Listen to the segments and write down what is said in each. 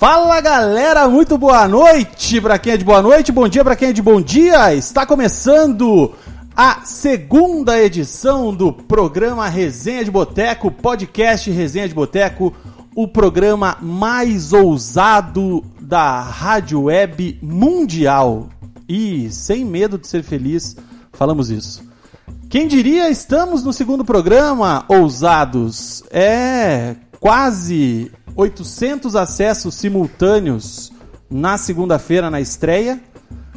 Fala galera, muito boa noite para quem é de boa noite, bom dia para quem é de bom dia. Está começando a segunda edição do programa Resenha de Boteco, podcast Resenha de Boteco, o programa mais ousado da rádio web mundial. E sem medo de ser feliz, falamos isso. Quem diria, estamos no segundo programa, ousados. É quase 800 acessos simultâneos na segunda-feira na estreia.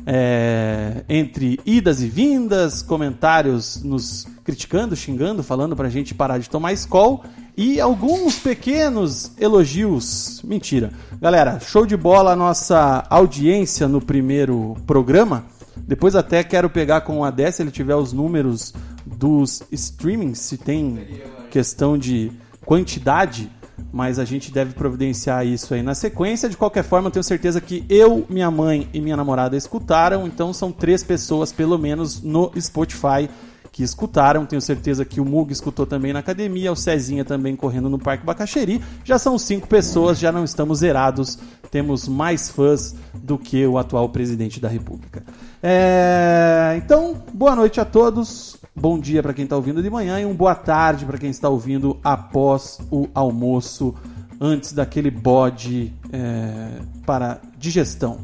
É, entre idas e vindas, comentários nos criticando, xingando, falando pra gente parar de tomar escol e alguns pequenos elogios. Mentira. Galera, show de bola a nossa audiência no primeiro programa. Depois até quero pegar com o Adé, se ele tiver os números dos streamings, se tem questão de quantidade mas a gente deve providenciar isso aí na sequência. De qualquer forma, eu tenho certeza que eu, minha mãe e minha namorada escutaram, então são três pessoas, pelo menos, no Spotify que escutaram. Tenho certeza que o Mug escutou também na academia, o Cezinha também correndo no Parque Bacaxeri. Já são cinco pessoas, já não estamos zerados. Temos mais fãs do que o atual presidente da República. É... Então, boa noite a todos. Bom dia para quem está ouvindo de manhã e um boa tarde para quem está ouvindo após o almoço, antes daquele bode é, para digestão.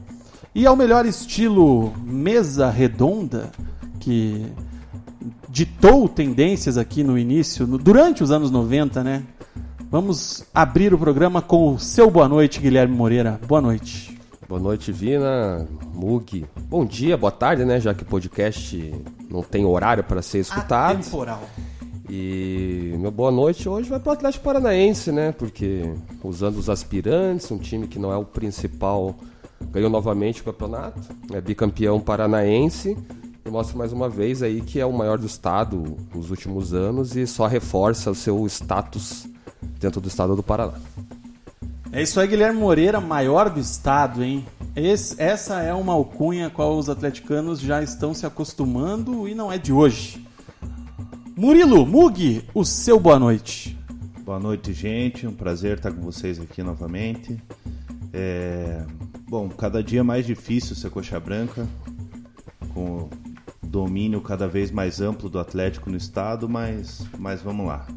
E ao melhor estilo mesa redonda, que ditou tendências aqui no início, no, durante os anos 90, né? Vamos abrir o programa com o seu boa noite, Guilherme Moreira. Boa noite. Boa noite, Vina, Mug. Bom dia, boa tarde, né? Já que o podcast não tem horário para ser escutado. Temporal. E meu boa noite hoje vai para o Atlético Paranaense, né? Porque usando os aspirantes, um time que não é o principal, ganhou novamente o campeonato, é bicampeão paranaense e mostra mais uma vez aí que é o maior do estado nos últimos anos e só reforça o seu status dentro do estado do Paraná. É isso aí, Guilherme Moreira, maior do estado, hein? Esse, essa é uma alcunha a qual os atleticanos já estão se acostumando e não é de hoje. Murilo, Mug, o seu boa noite. Boa noite, gente. Um prazer estar com vocês aqui novamente. É... Bom, cada dia mais difícil ser coxa branca, com o domínio cada vez mais amplo do Atlético no estado, mas, mas vamos lá.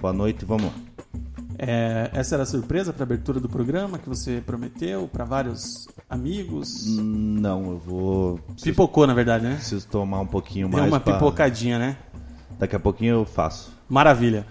Boa noite, vamos lá. É, essa era a surpresa para a abertura do programa que você prometeu para vários amigos? Não, eu vou. Pipocou, na verdade, né? Preciso tomar um pouquinho Deu mais. uma pra- pipocadinha, né? Daqui a pouquinho eu faço. Maravilha.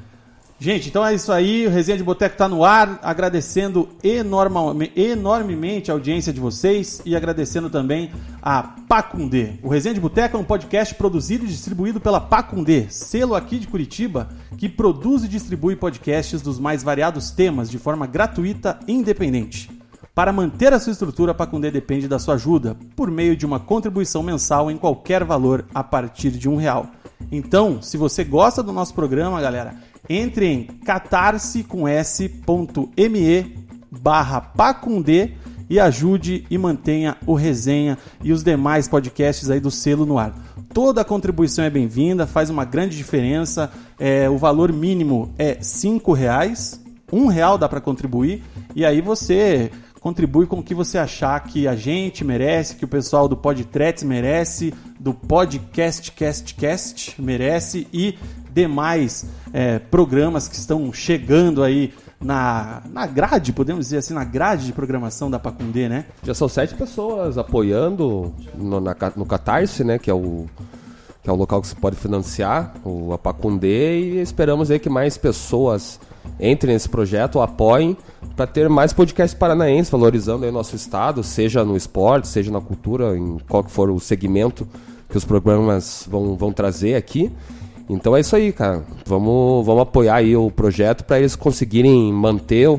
Gente, então é isso aí. O Resenha de Boteco está no ar. Agradecendo enorme- enormemente a audiência de vocês e agradecendo também a Pacundê. O Resenha de Boteco é um podcast produzido e distribuído pela Pacundê, selo aqui de Curitiba, que produz e distribui podcasts dos mais variados temas de forma gratuita e independente. Para manter a sua estrutura, a Pacundê depende da sua ajuda, por meio de uma contribuição mensal em qualquer valor a partir de um real. Então, se você gosta do nosso programa, galera, entre em catarse com s.me barra pacundê e ajude e mantenha o resenha e os demais podcasts aí do selo no ar. Toda contribuição é bem-vinda, faz uma grande diferença. É, o valor mínimo é cinco reais, um real dá para contribuir e aí você contribui com o que você achar que a gente merece, que o pessoal do Podtrets merece, do Podcast Cast Cast merece e demais é, programas que estão chegando aí na, na grade, podemos dizer assim, na grade de programação da Pacundê, né? Já são sete pessoas apoiando no, na, no Catarse, né? Que é o que é o local que você pode financiar o Apacundê e esperamos aí que mais pessoas entrem nesse projeto, apoiem para ter mais podcasts paranaenses valorizando aí o nosso estado, seja no esporte, seja na cultura, em qual que for o segmento que os programas vão, vão trazer aqui. Então é isso aí, cara. Vamos, vamos apoiar aí o projeto para eles conseguirem manter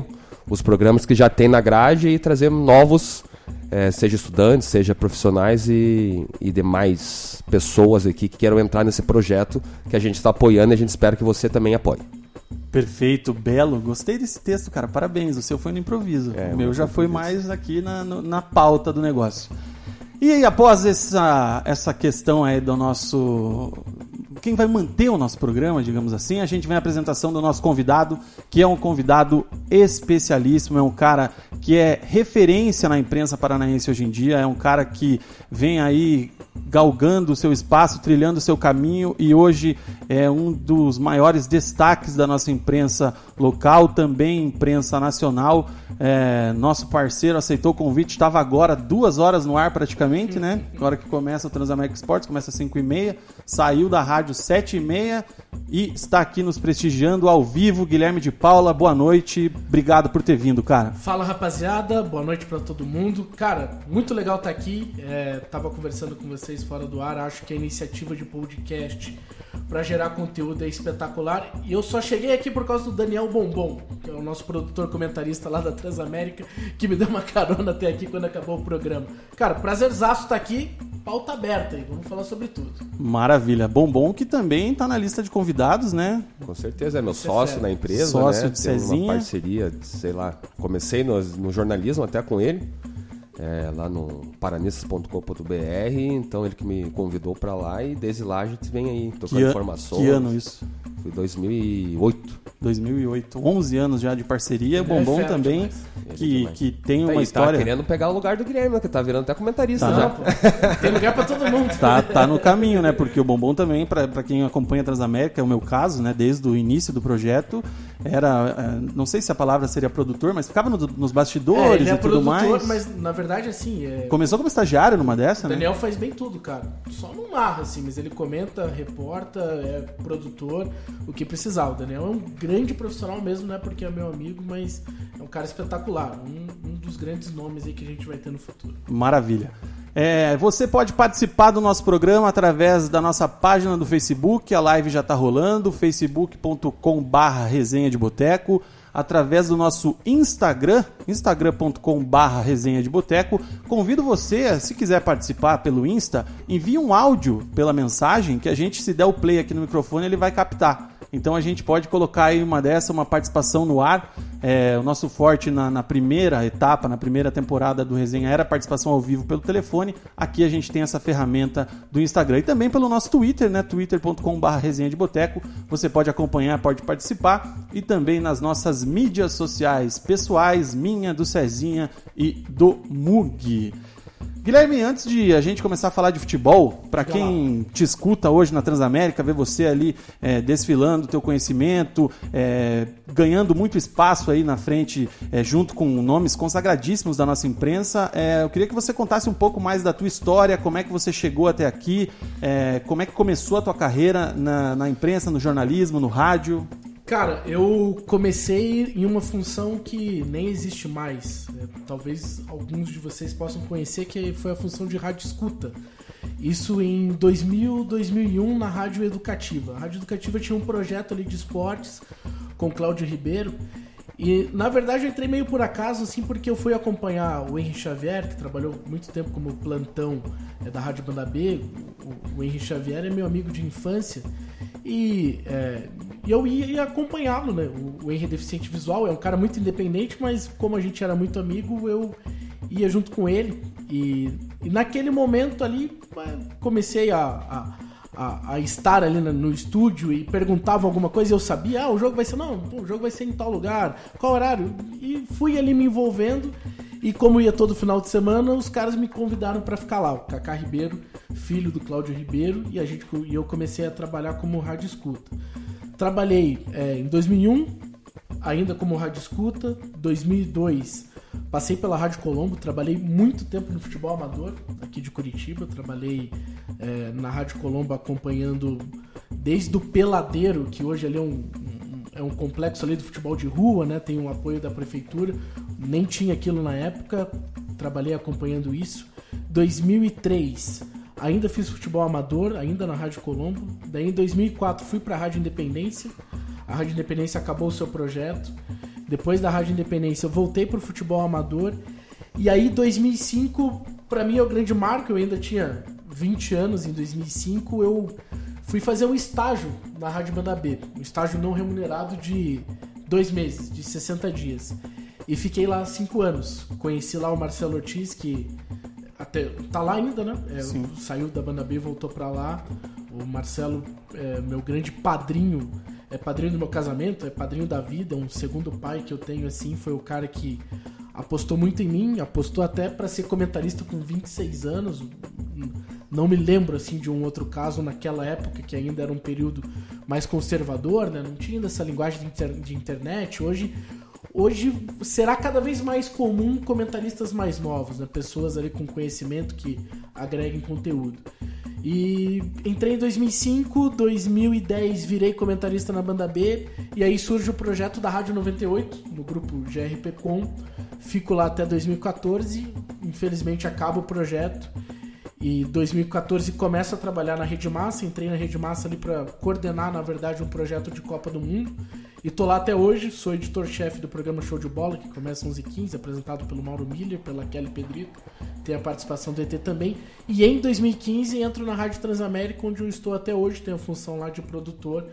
os programas que já tem na grade e trazer novos, é, seja estudantes, seja profissionais e, e demais pessoas aqui que queiram entrar nesse projeto que a gente está apoiando e a gente espera que você também apoie. Perfeito, belo. Gostei desse texto, cara. Parabéns. O seu foi no improviso. É, o meu já foi mais aqui na, na pauta do negócio. E aí, após essa, essa questão aí do nosso. Quem vai manter o nosso programa, digamos assim, a gente vem a apresentação do nosso convidado, que é um convidado especialíssimo, é um cara que é referência na imprensa paranaense hoje em dia, é um cara que vem aí galgando o seu espaço, trilhando o seu caminho e hoje é um dos maiores destaques da nossa imprensa local, também imprensa nacional. É, nosso parceiro aceitou o convite, estava agora duas horas no ar praticamente, né? Na hora que começa o Transamérica Esportes, começa às 5 e meia, saiu da rádio 7 e meia e está aqui nos prestigiando ao vivo. Guilherme de Paula, boa noite, obrigado por ter vindo, cara. Fala rapaziada, boa noite pra todo mundo. Cara, muito legal estar aqui. É, tava conversando com vocês fora do ar. Acho que a iniciativa de podcast pra gerar conteúdo é espetacular. E eu só cheguei aqui por causa do Daniel Bombom, que é o nosso produtor comentarista lá da Transamérica, que me deu uma carona até aqui quando acabou o programa. Cara, prazerzaço estar aqui. Pauta aberta aí, vamos falar sobre tudo. Maravilha. Bombom que também está na lista de convidados, né? Com certeza, é meu Você sócio fera. na empresa, Sócio né? de Tem Cezinha. uma parceria, sei lá, comecei no, no jornalismo até com ele, é, lá no paranistas.com.br, então ele que me convidou pra lá e desde lá a gente vem aí trocando Que, an- informações. que ano isso? Foi 2008. 2008. 11 anos já de parceria. É Bombom fera também, demais. que, que tem Tá uma aí, história... Tá querendo pegar o lugar do Guilherme, né? Que tá virando até comentarista Tá. já. Não, pô, tem lugar pra todo mundo. Tá, tá no caminho, né? Porque o Bombom também, pra pra quem acompanha a Transamérica, é o meu caso, né? Desde o início do projeto, era. eh, Não sei se a palavra seria produtor, mas ficava no- nos É, bastidores ele é e tudo produtor, mais. mas na verdade assim, é, Começou como estagiário numa dessa, O né? Daniel faz bem tudo, cara. Só não narra, assim, mas ele comenta, reporta, é produtor, o que precisar. O Daniel é um grande profissional mesmo, não é porque é meu amigo, mas é um cara espetacular. Um, um dos grandes nomes aí que a gente vai ter no futuro. Maravilha. É, você pode participar do nosso programa através da nossa página do Facebook, a live já está rolando, facebook.com barra resenha de boteco, através do nosso Instagram, instagram.com barra resenha de boteco. Convido você, se quiser participar pelo Insta, envie um áudio pela mensagem que a gente, se der o play aqui no microfone, ele vai captar. Então a gente pode colocar aí uma dessa, uma participação no ar. É, o nosso forte na, na primeira etapa, na primeira temporada do Resenha era a participação ao vivo pelo telefone. Aqui a gente tem essa ferramenta do Instagram e também pelo nosso Twitter, né? twitter.com.br resenha de boteco. Você pode acompanhar, pode participar e também nas nossas mídias sociais pessoais, minha, do Cezinha e do Mug. Guilherme, antes de a gente começar a falar de futebol, para quem te escuta hoje na Transamérica, ver você ali é, desfilando teu conhecimento, é, ganhando muito espaço aí na frente, é, junto com nomes consagradíssimos da nossa imprensa, é, eu queria que você contasse um pouco mais da tua história, como é que você chegou até aqui, é, como é que começou a tua carreira na, na imprensa, no jornalismo, no rádio. Cara, eu comecei em uma função que nem existe mais. É, talvez alguns de vocês possam conhecer, que foi a função de rádio escuta. Isso em 2000, 2001 na Rádio Educativa. A Rádio Educativa tinha um projeto ali de esportes com Cláudio Ribeiro. E na verdade eu entrei meio por acaso, assim, porque eu fui acompanhar o Henry Xavier, que trabalhou muito tempo como plantão é, da Rádio Banda B. O, o Xavier é meu amigo de infância. E é, eu ia, acompanhá-lo, né? O, o é deficiente visual, é um cara muito independente, mas como a gente era muito amigo, eu ia junto com ele. E, e naquele momento ali, é, comecei a, a, a- a estar ali no, no estúdio e perguntava alguma coisa e eu sabia, ah, o jogo vai ser, não, o jogo vai ser em tal lugar, qual horário? E fui ali me envolvendo. E como ia todo final de semana, os caras me convidaram para ficar lá. O Cacá Ribeiro, filho do Cláudio Ribeiro, e a gente e eu comecei a trabalhar como rádio escuta. Trabalhei é, em 2001, ainda como rádio escuta. 2002, passei pela Rádio Colombo, trabalhei muito tempo no futebol amador aqui de Curitiba. Trabalhei é, na Rádio Colombo acompanhando desde o Peladeiro, que hoje ali é um, é um complexo ali do futebol de rua, né? Tem um apoio da prefeitura. Nem tinha aquilo na época. Trabalhei acompanhando isso. 2003, ainda fiz futebol amador, ainda na Rádio Colombo. Daí em 2004 fui para a Rádio Independência. A Rádio Independência acabou o seu projeto. depois da Rádio Independência, eu voltei pro futebol amador. E aí, 2005, para mim é o grande marco. Eu ainda tinha 20 anos em 2005. Eu fui fazer um estágio na Rádio Banda B. Um estágio não remunerado de dois meses, de 60 dias. E fiquei lá cinco anos. Conheci lá o Marcelo Ortiz, que até tá lá ainda, né? É, saiu da banda B, voltou pra lá. O Marcelo é meu grande padrinho, é padrinho do meu casamento, é padrinho da vida, um segundo pai que eu tenho assim, foi o cara que apostou muito em mim, apostou até para ser comentarista com 26 anos. Não me lembro assim de um outro caso naquela época que ainda era um período mais conservador, né? Não tinha essa linguagem de, inter de internet. Hoje hoje será cada vez mais comum comentaristas mais novos, né? pessoas ali com conhecimento que agreguem conteúdo. E entrei em 2005, 2010 virei comentarista na banda B e aí surge o projeto da Rádio 98 no grupo GRP Com. Fico lá até 2014, infelizmente acaba o projeto e 2014 começo a trabalhar na Rede Massa, entrei na Rede Massa ali para coordenar, na verdade, um projeto de Copa do Mundo. E tô lá até hoje, sou editor-chefe do programa Show de Bola, que começa às 11h15, apresentado pelo Mauro Miller, pela Kelly Pedrito. Tem a participação do ET também. E em 2015 entro na Rádio Transamérica, onde eu estou até hoje, tenho a função lá de produtor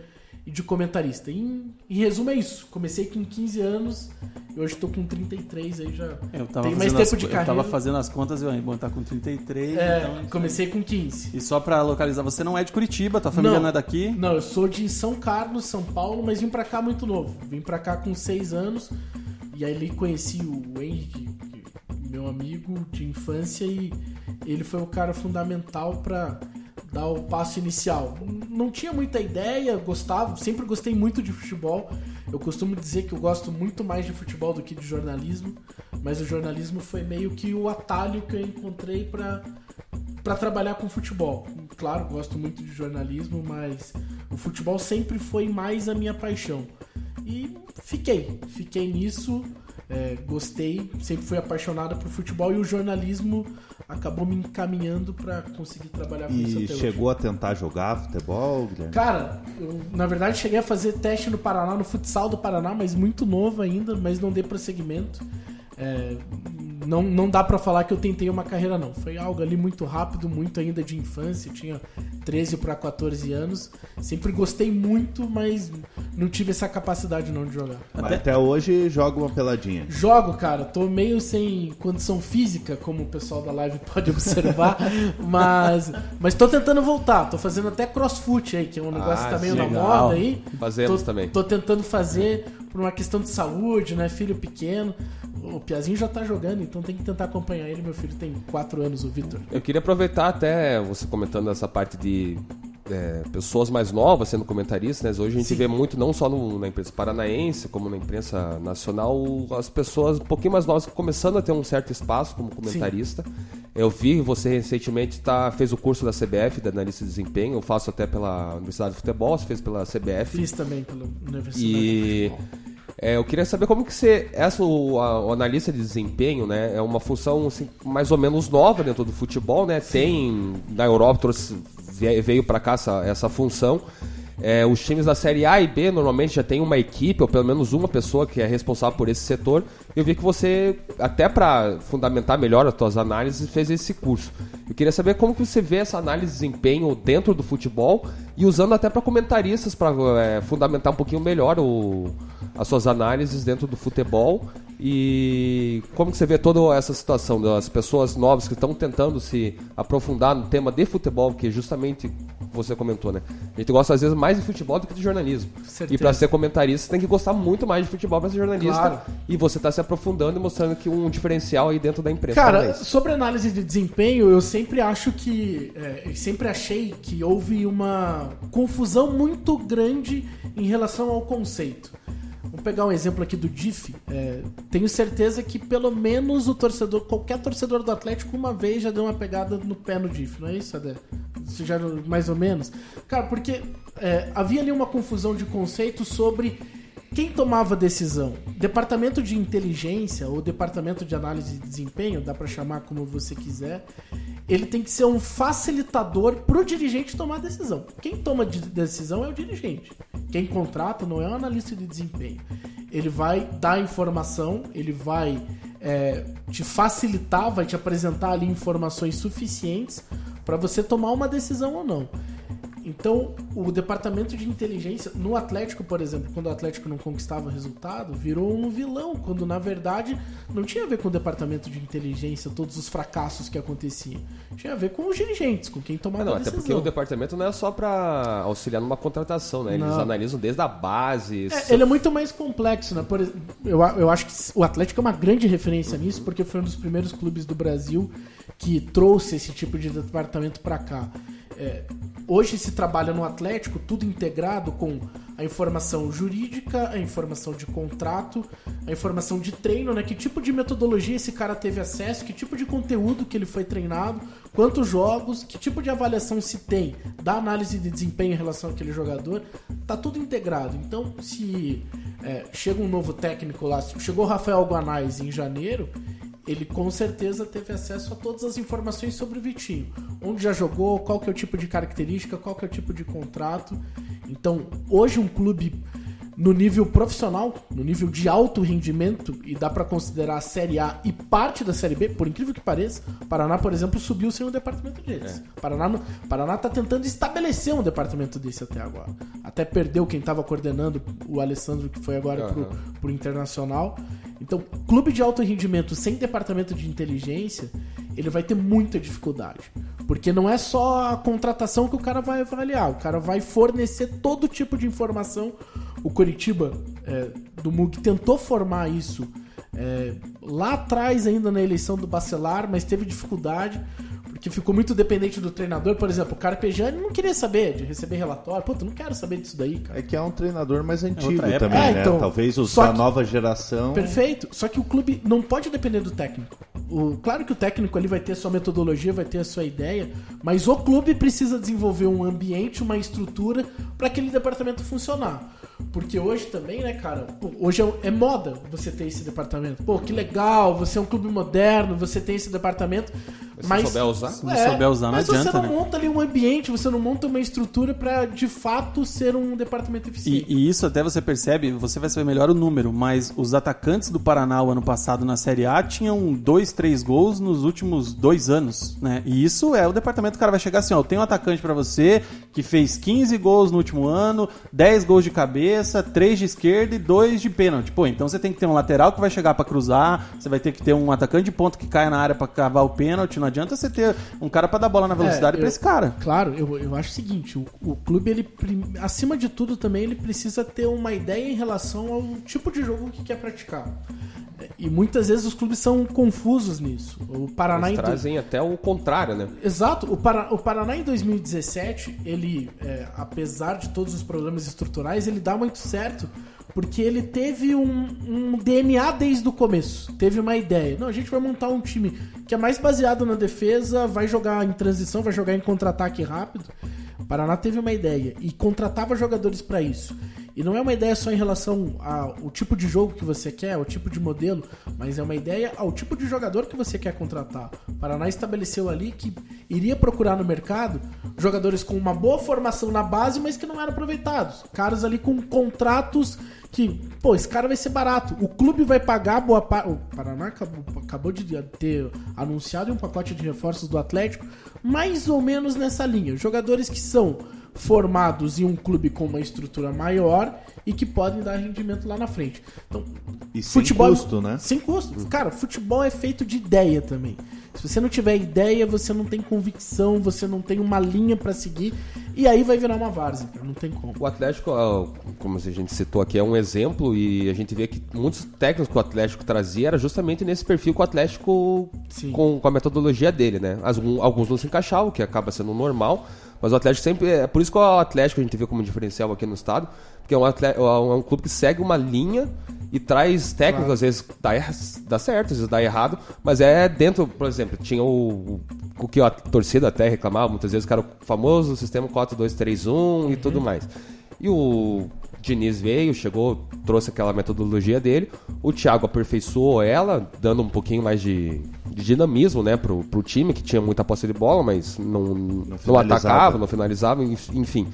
e de comentarista. Em, em resumo é isso. Comecei com 15 anos e hoje estou com 33, aí já Eu tava tenho mais tempo as, de Eu carreira. tava fazendo as contas, eu bom, tá com 33. É, então, comecei com 15. E só pra localizar, você não é de Curitiba, tua família não, é daqui? Não, eu sou de São Carlos, São Paulo, mas vim pra cá muito novo. Vim pra cá com 6 anos e aí ali conheci o Henrique, que- meu amigo de infância, e ele foi o cara fundamental pra dar o passo inicial. Não tinha muita ideia, gostava, sempre gostei muito de futebol. Eu costumo dizer que eu gosto muito mais de futebol do que de jornalismo, mas o jornalismo foi meio que o atalho que eu encontrei pra para trabalhar com futebol. Claro, gosto muito de jornalismo, mas o futebol sempre foi mais a minha paixão. E fiquei, fiquei nisso, é, gostei, sempre fui apaixonado por futebol e o jornalismo acabou me encaminhando para conseguir trabalhar com isso E até hoje. chegou a tentar jogar futebol, Guilherme? Cara, eu, na verdade cheguei a fazer teste no Paraná, no futsal do Paraná, mas muito novo ainda, mas não dei prosseguimento. É, não, não dá pra falar que eu tentei uma carreira, não. Foi algo ali muito rápido, muito ainda de infância. Eu tinha 13 para 14 anos. Sempre gostei muito, mas não tive essa capacidade não de jogar. Mas até hoje joga uma peladinha. Jogo, cara, tô meio sem condição física, como o pessoal da live pode observar, mas mas tô tentando voltar, tô fazendo até crossfit aí, que é um negócio que Ah, tá meio na legal. moda aí. Fazemos tô, também. Tô tentando fazer por uma questão de saúde, né, filho pequeno. O Piazinho já tá jogando, então tem que tentar acompanhar ele. Meu filho tem 4 anos, o Vitor. Eu queria aproveitar até você comentando essa parte de é, pessoas mais novas sendo comentaristas, né? Hoje a gente Sim. vê muito, não só no- na imprensa paranaense, como na imprensa nacional, as pessoas um pouquinho mais novas começando a ter um certo espaço como comentarista. Eu vi você recentemente tá, fez o curso da CBF, da analista de desempenho, eu faço até pela Universidade de Futebol, você fez pela CBF. Fiz também pela Universidade. E é, eu queria saber como que você. Essa, o, a- o analista de desempenho, né? É uma função assim, mais ou menos nova dentro do futebol, né? Tem. Na Europa trouxe, veio para cá essa, essa função. É, os times da Série A e B normalmente já tem uma equipe, ou pelo menos uma pessoa que é responsável por esse setor. Eu vi que você, até para fundamentar melhor as suas análises, fez esse curso. Eu queria saber como que você vê essa análise de desempenho dentro do futebol e usando até para comentaristas para fundamentar um pouquinho melhor o, as suas análises dentro do futebol e como que você vê toda essa situação das pessoas novas que estão tentando se aprofundar no tema de futebol, que justamente você comentou, né? A gente gosta às vezes mais de futebol do que de jornalismo. Certeza. E para ser comentarista, você tem que gostar muito mais de futebol para ser jornalista. Claro. E você está se aprofundando e mostrando que um diferencial aí dentro da imprensa. Cara, paranaense. sobre análise de desempenho, eu sempre acho que. é, sempre achei que houve uma confusão muito grande em relação ao conceito. Vamos pegar um exemplo aqui do DIF. É, tenho certeza que pelo menos o torcedor, qualquer torcedor do Atlético, uma vez já deu uma pegada no pé no DIF, não é isso, Adé? Isso já mais ou menos? Cara, porque é, havia ali uma confusão de conceito sobre quem tomava decisão? Departamento de inteligência ou departamento de análise de desempenho, dá pra chamar como você quiser, ele tem que ser um facilitador pro dirigente tomar decisão. Quem toma de decisão é o dirigente. Quem contrata não é o analista de desempenho. ele vai dar informação, ele vai é, te facilitar, vai te apresentar ali informações suficientes para você tomar uma decisão ou não. Então, o departamento de inteligência, no Atlético, por exemplo, quando o Atlético não conquistava resultado, virou um vilão, quando na verdade não tinha a ver com o departamento de inteligência, todos os fracassos que aconteciam. Tinha a ver com os dirigentes, com quem tomava Ah, não, a até decisão. porque o departamento não é só pra auxiliar numa contratação, né? Eles Não. analisam desde a base. É, ele é muito mais complexo, né? Por, eu, eu acho que o Atlético é uma grande referência nisso, porque foi um dos primeiros clubes do Brasil que trouxe esse tipo de departamento para cá. É, hoje se trabalha no Atlético tudo integrado com a informação jurídica, a informação de contrato, a informação de treino, né? Que tipo de metodologia esse cara teve acesso, que tipo de conteúdo que ele foi treinado, quantos jogos, que tipo de avaliação se tem da análise de desempenho em relação àquele jogador, tá tudo integrado. Então, se é, chega um novo técnico lá, chegou o Rafael Guanais em janeiro, ele com certeza teve acesso a todas as informações sobre o Vitinho. Onde já jogou, qual que é o tipo de característica, qual que é o tipo de contrato. Então, hoje um clube no nível profissional, no nível de alto rendimento, e dá pra considerar a Série A e parte da Série B, por incrível que pareça, Paraná, por exemplo, subiu sem um departamento deles. Paraná, no- Paraná tá tentando estabelecer um departamento desse até agora. Até perdeu quem tava coordenando, o Alessandro, que foi agora pro, Aham. pro Internacional. Então, clube de alto rendimento sem departamento de inteligência, ele vai ter muita dificuldade. Porque não é só a contratação que o cara vai avaliar, o cara vai fornecer todo tipo de informação. O Curitiba, é, do MUG, tentou formar isso é, lá atrás, ainda na eleição do Bacelar, mas teve dificuldade. Porque ficou muito dependente do treinador. Por exemplo, o Carpegiani não queria saber de receber relatório. Puta, não quero saber disso daí, cara. É que é um treinador mais antigo outra época. também, É, né? então, Talvez os da que- nova geração. Perfeito. Só que o clube não pode depender do técnico. O, claro que o técnico ali vai ter a sua metodologia, vai ter a sua ideia, mas o clube precisa desenvolver um ambiente, uma estrutura para aquele departamento funcionar. Porque hoje também, né, cara? pô, hoje é, é moda você ter esse departamento. Pô, que legal, você é um clube moderno, você tem esse departamento. Se mas souber usar. Se não souber usar, não mas adianta, você não né? monta ali um ambiente, você não monta uma estrutura para de fato ser um departamento eficiente. E, e isso até você percebe, você vai saber melhor o número, mas os atacantes do Paraná o ano passado na Série A tinham dois, três gols nos últimos dois anos, né? E isso é o departamento, o cara vai chegar assim, ó, tenho um atacante pra você que fez 15 gols no último ano, 10 gols de cabeça, 3 de esquerda e 2 de pênalti. Pô, então você tem que ter um lateral que vai chegar pra cruzar, você vai ter que ter um atacante de ponta que caia na área pra cavar o pênalti, não adianta você ter um cara pra dar bola na velocidade É, pra eu- esse cara. Claro, eu, eu acho o seguinte, o, o clube, ele, acima de tudo também, ele precisa ter uma ideia em relação ao tipo de jogo que quer praticar. É, E muitas vezes os clubes são confusos nisso. O Paraná Eles em trazem até o contrário, né? Exato, o, Para- o Paraná em 2017, ele, é, apesar de todos os problemas estruturais, ele dá muito certo porque ele teve um, um DNA desde o começo, teve uma ideia. Não, a gente vai montar um time que é mais baseado na defesa, vai jogar em transição, vai jogar em contra-ataque rápido. O Paraná teve uma ideia e contratava jogadores para isso. E não é uma ideia só em relação ao tipo de jogo que você quer, ao tipo de modelo, mas é uma ideia ao tipo de jogador que você quer contratar. O Paraná estabeleceu ali que iria procurar no mercado jogadores com uma boa formação na base, mas que não eram aproveitados. Caras ali com contratos que, pô, esse cara vai ser barato. O clube vai pagar boa parte. O Paraná acabou, acabou de ter anunciado um pacote de reforços do Atlético, mais ou menos nessa linha. Jogadores que são formados em um clube com uma estrutura maior e que podem dar rendimento lá na frente. Então, E sem custo, né? Sem custo. Cara, futebol é feito de ideia também. Se você não tiver ideia, você não tem convicção, você não tem uma linha pra seguir, e aí vai virar uma várzea. Não tem como. O Atlético, como a gente citou aqui, é um exemplo e a gente vê que muitos técnicos que o Atlético trazia era justamente nesse perfil que o Atlético com, com a metodologia dele, né? Alguns não se encaixavam, o que acaba sendo normal, mas o Atlético sempre. É por isso que o Atlético a gente vê como diferencial aqui no estado, porque é um, atle- é um clube que segue uma linha e traz técnicos, às vezes dá, dá certo, às vezes dá errado, mas é dentro, por exemplo, tinha o, o que a torcida até reclamava muitas vezes, que era o famoso sistema 4-2-3-1 e tudo mais. E o Diniz veio, chegou, trouxe aquela metodologia dele. O Thiago aperfeiçoou ela, dando um pouquinho mais de, de dinamismo, né, pro, pro time, que tinha muita posse de bola, mas não, não, finalizava. atacava, não finalizava, enf- enfim.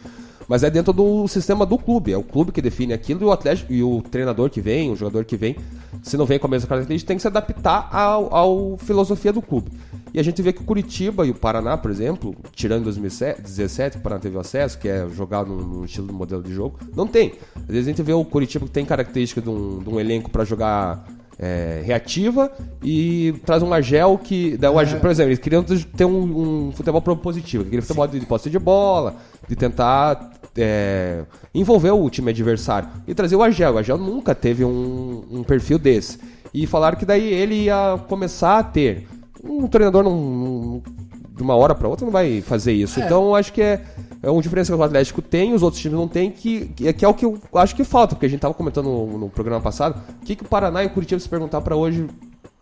Mas é dentro do sistema do clube. É o clube que define aquilo e o Atlético e o treinador que vem, o jogador que vem, se não vem com a mesma característica, tem que se adaptar ao, ao filosofia do clube. E a gente vê que o Curitiba e o Paraná, por exemplo, tirando 2017, que o Paraná teve acesso, que é jogar num, num estilo de modelo de jogo, não tem. Às vezes a gente vê o Curitiba que tem característica de um, de um elenco para jogar é, reativa e traz um Argel que. Da, Argel, por exemplo, eles queriam ter um, um futebol propositivo, aquele futebol de, de posse de bola, de tentar é, envolver o time adversário. E trazer o Argel. O Argel nunca teve um, um perfil desse. E falaram que daí ele ia começar a ter. Um treinador não, não, de uma hora para outra não vai fazer isso. É. Então acho que é, é uma diferença que o Atlético tem, os outros times não têm, que, que, que é o que eu acho que falta, porque a gente estava comentando no, no, programa passado, o que, que o Paraná e o Curitiba se perguntar para hoje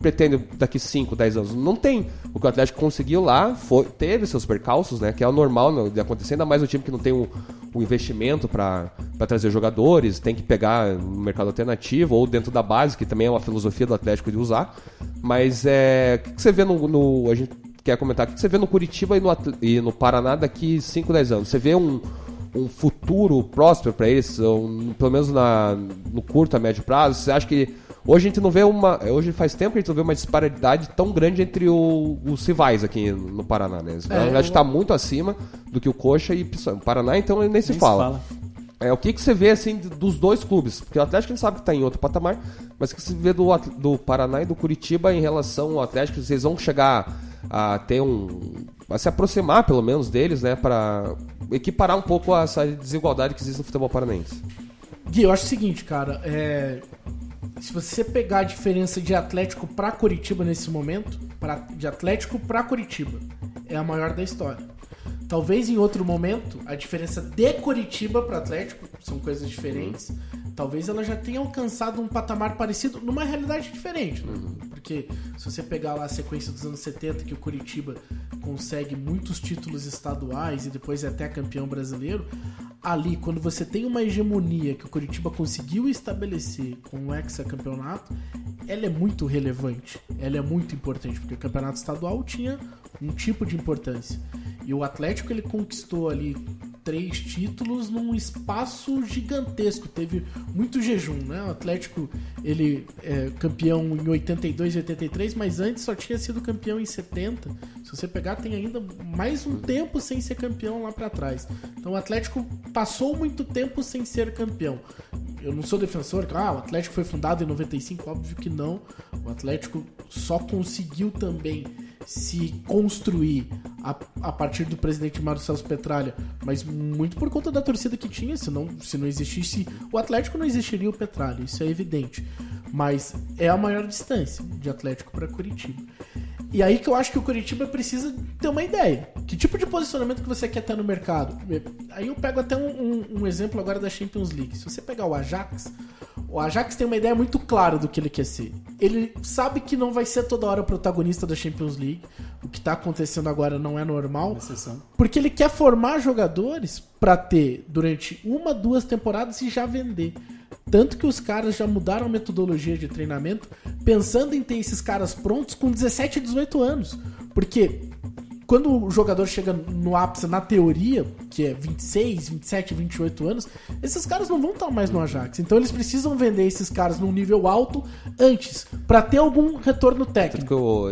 pretende daqui 5, 10 anos. Não tem. O que o Atlético conseguiu lá foi, teve seus percalços, né? Que é o normal né, de acontecer, ainda mais um time que não tem um, um investimento para trazer jogadores, tem que pegar no mercado alternativo ou dentro da base, que também é uma filosofia do Atlético de usar. Mas é. O que você vê no, no. A gente quer comentar, o que você vê no Curitiba e no, e no Paraná daqui 5, 10 anos? Você vê um, um futuro próspero para eles, um, pelo menos na, no curto a médio prazo? Você acha que hoje a gente não vê uma, hoje faz tempo que a gente não vê uma disparidade tão grande entre o, os rivais aqui no Paraná, né? Na verdade está muito acima do que o Coxa e o Paraná, então nem se Nem se fala. fala. É, o que, que você vê assim dos dois clubes? Porque o Atlético a gente sabe que está em outro patamar, mas o que você vê do, do Paraná e do Curitiba em relação ao Atlético? Vocês vão chegar a ter um. a se aproximar pelo menos deles, né? Para equiparar um pouco essa desigualdade que existe no futebol paranaense. Gui, eu acho o seguinte, cara. é, Se você pegar a diferença de Atlético pra Curitiba nesse momento, pra... de Atlético pra Curitiba, é a maior da história. Talvez em outro momento, a diferença de Curitiba para Atlético são coisas diferentes. Talvez ela já tenha alcançado um patamar parecido numa realidade diferente. né? Porque se você pegar lá a sequência dos anos 70, que o Curitiba consegue muitos títulos estaduais e depois é até campeão brasileiro, ali, quando você tem uma hegemonia que o Curitiba conseguiu estabelecer com o hexacampeonato, ela é muito relevante, ela é muito importante, porque o campeonato estadual tinha um tipo de importância. E o Atlético ele conquistou ali três títulos num espaço gigantesco. Teve muito jejum, né? O Atlético ele é campeão em 82 e 83, mas antes só tinha sido campeão em 70. Se você pegar, tem ainda mais um tempo sem ser campeão lá pra trás. Então o Atlético passou muito tempo sem ser campeão. Eu não sou defensor, ah, o Atlético foi fundado em 95, óbvio que não. O Atlético só conseguiu também se construir a, a partir do presidente Mário Celso Petralha, mas muito por conta da torcida que tinha, senão, se não existisse o Atlético, não existiria o Petralha, isso é evidente. Mas é a maior distância de Atlético para Curitiba. E aí que eu acho que o Curitiba precisa ter uma ideia. Que tipo de posicionamento que você quer ter no mercado? Aí eu pego até um, um- um exemplo agora da Champions League. Se você pegar o Ajax, o Ajax tem uma ideia muito clara do que ele quer ser. Ele sabe que não vai ser toda hora protagonista da Champions League. O que tá acontecendo agora não é normal. Porque ele quer formar jogadores pra ter durante uma, duas temporadas e já vender. Tanto que os caras já mudaram a metodologia de treinamento pensando em ter esses caras prontos com 17 e 18 anos. Porque quando o jogador chega no ápice na teoria, que é 26, 27, 28 anos, esses caras não vão estar mais no Ajax. Então eles precisam vender esses caras num nível alto antes, pra ter algum retorno técnico. que o,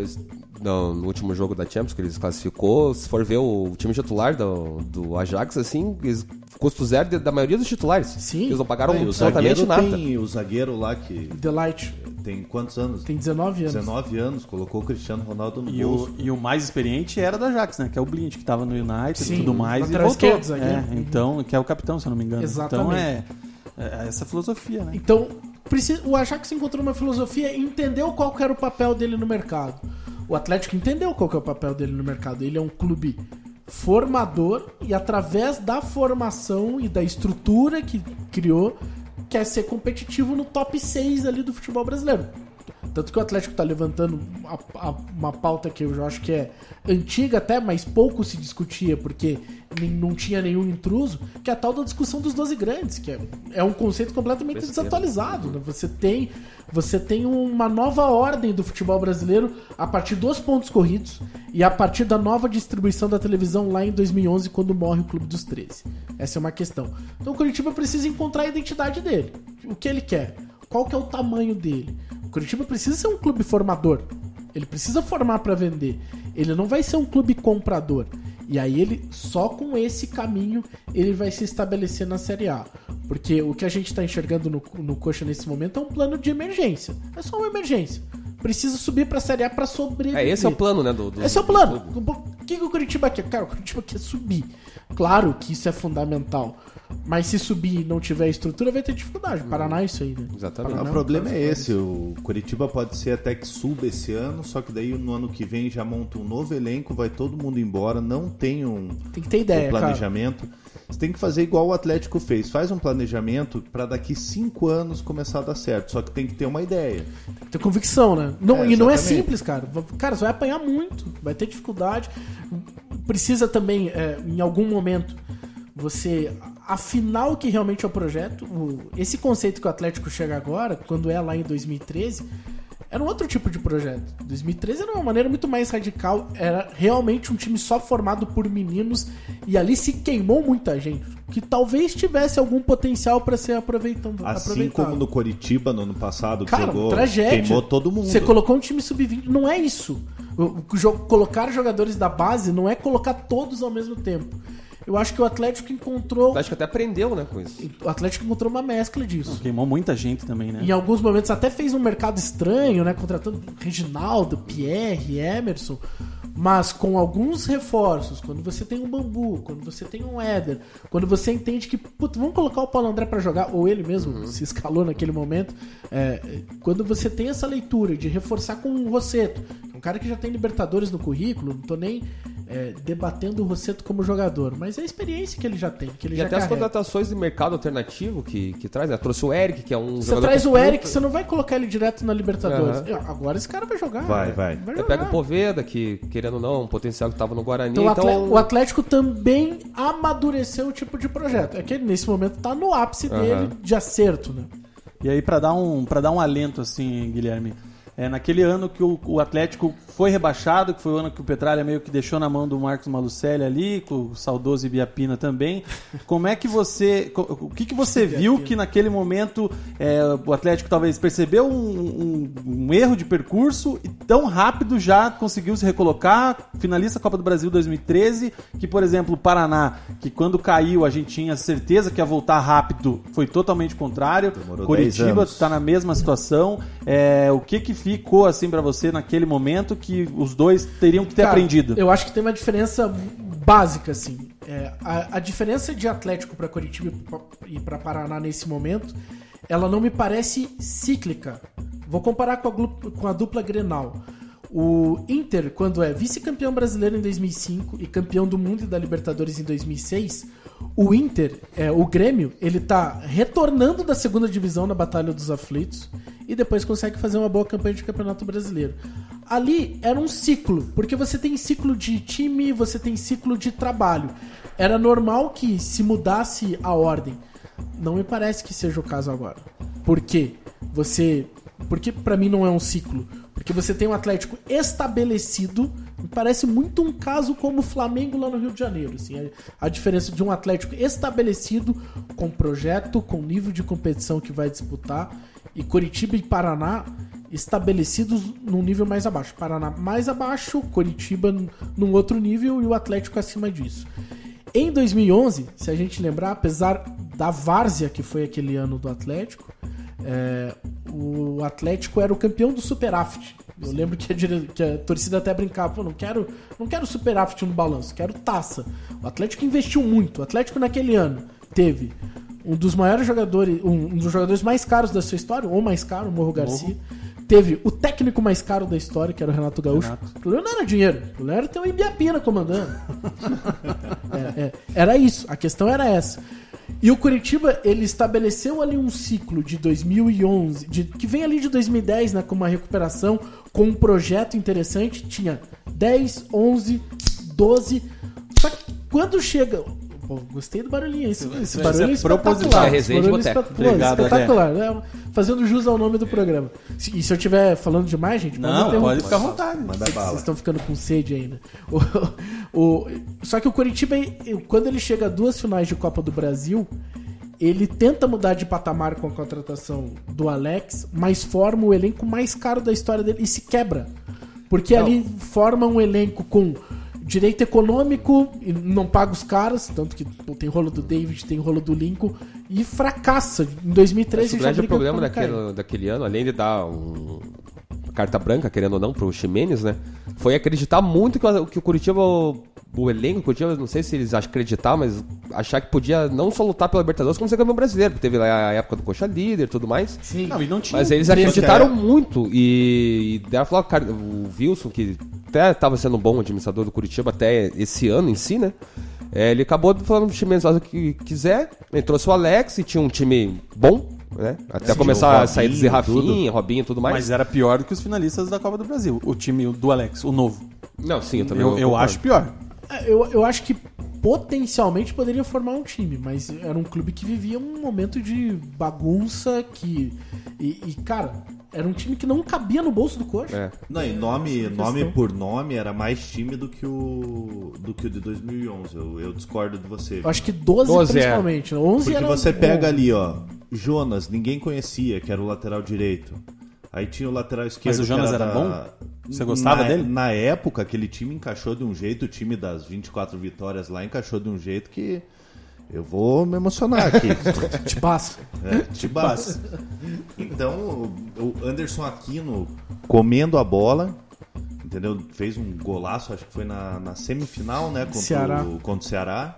no, no último jogo da Champions, que eles classificou, se for ver o time titular do, do Ajax, assim, eles, custo zero de- da maioria dos titulares. Sim. Eles não pagaram o absolutamente nada. tem o zagueiro lá que Delight tem quantos anos? tem 19 anos. 19 anos, colocou o Cristiano Ronaldo no E bolso. o, e o mais experiente era da Ajax, né? Que é o Blind, que tava no United Sim, e tudo mais. E voltou. É, então, que é o capitão, se eu não me engano. Exatamente. Então é, é essa filosofia, né? Então, o Ajax encontrou uma filosofia e entendeu qual que era o papel dele no mercado. O Atlético entendeu qual que é o papel dele no mercado. Ele é um clube formador e através da formação e da estrutura que criou, quer ser competitivo no top 6 ali do futebol brasileiro. Tanto que o Atlético tá levantando a- a- uma pauta que eu já acho que é antiga até, mas pouco se discutia, porque nem- não tinha nenhum intruso, que é a tal da discussão dos 12 grandes, que é, é um conceito completamente Besteira. desatualizado. né? Você tem você tem uma nova ordem do futebol brasileiro a partir dos pontos corridos e a partir da nova distribuição da televisão lá em 2011, quando morre o Clube dos 13. Essa é uma questão. Então o Curitiba precisa encontrar a identidade dele. O que ele quer? Qual que é o tamanho dele? O Curitiba precisa ser um clube formador. Ele precisa formar para vender. Ele não vai ser um clube comprador. E aí ele só com esse caminho ele vai se estabelecer na Série A. Porque o que a gente está enxergando no, no Coxa nesse momento é um plano de emergência. É só uma emergência. Precisa subir para a Série A para sobreviver. É, esse é o plano, né? Do, do- Esse é o plano. O que, que o Curitiba quer? Cara, o Curitiba quer subir. Claro que isso é fundamental. Mas se subir e não tiver estrutura, vai ter dificuldade. Paraná é isso aí, né? Exatamente. o Não, problema é claro, esse, o Curitiba pode ser até que suba esse ano, só que daí no ano que vem já monta um novo elenco, vai todo mundo embora, não tem um, Tem que ter ideia, um cara. planejamento. Você tem que fazer igual o Atlético fez, faz um planejamento para daqui cinco anos começar a dar certo, só que tem que ter uma ideia. Tem que ter convicção, né? Não, É, e não é simples, cara. Cara, você vai apanhar muito, vai ter dificuldade. Precisa também, é, em algum momento, você afinar o que realmente é o projeto. O- esse conceito que o Atlético chega agora, quando é lá em 2013, era um outro tipo de projeto. 2013 era uma maneira muito mais radical. Era realmente um time só formado por meninos e ali se queimou muita gente. Que talvez tivesse algum potencial para ser aproveitando, Assim aproveitado. como no Coritiba no ano passado, que Cara, jogou, tragédia. queimou todo mundo. Você colocou um time sub-20, não é isso. Colocar jogadores da base não é colocar todos ao mesmo tempo. Eu acho que o Atlético encontrou. Acho que até aprendeu, né, com isso. O Atlético encontrou uma mescla disso. Queimou muita gente também, né? Em alguns momentos até fez um mercado estranho, né? Contratando Reginaldo, Pierre, Emerson. Mas com alguns reforços, quando você tem um Bambu, quando você tem um Éder, quando você entende que, putz, vamos colocar o Paulo André pra jogar, ou ele mesmo se escalou naquele momento, é, quando você tem essa leitura de reforçar com o Rosseto, que é um cara que já tem Libertadores no currículo, não tô nem é, debatendo o Rosseto como jogador, mas é a experiência que ele já tem, que ele E já até as carrega. contratações de mercado alternativo que, que traz, né? Trouxe o Eric, que é um Você jogador traz que o Eric, você não vai colocar ele direto na Libertadores. Aham. Agora esse cara vai jogar. Vai, vai. Vai jogar. pega o Poveda, que querendo ou não, um potencial que tava no Guarani. Então, o Então, o Atlético também amadureceu o tipo de projeto. É que ele, nesse momento tá no ápice Aham. dele de acerto, né? E aí, pra dar um, dar um alento, assim, Guilherme, é, naquele ano que o, o Atlético foi rebaixado, que foi o ano que o Petralha meio que deixou na mão do Marcos Malucelli ali, com o saudoso Ibiapina também. Como é que você. O que, que você viu que naquele momento é, o Atlético talvez percebeu um, um- um erro de percurso e tão rápido já conseguiu se recolocar, finalista Copa do Brasil 2013, que, por exemplo, o Paraná, que quando caiu a gente tinha certeza que ia voltar rápido, foi totalmente contrário. Demorou 10 Curitiba está na mesma situação. É, o que que ficou assim pra você naquele momento que os dois teriam que ter Cara, aprendido? Eu acho que tem uma diferença básica, assim. É, a, a diferença de Atlético para Curitiba e para Paraná nesse momento, ela não me parece cíclica. Vou comparar com a, com a dupla Grenal. O Inter, quando é vice-campeão brasileiro em 2005 e campeão do mundo e da Libertadores em 2006, o Inter, é, o Grêmio, ele tá retornando da segunda divisão na Batalha dos Aflitos e depois consegue fazer uma boa campanha de campeonato brasileiro. Ali era um ciclo, porque você tem ciclo de time, você tem ciclo de trabalho. Era normal que se mudasse a ordem. Não me parece que seja o caso agora. Por quê? Você. Porque pra mim não é um ciclo. Porque você tem um Atlético estabelecido. Parece muito um caso como o Flamengo lá no Rio de Janeiro. Assim, a, diferença de um Atlético estabelecido, com projeto, com nível de competição que vai disputar, e Curitiba e Paraná estabelecidos num nível mais abaixo. Paraná mais abaixo, Curitiba num outro nível e o Atlético acima disso. Em 2011, se a gente lembrar, apesar da várzea que foi aquele ano do Atlético, é, o Atlético era o campeão do Superávit. Eu lembro que a, que a torcida até brincava, "Pô, não quero, não quero Superávit no balanço, quero taça. O Atlético investiu muito. O Atlético naquele ano teve um dos maiores jogadores, um, um dos jogadores mais caros da sua história, ou mais caro, o Morro Garcia. Teve o técnico mais caro da história, que era o Renato Gaúcho. Renato. O problema não era dinheiro, o problema era ter o Ibiapina comandando. É, é, era isso, a questão era essa. E o Curitiba, ele estabeleceu ali um ciclo de 2011, de, que vem ali de 2010, né, com uma recuperação, com um projeto interessante. Tinha 10, 11, 12. Só que quando chega. Pô, gostei do barulhinho. Esse, esse Isso barulho é é espetacular. É resenha de boteco. Obrigado, espetacular. né? Fazendo jus ao nome do programa. Se- E se eu estiver falando demais, gente, Não, pode ficar à vontade. Manda Vocês bala. estão ficando com sede ainda. O, o- só que o Curitiba, quando ele chega a duas finais de Copa do Brasil, ele tenta mudar de patamar com a contratação do Alex, mas forma o elenco mais caro da história dele e se quebra. Porque ali forma um elenco com direito econômico e não paga os caras, tanto que pô, tem rolo do David, tem rolo do Lincoln, e fracassa. Em 2013 o já grande briga problema daquele, daquele ano, além de dar um, carta branca, querendo ou não, pro Ximenes, né? Foi acreditar muito que o, que o Curitiba, o, o elenco, o Curitiba, não sei se eles acreditar, mas achar que podia não só lutar pela Libertadores, como ser campeão brasileiro. porque Teve lá a época do Coxa Líder e tudo mais. Sim. Não, e não tinha. Mas eles acreditaram que é- muito e, e daí falou, cara, o Wilson, que até estava sendo um bom administrador do Curitiba até esse ano em si, né? É, ele acabou falando pro Chimenez fazer o que quiser, ele trouxe o Alex e tinha um time bom, né? Até Sim, começar o a sair de Robinho, Rafinha, Robinho e tudo mais. Mas era pior do que os finalistas da Copa do Brasil. O time do Alex, o novo. Não, sim, eu também Eu, eu acho pior. É, Eu, eu acho que potencialmente poderia formar um time, mas era um clube que vivia um momento de bagunça que. E, e, cara, era um time que não cabia no bolso do coxa. É. Não, e nome, Essa nome por nome era mais time do que o do que o de 2011. Eu, eu discordo de você. Eu acho que 12, 12 é. principalmente. 11 Porque era você pega ali, ó, Jonas, ninguém conhecia, que era o lateral direito. Aí tinha o lateral esquerdo. o Jonas que era da- bom? Você gostava na, dele? Na época, aquele time encaixou de um jeito, o time das 24 vitórias lá encaixou de um jeito que eu vou me emocionar aqui. Te passa. É, Tibás. Então, o o Anderson Aquino comendo a bola, entendeu? Fez um golaço, acho que foi na, na semifinal, né? Contra, Ceará. O, contra o Ceará.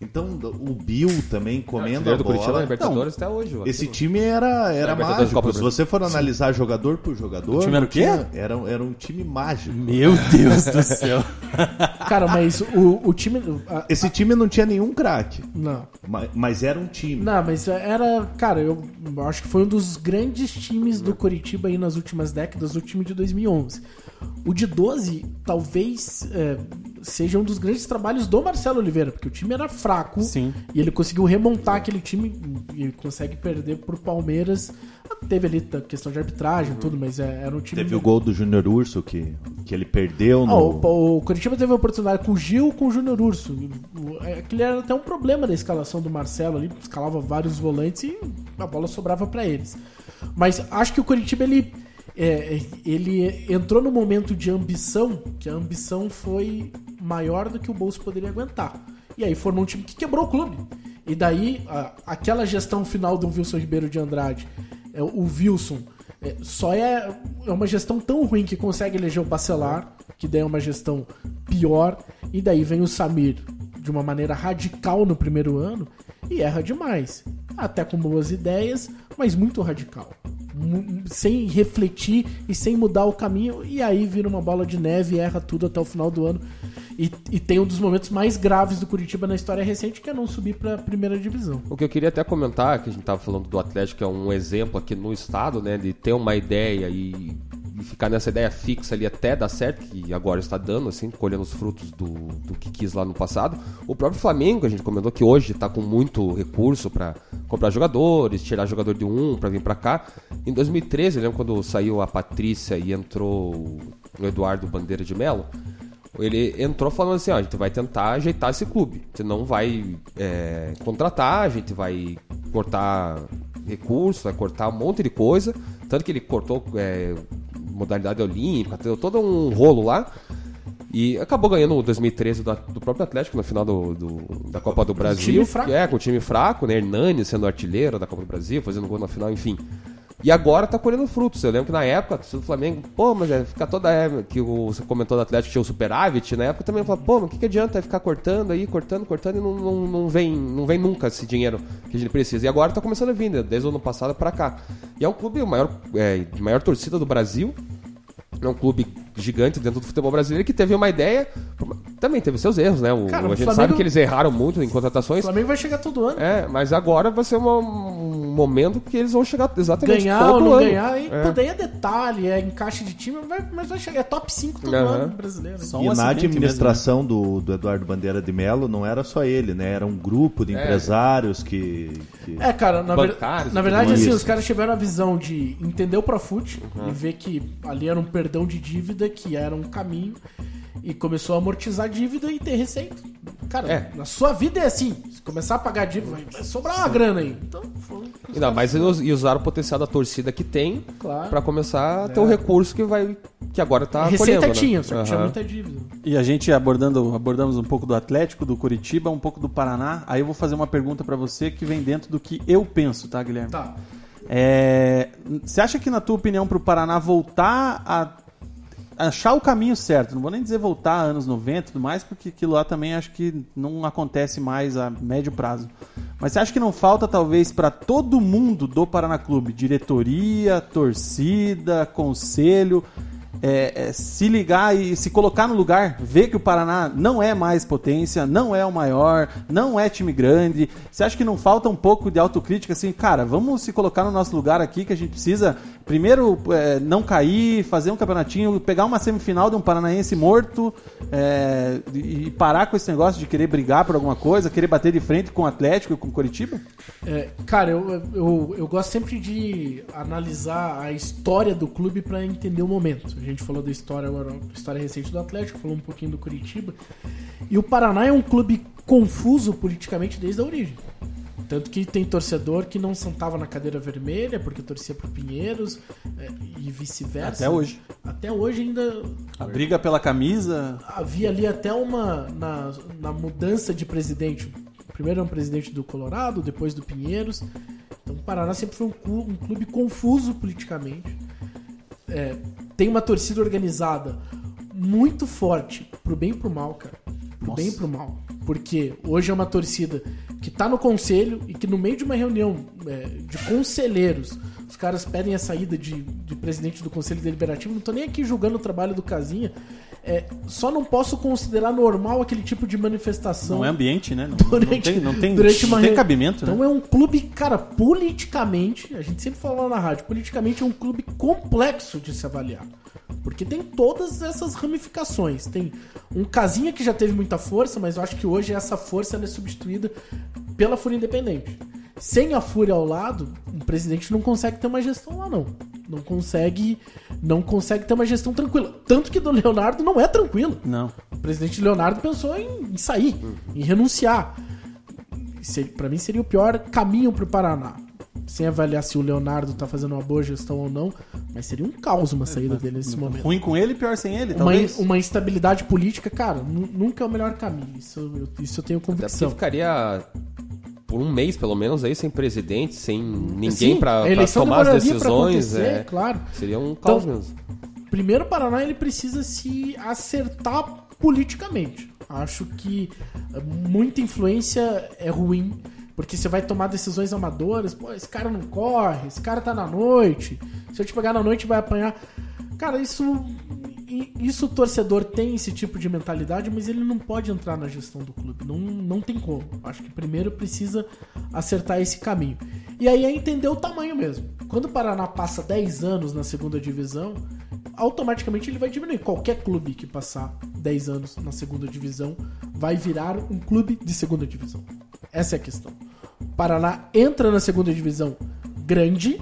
Então, o Bill também comendo a do Curitiba bola. Libertadores até hoje. ó. Esse time era, era mágico. Se você for analisar jogador por jogador, O time era o quê? Era, era um time mágico. Meu Deus do céu. Cara, mas o, o time. a- Esse time não tinha nenhum craque, não. ma- mas era um time. Não, mas era. Cara, eu acho que foi um dos grandes times do Curitiba aí nas últimas décadas, o time de 2011. O de 12 talvez é, seja um dos grandes trabalhos do Marcelo Oliveira, porque o time era fraco Sim. e ele conseguiu remontar aquele time e consegue perder pro Palmeiras. Teve ali a questão de arbitragem e tudo, mas é, era um time. Teve o gol do Júnior Urso que, que ele perdeu Ah, no. o, o Curitiba teve a oportunidade com o Gil com o Júnior Urso. O- Aquele era até um problema da escalação do Marcelo ali, escalava vários volantes e a bola sobrava pra eles. Mas acho que o Curitiba ele, é, ele entrou no momento de ambição, que a ambição foi maior do que o bolso poderia aguentar. E aí formou um time que quebrou o clube. E daí, a- aquela gestão final do Wilson Ribeiro de Andrade, é, o Wilson, é, só é, é uma gestão tão ruim que consegue eleger o Bacelar, que daí é uma gestão pior, e daí vem o Samir de uma maneira radical no primeiro ano e erra demais. Até com boas ideias, mas muito radical. Sem refletir e sem mudar o caminho, e aí vira uma bola de neve erra tudo até o final do ano. E, e tem um dos momentos mais graves do Curitiba na história recente, que é não subir pra primeira divisão. O que eu queria até comentar, que a gente tava falando do Atlético, que é um exemplo aqui no estado, né, de ter uma ideia e, ficar nessa ideia fixa ali até dar certo, que agora está dando, assim, colhendo os frutos do, do que quis lá no passado. O próprio Flamengo, a gente comentou que hoje está com muito recurso para comprar jogadores, tirar jogador de um para vir para cá. Em 2013, eu lembro quando saiu a Patrícia e entrou o Eduardo Bandeira de Melo, ele entrou falando assim, ó, a gente vai tentar ajeitar esse clube. Gente não vai é, contratar, a gente vai cortar recursos, vai cortar um monte de coisa. Tanto que ele cortou é, modalidade olímpica, todo um rolo lá. E acabou ganhando o 2013 do, do próprio Atlético na final do, do- da Copa do Brasil. time fraco. É, com o time fraco, né? Hernani sendo artilheiro da Copa do Brasil, fazendo gol na final, enfim. E agora tá colhendo frutos. Eu lembro que na época, do Flamengo, pô, mas é ficar toda. É, que você comentou do Atlético tinha o superávit, na época também falava, pô, mas o que, que adianta ficar cortando aí, cortando, cortando e não, não, não, vem, não vem nunca esse dinheiro que a gente precisa. E agora tá começando a vir, né, desde o ano passado pra cá. E é um clube maior, é, de maior torcida do Brasil. É um clube gigante dentro do futebol brasileiro que teve uma ideia. também teve seus erros, né? O, Cara, a o gente Flamengo- sabe que eles erraram muito em O contratações. Flamengo vai chegar todo ano. É, mas agora vai ser uma- um momento que eles vão chegar exatamente ganhar ou todo não ano. ganhar, aí, É. pô, daí é detalhe, é encaixe de time, mas vai chegar. É top 5 todo Aham. ano brasileiro. Só um e na administração do, do Eduardo Bandeira de Mello não era só ele, né? Era um grupo de É. empresários que, que- É, cara, na, Bancários na e verdade, assim, isso. os caras tiveram a visão de entender o Profut e ver que ali era um perdão de dívida, que era um caminho, e começou a amortizar a dívida e ter receita. Cara, É. na sua vida é assim. Se começar a pagar a dívida, vai- vai sobrar uma grana aí. Então, foi. Ainda mais eles e usaram o potencial da torcida que tem Claro. pra começar a ter o recurso que vai que agora tá Receita colhendo, tinha, né? só que tinha Aham. muita dívida. E a gente abordando, abordamos um pouco do Atlético, do Curitiba, um pouco do Paraná. Aí eu vou fazer uma pergunta pra você que vem dentro do que eu penso, tá, Guilherme? Tá. É, você acha que, na tua opinião, pro Paraná voltar a achar o caminho certo, não vou nem dizer voltar anos 90 e tudo mais, porque aquilo lá também acho que não acontece mais a médio prazo. Mas você acha que não falta, talvez, para todo mundo do Paraná Clube, diretoria, torcida, conselho, é, é, se ligar e se colocar no lugar, ver que o Paraná não é mais potência, não é o maior, não é time grande. Você acha que não falta um pouco de autocrítica assim, cara, vamos se colocar no nosso lugar aqui que a gente precisa primeiro é, não cair, fazer um campeonatinho, pegar uma semifinal de um paranaense morto é, e parar com esse negócio de querer brigar por alguma coisa, querer bater de frente com o Atlético e com o Curitiba? É, cara, eu, eu, eu gosto sempre de analisar a história do clube pra entender o momento. Gente falou da história agora, história recente do Atlético, falou um pouquinho do Curitiba. E o Paraná é um clube confuso politicamente desde a origem. Tanto que tem torcedor que não sentava na cadeira vermelha porque torcia pro Pinheiros é, e vice-versa. Até hoje. Até hoje ainda A briga pela camisa, havia ali até uma na, na mudança de presidente. Primeiro era um presidente do Colorado, depois do Pinheiros. Então o Paraná sempre foi um, clu- um clube confuso politicamente. É, tem uma torcida organizada muito forte, pro bem e pro mal, cara. Pro bem e pro mal. Porque hoje é uma torcida que tá no conselho e que no meio de uma reunião é, de conselheiros, os caras pedem a saída de, de presidente do conselho deliberativo. Não tô nem aqui julgando o trabalho do Casinha. É, só não posso considerar normal aquele tipo de manifestação. não é ambiente, né? Não, não Durante- tem, não tem, durante não uma tem cabimento, Então né? é um clube, cara, politicamente, a gente sempre fala lá na rádio, politicamente é um clube complexo de se avaliar. Porque tem todas essas ramificações. Tem um casinha que já teve muita força, mas eu acho que hoje essa força é substituída pela Fúria Independente. Sem a Fúria ao lado, um presidente não consegue ter uma gestão lá, não. Não consegue, não consegue ter uma gestão tranquila. Tanto que do Leonardo não é tranquilo. Não. O presidente Leonardo pensou em, em sair, em renunciar. Se- Pra mim seria o pior caminho pro Paraná. Sem avaliar se o Leonardo tá fazendo uma boa gestão ou não, mas seria um caos uma saída dele nesse momento. Ruim com ele, pior sem ele, Uma, talvez. uma instabilidade política, cara, nu- nunca é o melhor caminho. Isso, eu- isso eu tenho Até convicção. ficaria por um mês, pelo menos, aí sem presidente, sem ninguém Sim, pra, a pra eleição tomar as decisões. é, claro. Seria um caos Então, mesmo. Primeiro, o Paraná ele precisa se acertar politicamente. Acho que eh, muita influência é ruim, porque você vai tomar decisões amadoras. Pô, esse cara não corre, esse cara tá na noite. Se eu te pegar na noite, vai apanhar. Cara, isso. I- Isso o torcedor tem esse tipo de mentalidade, mas ele não pode entrar na gestão do clube. Não, não tem como. Acho que primeiro precisa acertar esse caminho. E aí é entender o tamanho mesmo. Quando o Paraná passa 10 anos na segunda divisão, automaticamente ele vai diminuir. Qualquer clube que passar 10 anos na segunda divisão vai virar um clube de segunda divisão. Essa é a questão. O Paraná entra na segunda divisão grande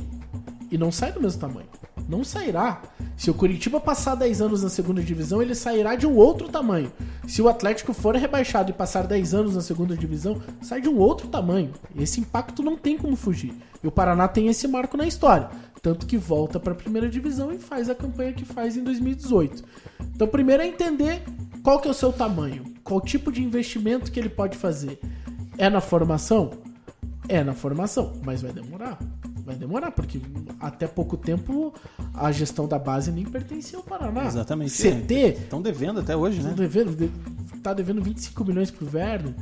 e não sai do mesmo tamanho. Não sairá. Se o Curitiba passar 10 anos na segunda divisão, ele sairá de um outro tamanho. Se o Atlético for rebaixado e passar 10 anos na segunda divisão, sai de um outro tamanho. Esse impacto não tem como fugir. E o Paraná tem esse marco na história. Tanto que volta para a primeira divisão e faz a campanha que faz em 2018. Então, primeiro é entender qual que é o seu tamanho, qual tipo de investimento que ele pode fazer. É na formação? É na formação, mas vai demorar. Vai demorar, porque até pouco tempo a gestão da base nem pertencia ao Paraná. Exatamente. CT Estão devendo até hoje, né? Estão devendo, de- tá devendo 25 milhões pro Werner.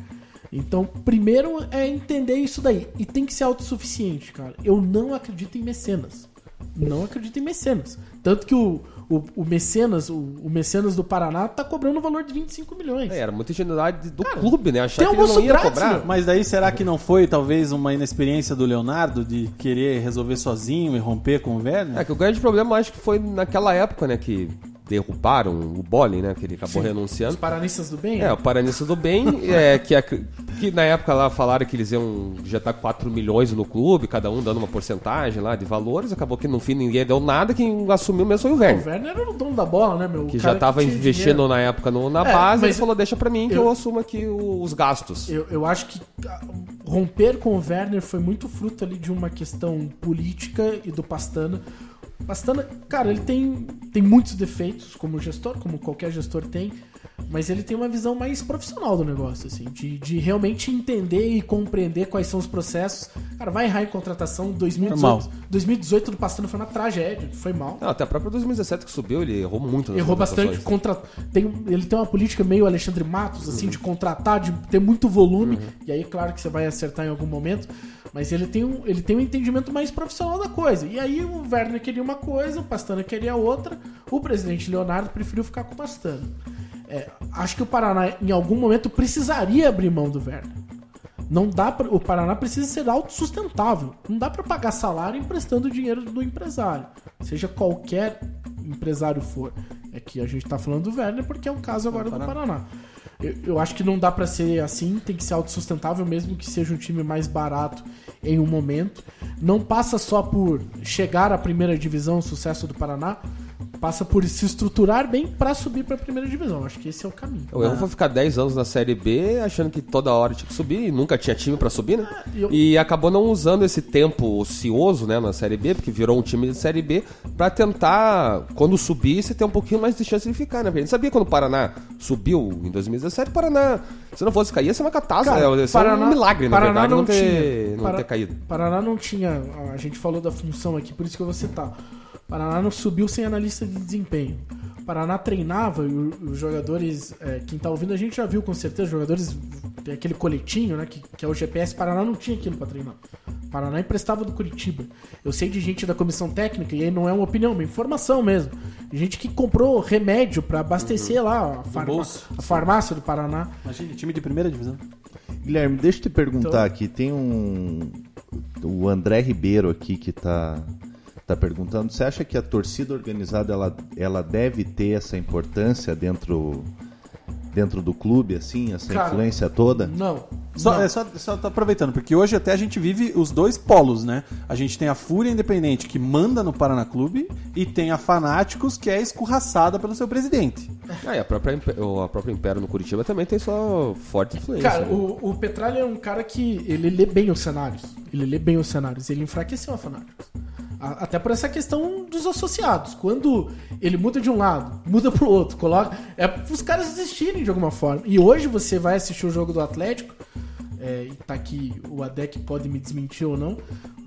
Então, primeiro é entender isso daí. E tem que ser autossuficiente, cara. Eu não acredito em mecenas. não acredita em mecenas. Tanto que o, o, o mecenas, o, o mecenas do Paraná tá cobrando um valor de 25 milhões. É, era muita ingenuidade do clube, né? Achar tem que ele não ia grátis, cobrar. meu. Mas daí será que não foi talvez uma inexperiência do Leonardo de querer resolver sozinho e romper com o Werner? É que o grande problema eu acho que foi naquela época, né, que derrubaram o Bolling, né, que ele acabou Os renunciando. paranistas do bem? É, o Paranista do Bem, é, que, ac- que na época lá falaram que eles iam já tá 4 milhões no clube, cada um dando uma porcentagem lá de valores, acabou que no fim ninguém deu nada, quem assumiu mesmo foi o O Werner. Werner era o dono da bola, né, meu? O Que já tava tinha investindo dinheiro. na época no- na É, base, ele falou, deixa pra mim que eu- eu, assumo aqui os gastos. Eu, eu acho que ah, romper com o Werner foi muito fruto ali de uma questão política e do Pastana. Pastana, cara, ele tem, tem muitos defeitos como gestor, como qualquer gestor tem, mas ele tem uma visão mais profissional do negócio, assim, de, de realmente entender e compreender quais são os processos. Cara, vai errar em contratação 2018. Normal. 2018 do Pastana foi uma tragédia, foi mal. Não, até a própria 2017 que subiu, ele errou muito Errou bastante. Contra... Tem, ele tem uma política meio Alexandre Matos, assim, de contratar, de ter muito volume. E aí, claro que você vai acertar em algum momento. Mas ele tem, um, ele tem um entendimento mais profissional da coisa. E aí o Werner queria uma coisa, o Pastana queria outra. O presidente Leonardo preferiu ficar com o Pastana. É, acho que o Paraná, em algum momento, precisaria abrir mão do Werner. Não dá pra, o Paraná precisa ser autossustentável. Não dá para pagar salário emprestando dinheiro do empresário, seja qualquer empresário for. É que a gente tá falando do Werner porque é um caso agora do Paraná. Eu, eu acho que não dá para ser assim, tem que ser autossustentável mesmo que seja um time mais barato em um momento. Não passa só por chegar à primeira divisão, o sucesso do Paraná, passa por se estruturar bem para subir para a primeira divisão. Acho que esse é o caminho. O erro foi ficar 10 anos na Série B, achando que toda hora tinha que subir, e nunca tinha time pra subir, né? e eu- E acabou não usando esse tempo ocioso, né, na Série B, porque virou um time de Série B, pra tentar, quando subisse, ter um pouquinho mais de chance de ficar, né? Porque a gente sabia quando o Paraná subiu em 2017, o Paraná, se não fosse cair, ia ser uma catástrofe, Cara, ia ser um milagre, na verdade, não, ter, não Para- ter caído. Paraná não tinha. A gente falou da função aqui, por isso que eu vou citar. Paraná não subiu sem analista de desempenho. Paraná treinava e os jogadores. é, quem tá ouvindo a gente já viu com certeza. Os jogadores. Tem aquele coletinho, né? Que, que é o GPS. Paraná não tinha aquilo pra treinar. Paraná emprestava do Curitiba. Eu sei de gente da comissão técnica, e aí não é uma opinião, é uma informação mesmo. Gente que comprou remédio pra abastecer lá a, farma- bolso. a farmácia do Paraná. Imagina, time de primeira divisão. Guilherme, deixa eu te perguntar Então- aqui. Tem um. O André Ribeiro aqui que tá, tá perguntando. Você acha que a torcida organizada ela, ela deve ter essa importância dentro, dentro do clube, assim, essa Cara, influência toda? Não. Só, não. é, só, só tô aproveitando, porque hoje até a gente vive os dois polos, né? A gente tem a Fúria Independente que manda no Paraná Clube e tem a Fanáticos que é escorraçada pelo seu presidente. Ah, e a própria, a própria Império no Curitiba também tem sua forte influência. Cara, né? o, o Petralha é um cara que ele lê bem os cenários. Ele lê bem os cenários. Ele enfraqueceu a Fanáticos. Até por essa questão dos associados. Quando ele muda de um lado, muda pro outro, coloca. É os caras desistirem de alguma forma. E hoje você vai assistir o jogo do Atlético. É, tá aqui o Adec pode me desmentir ou não.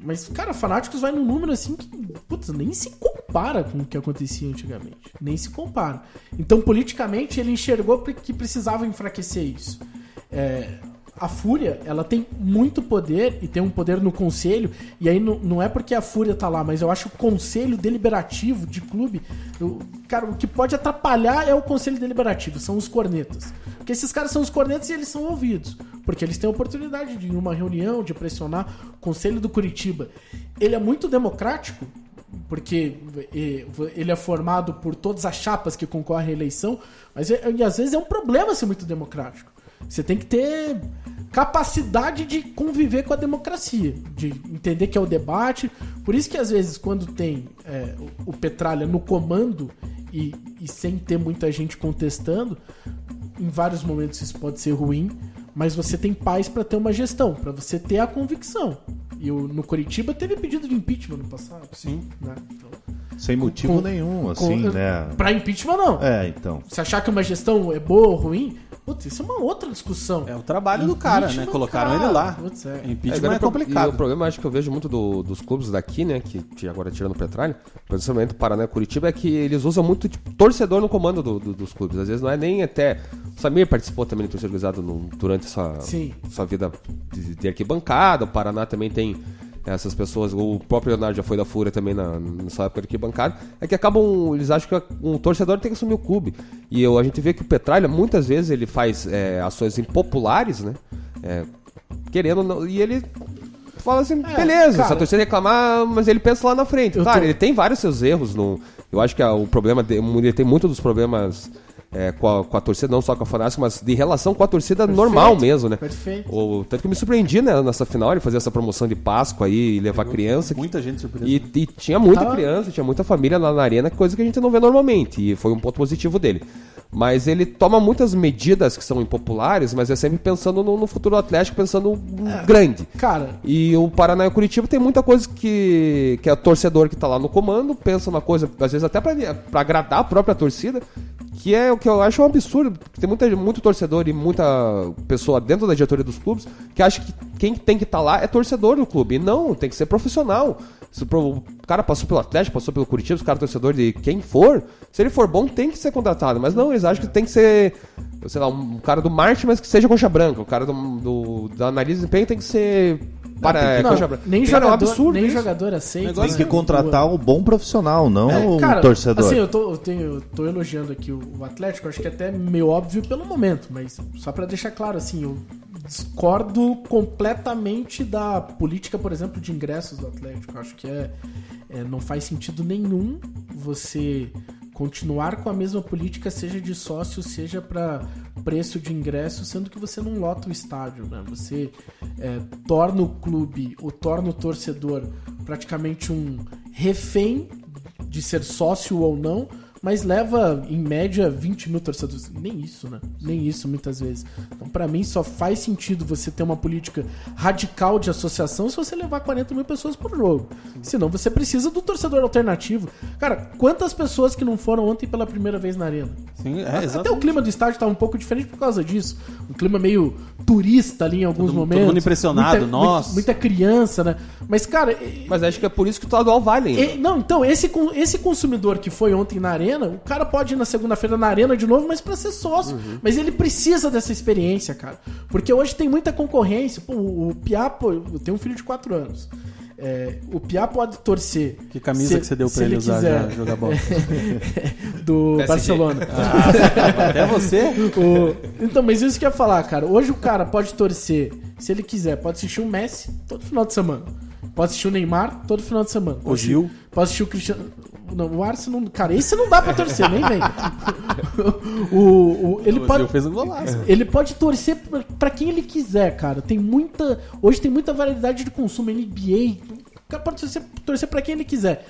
Mas, cara, Fanáticos vai num número assim que, putz, nem se compara com o que acontecia antigamente. Nem se compara. Então, politicamente, ele enxergou que precisava enfraquecer isso. É, a Fúria, ela tem muito poder e tem um poder no conselho. E aí não, não é porque a Fúria tá lá, mas eu acho o conselho deliberativo de clube. eu- cara, o que pode atrapalhar é o conselho deliberativo, são os cornetas. Porque esses caras são os cornetas e eles são ouvidos. Porque eles têm a oportunidade de, em uma reunião, de pressionar o conselho do Curitiba. Ele é muito democrático, porque ele é formado por todas as chapas que concorrem à eleição, mas é- e às vezes é um problema ser muito democrático. Você tem que ter capacidade de conviver com a democracia, de entender que é o debate. Por isso que às vezes quando tem é, o Petralha no comando e, e sem ter muita gente contestando, em vários momentos isso pode ser ruim, mas você tem paz para ter uma gestão, para você ter a convicção. E o, no Curitiba teve pedido de impeachment no passado. Sim. Né? Então, Sem motivo Com- nenhum, assim, com- né? Pra impeachment, não. É, então. Se achar que uma gestão é boa ou ruim, putz, isso é uma outra discussão. É o trabalho do cara, né? Colocaram cara. ele lá. Putz, é. Impeachment é, o pro- complicado. E o problema, acho que eu vejo muito do- dos clubes daqui, né? Que agora tirando o Petralha, principalmente o Paraná e Curitiba, é que eles usam muito tipo, torcedor no comando do- do- dos clubes. Às vezes não é nem até. O Samir participou também do torcedor organizado no- durante sua, Sim. sua vida de, de arquibancada. O Paraná também tem, essas pessoas, o próprio Leonardo já foi da Fúria também na, sua época de arquibancada, é que acabam, eles acham que um torcedor tem que assumir o clube. E eu, a gente vê que o Petralha, muitas vezes, ele faz é, ações impopulares, né? É, querendo, não- e ele fala assim, beleza, se cara- a torcida reclamar, mas ele pensa lá na frente. Claro, tô- ele tem vários seus erros, no, eu acho que a- o problema, de, ele tem muito dos problemas é, com, a, com a torcida, não só com a Fanática, mas de relação com a torcida normal mesmo, né? Perfeito. O, tanto que eu me surpreendi né, nessa final, ele fazer essa promoção de Páscoa aí e levar criança. que- Muita gente surpresa. e, e tinha muita Tava- criança, tinha muita família lá na arena, coisa que a gente não vê normalmente. E foi um ponto positivo dele. Mas ele toma muitas medidas que são impopulares, mas é sempre pensando no, no futuro do Atlético, pensando no grande. Cara, E o Paraná e o Curitiba tem muita coisa que, que é o torcedor que tá lá no comando, pensa uma coisa, às vezes até pra agradar a própria torcida, que é o que eu acho um absurdo. Tem muita, muito torcedor e muita pessoa dentro da diretoria dos clubes que acha que quem tem que estar lá é torcedor do clube. E não, tem que ser profissional. Se o cara passou pelo Atlético, passou pelo Curitiba, o cara é torcedor de quem for, se ele for bom, tem que ser contratado. Mas não, eles acham que tem que ser, sei lá, um cara do marketing, mas que seja coxa branca. O cara do, do, da análise de desempenho tem que ser para é, não, branca. nem Cara, é um jogador, absurdo nem isso. jogador aceita. Tem que contratar um bom profissional, não É, um cara, torcedor. Assim, eu tô, eu, tenho, eu tô elogiando aqui o, o Atlético, acho que é até meio óbvio pelo momento, mas só pra deixar claro, assim, eu discordo completamente da política, por exemplo, de ingressos do Atlético. Eu acho que é, é, não faz sentido nenhum você continuar com a mesma política, seja de sócio, seja para preço de ingresso, sendo que você não lota o estádio, né? Você é, torna o clube, ou torna o torcedor praticamente um refém de ser sócio ou não, mas leva em média 20 mil torcedores. Nem isso, né? Nem isso muitas vezes. Então, pra mim, só faz sentido você ter uma política radical de associação se você levar 40 mil pessoas por jogo. Senão você precisa do torcedor alternativo. Cara, quantas pessoas que não foram ontem pela primeira vez na arena? Sim, é, Até o exatamente. clima do estádio tá um pouco diferente por causa disso. Um clima meio turista ali em alguns Todo momentos. todo mundo impressionado, muita, nossa. Muita, muita criança, né? Mas, cara. Mas acho que é por isso que o estadual vale ainda. e- não, então, esse, esse consumidor que foi ontem na arena, o cara pode ir na segunda-feira na arena de novo, mas pra ser sócio. Uhum. Mas ele precisa dessa experiência, cara. Porque hoje tem muita concorrência. Pô, o, Piá, pô, eu tenho um filho de 4 anos. É, o Piá pode torcer. Que camisa se- que você deu pra ele usar quiser. já, jogar bola? do PSG. Barcelona. Até você? O- Então, mas isso que eu ia falar, cara. Hoje o cara pode torcer, se ele quiser, pode assistir o Messi todo final de semana. Pode assistir o Neymar todo final de semana. O Gil. Pode assistir o Cristiano. Não, o Arsenal. Cara, esse não dá pra torcer, nem vem. o, o- ele pode. Fez um golaço. Ele pode torcer pra- pra quem ele quiser, cara. Tem muita. Hoje tem muita variedade de consumo. NBA. O cara pode torcer, torcer pra quem ele quiser.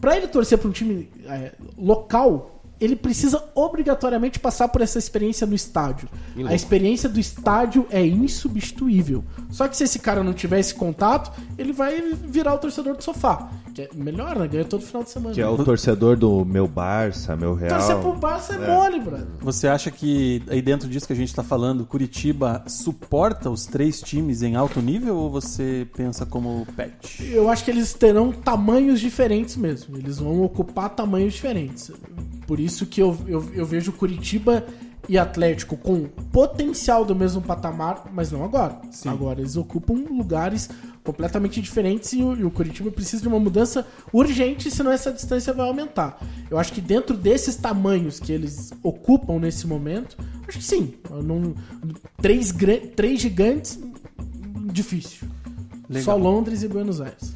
Pra ele torcer pra um time é, local, ele precisa obrigatoriamente passar por essa experiência no estádio. A experiência do estádio é insubstituível. Só que se esse cara não tiver esse contato, ele vai virar o torcedor do sofá. Que é melhor, né? Ganha todo final de semana. Que é o torcedor do meu Barça, meu Real. Torcer pro Barça é, mole, brother. Você acha que aí dentro disso que a gente tá falando, Curitiba suporta os três times em alto nível ou você pensa como pet? Eu acho que eles terão tamanhos diferentes mesmo. Eles vão ocupar tamanhos diferentes. Por isso que eu, eu, eu vejo Curitiba e Atlético com potencial do mesmo patamar, mas não agora. Agora eles ocupam lugares completamente diferentes e o, e o Curitiba precisa de uma mudança urgente, senão essa distância vai aumentar. Eu acho que dentro desses tamanhos que eles ocupam nesse momento, acho que sim. Não- três, três gigantes, difícil. Legal. Só Londres e Buenos Aires.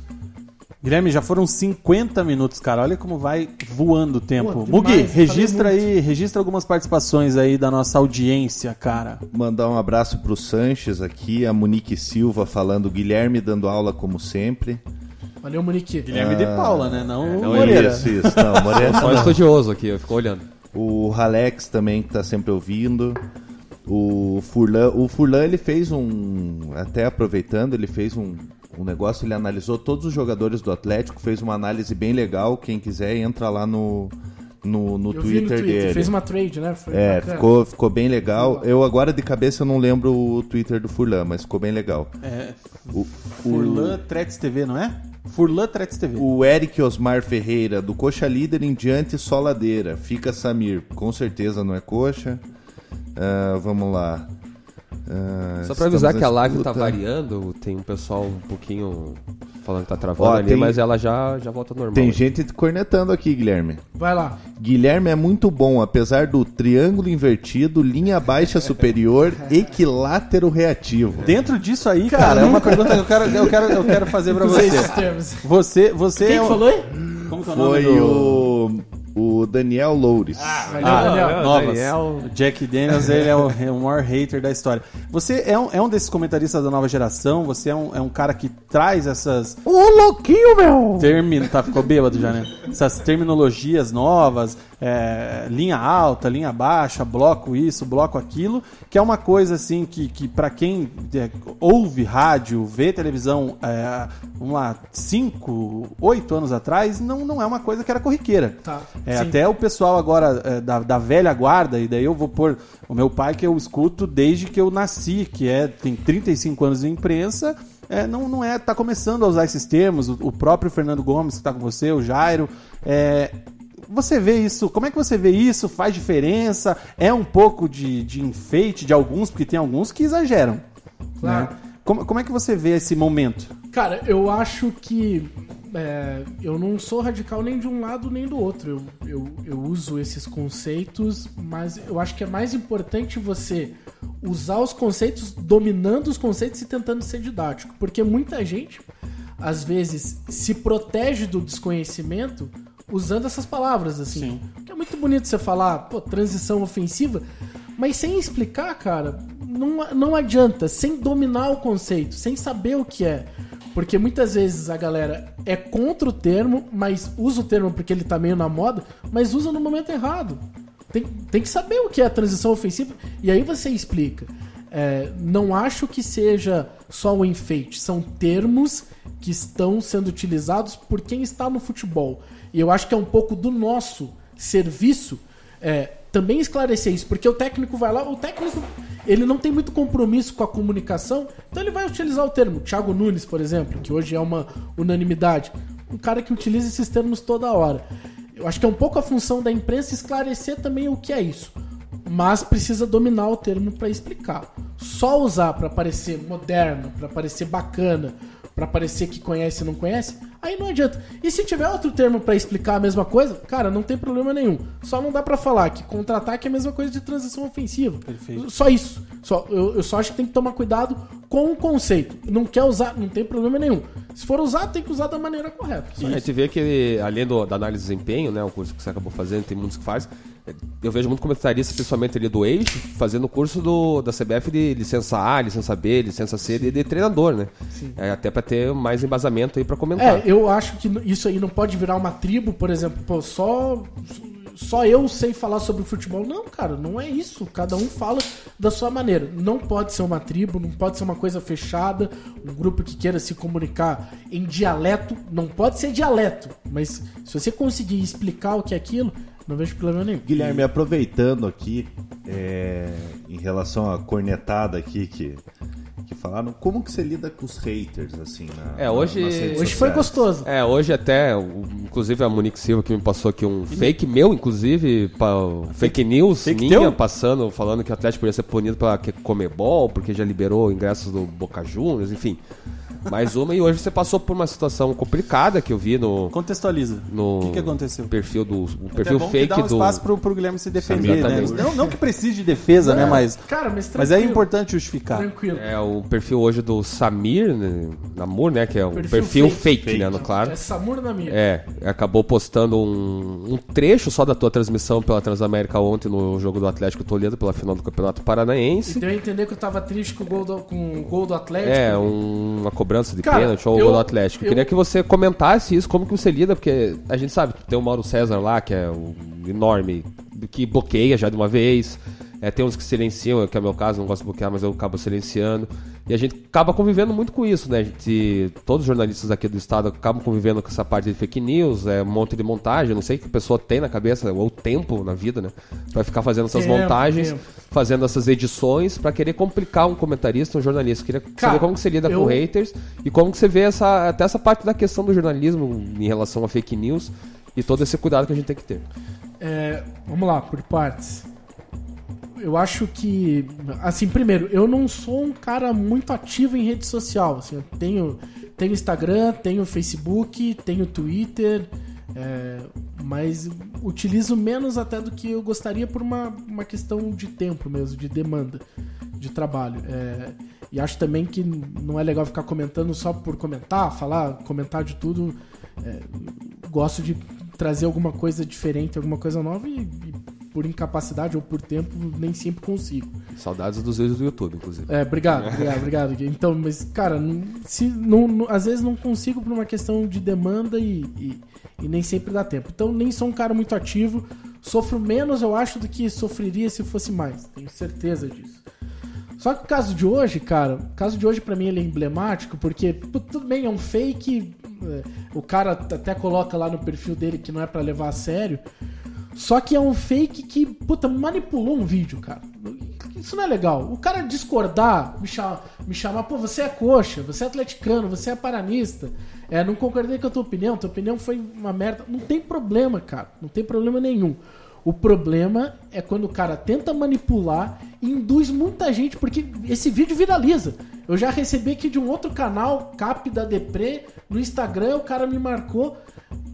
Guilherme, já foram 50 minutos, cara. Olha como vai voando o tempo. Pô, Mugi, registra muito. aí, registra algumas participações aí da nossa audiência, cara. Mandar um abraço pro Sanches aqui, a Monique Silva falando, Guilherme dando aula como sempre. Valeu, Monique. Guilherme de Paula, né? Não o não, Moreira. Isso, isso. Não, Moreira Só não. estudioso aqui, eu fico olhando. O Ralex também que tá sempre ouvindo. O Furlan, o Furlan ele fez um, até aproveitando, ele fez um, um negócio, ele analisou todos os jogadores do Atlético, fez uma análise bem legal, quem quiser entra lá no, no, no Eu vi no Twitter Twitter, dele. fez uma trade, né? Foi É, bacana. ficou, ficou bem legal. Eu agora de cabeça eu não lembro o Twitter do Furlan, mas ficou bem legal. É, O, Furlan Tretes TV, não é? Furlan Tretes TV. o Eric Osmar Ferreira, do Coxa Líder em diante, só ladeira. Fica Samir, com certeza não é coxa. Ah, vamos lá. Ah, Só pra avisar que a live tá variando, tem um pessoal um pouquinho falando que tá travando Ó, ali, tem- mas ela já, já volta normal. Tem gente cornetando aqui, Guilherme. Vai lá. Guilherme é muito bom, apesar do triângulo invertido, linha baixa superior, equilátero reativo. Dentro disso aí, cara, é uma pergunta que eu quero, eu quero, eu quero fazer pra você. Você, você Quem é que o- falou aí? Como que é o nome Foi do... o, o Daniel Loures. Valeu, Ah, Daniel. novas. Daniel. Jack Daniels, ele é o, é o maior hater da história. Você é um, é um desses comentaristas da nova geração, você é um, é um cara que traz essas Ô, louquinho, meu! termino, tá, ficou bêbado já, né? Essas terminologias novas, é, linha alta, linha baixa, bloco isso, bloco aquilo, que é uma coisa assim que, que para quem é, ouve rádio, vê televisão, é, vamos lá, 5, 8 anos atrás, não, não é uma coisa que era corriqueira. Tá, É, até o pessoal agora é, da, da velha guarda, e daí eu vou pôr o meu pai que eu escuto desde que eu nasci, que é tem 35 anos de imprensa, é, não, não é, tá começando a usar esses termos, o, o próprio Fernando Gomes que está com você, o Jairo, é, você vê isso, como é que você vê isso? Faz diferença? É um pouco de, de enfeite de alguns, porque tem alguns que exageram. Claro. né? Como, como é que você vê esse momento? Cara, eu acho que é, eu não sou radical nem de um lado nem do outro. Eu, eu, eu uso esses conceitos, mas eu acho que é mais importante você usar os conceitos, dominando os conceitos e tentando ser didático. Porque muita gente, às vezes, se protege do desconhecimento usando essas palavras, assim. Que é muito bonito você falar, pô, transição ofensiva, mas sem explicar, cara, não, não adianta, sem dominar o conceito, sem saber o que é. Porque muitas vezes a galera é contra o termo, mas usa o termo porque ele tá meio na moda, mas usa no momento errado. Tem, tem que saber o que é a transição ofensiva e aí você explica. É, não acho que seja só um enfeite, são termos que estão sendo utilizados por quem está no futebol. E eu acho que é um pouco do nosso serviço é, também esclarecer isso, porque o técnico vai lá, o técnico ele não tem muito compromisso com a comunicação, então ele vai utilizar o termo. Thiago Nunes, por exemplo, que hoje é uma unanimidade, um cara que utiliza esses termos toda hora. Eu acho que é um pouco a função da imprensa esclarecer também o que é isso, mas precisa dominar o termo para explicar. Só usar para parecer moderno, para parecer bacana, para parecer que conhece e não conhece, aí não adianta. E se tiver outro termo para explicar a mesma coisa, cara, não tem problema nenhum. Só não dá para falar que contra-ataque é a mesma coisa de transição ofensiva. Perfeito. Só isso. Só, eu, eu só acho que tem que tomar cuidado com o conceito. Não quer usar, não tem problema nenhum. Se for usar, tem que usar da maneira correta. Só gente vê que, além do, da análise de desempenho, né, o curso que você acabou fazendo, tem muitos que faz. Eu vejo muito comentarista, principalmente ali do eixo, fazendo o curso do, da CBF de licença A, licença B, licença C, de, de treinador, né? É, até pra ter mais embasamento aí pra comentar. É, eu acho que isso aí não pode virar uma tribo, por exemplo, pô, só só eu sei falar sobre futebol. Não, cara, não é isso. Cada um fala da sua maneira. Não pode ser uma tribo, não pode ser uma coisa fechada, um grupo que queira se comunicar em dialeto, não pode ser dialeto, mas se você conseguir explicar o que é aquilo, não vejo problema nenhum. Guilherme, aproveitando aqui, é, em relação à cornetada aqui que, que falaram, como que você lida com os haters, assim, na, É, hoje- nas redes Hoje foi sociais? gostoso. É, hoje até, inclusive a Monique Silva que me passou aqui um fake meu, inclusive, pa, fake news fake minha, teu? passando, falando que o Atlético podia ser punido pra que- Comebol, porque já liberou ingressos do Boca Juniors, enfim. Mais uma, e hoje você passou por uma situação complicada que eu vi no, Contextualiza. no O que, que aconteceu? perfil do o Até perfil é bom que fake dá um do. espaço pro, pro Guilherme se defender, né? Exatamente. Não, não que precise de defesa, né? Mas, Cara, mas mas é importante justificar. Tranquilo. É o perfil hoje do Samir né, Namur, né? Que é o Perfil perfil, fake. fake, né? No claro. É Samura na minha. É, acabou postando um, um trecho só da tua transmissão pela Transamérica ontem no jogo do Atlético Toledo pela final do Campeonato Paranaense. Deu a entender que eu tava triste com o gol do, com o gol do Atlético. É, um- uma cobrança de Cara, pênalti ou eu- gol do Atlético. eu- Queria que você comentasse isso, como que você lida, porque a gente sabe, tem o Mauro César lá, que é o enorme, que bloqueia já de uma vez. É, tem uns que silenciam, que é o meu caso, não gosto de bloquear, mas eu acabo silenciando. E a gente acaba convivendo muito com isso, né? A gente, todos os jornalistas aqui do estado acabam convivendo com essa parte de fake news, é um monte de montagem, não sei o que a pessoa tem na cabeça, ou tempo na vida, né? Pra ficar fazendo essas Tempo, montagens, tempo. fazendo essas edições, pra querer complicar um comentarista, um jornalista. Queria Cara, saber como que você lida eu- com haters e como que você vê essa, até essa parte da questão do jornalismo em relação a fake news e todo esse cuidado que a gente tem que ter. É, vamos lá, por partes. Eu acho que, assim, primeiro, eu não sou um cara muito ativo em rede social. Assim, eu tenho, tenho Instagram, tenho Facebook, tenho Twitter, é, mas utilizo menos até do que eu gostaria por uma, uma questão de tempo mesmo, de demanda de trabalho. É, e acho também que não é legal ficar comentando só por comentar, falar, comentar de tudo. É, gosto de trazer alguma coisa diferente, alguma coisa nova e, e por incapacidade ou por tempo nem sempre consigo. Saudades dos vídeos do YouTube, inclusive. É, obrigado, obrigado, obrigado. Então, mas, cara, não- se, não, não- às vezes não consigo por uma questão de demanda e, e, e nem sempre dá tempo. Então, nem sou um cara muito ativo. Sofro menos, eu acho, do que sofreria se fosse mais. Tenho certeza disso. Só que o caso de hoje, cara, o caso de hoje pra mim ele é emblemático, porque tudo bem, é um fake. É, O cara até coloca lá no perfil dele que não é pra levar a sério. Só que é um fake que, puta, manipulou um vídeo, cara. Isso não é legal. O cara discordar, me chamar, me chamar pô, você é coxa, você é atleticano, você é paranista. É, não concordei com a tua opinião, tua opinião foi uma merda. Não tem problema, cara. Não tem problema nenhum. O problema é quando o cara tenta manipular e induz muita gente, porque esse vídeo viraliza. Eu já recebi aqui de um outro canal, Cap da Depre, no Instagram, o cara me marcou.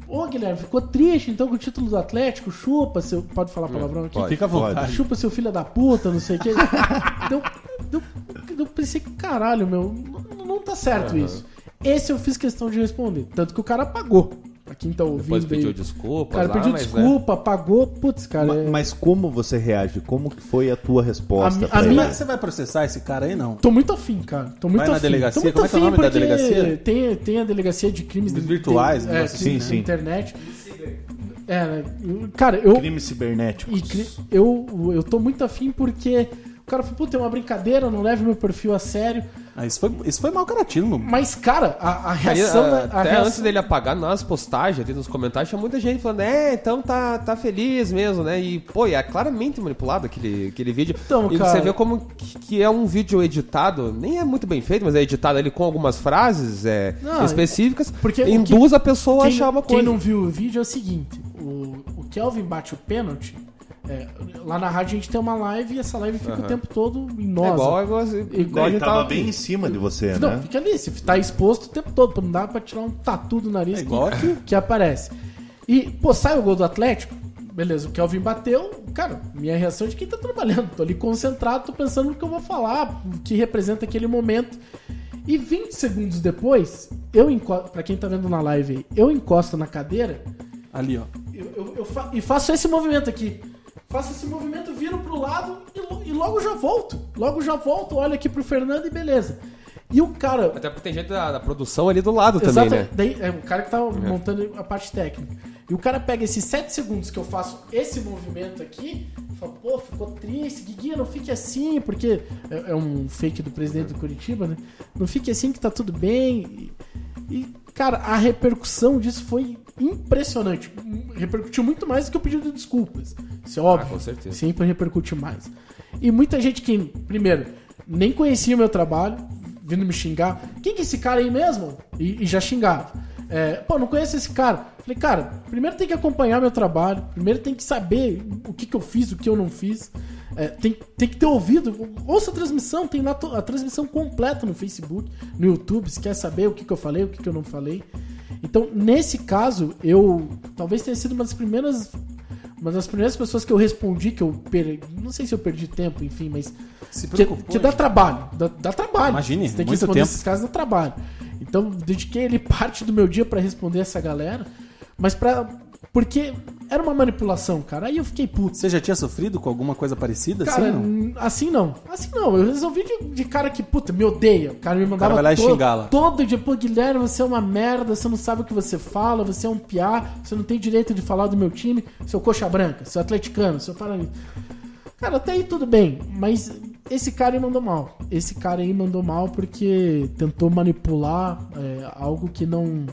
Ô, Guilherme, ficou triste então com o título do Atlético? Chupa, seu. Pode falar palavrão aqui? pode. Fica à vontade. Chupa seu filho da puta, não sei o que. eu, eu, eu pensei, caralho, meu, não, não tá certo isso. Esse eu fiz questão de responder. Tanto que o cara pagou. Pra quem tá ouvindo. Depois pediu aí. O cara lá, pediu mas, né, desculpa, pagou. Putz, cara. Ma- é- Mas como você reage? Como que foi a tua resposta? A a minha- vai, você vai processar esse cara aí, não? Tô muito afim, cara. Tô muito Vai na afim. delegacia? Tô muito Como é que é o nome da porque delegacia? Tem, tem a delegacia de crimes virtuais, de, um é, assim, na sim. internet. É, né, eu- cara, eu, Crimes cibernéticos. E cri- eu, eu tô muito afim porque o cara falou, puta, é uma brincadeira, não leve meu perfil a sério. Ah, isso, foi, isso foi mal caratismo. Mas, cara, a, a Aí, reação. da- a até reação- antes dele apagar nas postagens, ali nos comentários, tinha muita gente falando, é, então tá, tá feliz mesmo, né? E, pô, é claramente manipulado aquele, aquele vídeo. Então, e cara- você vê como que, que é um vídeo editado, nem é muito bem feito, mas é editado ali com algumas frases é, Não, específicas, porque induz que- a pessoa a quem, achar uma quem coisa. não viu o vídeo é o seguinte: o, o Kelvin bate o pênalti. É, lá na rádio a gente tem uma live e essa live fica o tempo todo em É nós. igual, igual, igual a Ele gente tava tava bem em cima de você, Não, né? fica ali, você tá exposto o tempo todo, não dá pra tirar um tatu do nariz É igual que, que aparece. E, pô, sai o gol do Atlético, beleza, o Kelvin bateu, cara, minha reação é de quem tá trabalhando, tô ali concentrado, tô pensando no que eu vou falar, o que representa aquele momento. E 20 segundos depois, eu encosto, pra quem tá vendo na live aí, eu encosto na cadeira Ali, ó. eu, eu- eu fa- e faço esse movimento aqui. Faço esse movimento, viro pro lado e, e logo já volto. Logo já volto, olho aqui pro Fernando e beleza. E o cara. Até porque tem gente da, da produção ali do lado também, Exato, né? daí, é o cara que tá montando a parte técnica. E o cara pega esses 7 segundos que eu faço esse movimento aqui e fala, pô, ficou triste, Guiguinha, não fique assim, porque é, é um fake do presidente do Curitiba, né? Não fique assim que tá tudo bem. E, e, cara, a repercussão disso foi impressionante. Repercutiu muito mais do que o pedido de desculpas. Isso é óbvio. com certeza. Sempre repercute mais. E muita gente que, primeiro, nem conhecia o meu trabalho, vindo me xingar. Quem que é esse cara aí mesmo? E, e já xingava. É, pô, não conheço esse cara. Falei, cara, primeiro tem que acompanhar meu trabalho, primeiro tem que saber o que, que eu fiz, o que eu não fiz. É, tem, tem que ter ouvido. Ouça a transmissão, tem lá a transmissão completa no Facebook, no YouTube, se quer saber o que, que eu falei, o que, que eu não falei. Então, nesse caso, eu talvez tenha sido uma das primeiras uma das primeiras pessoas que eu respondi que eu per... não sei se eu perdi tempo, enfim, mas Se que, preocupou, que dá trabalho, dá, dá trabalho. Imagine, Você tem que responder tempo. esses casos dá trabalho. Então, dediquei ele parte do meu dia pra responder essa galera, mas para porque era uma manipulação, cara. Aí eu fiquei puto. Você já tinha sofrido com alguma coisa parecida? Cara, assim, não? assim não. Assim não. Eu resolvi de, de cara que, puta, me odeia. O cara me mandava vai lá e todo, xingá-la. todo dia, pô, Guilherme, você é uma merda, você não sabe o que você fala, você é um piá, você não tem direito de falar do meu time, seu coxa branca, seu atleticano, seu paranista. Cara, até aí tudo bem, mas esse cara aí mandou mal. Esse cara aí mandou mal porque tentou manipular é, algo que não,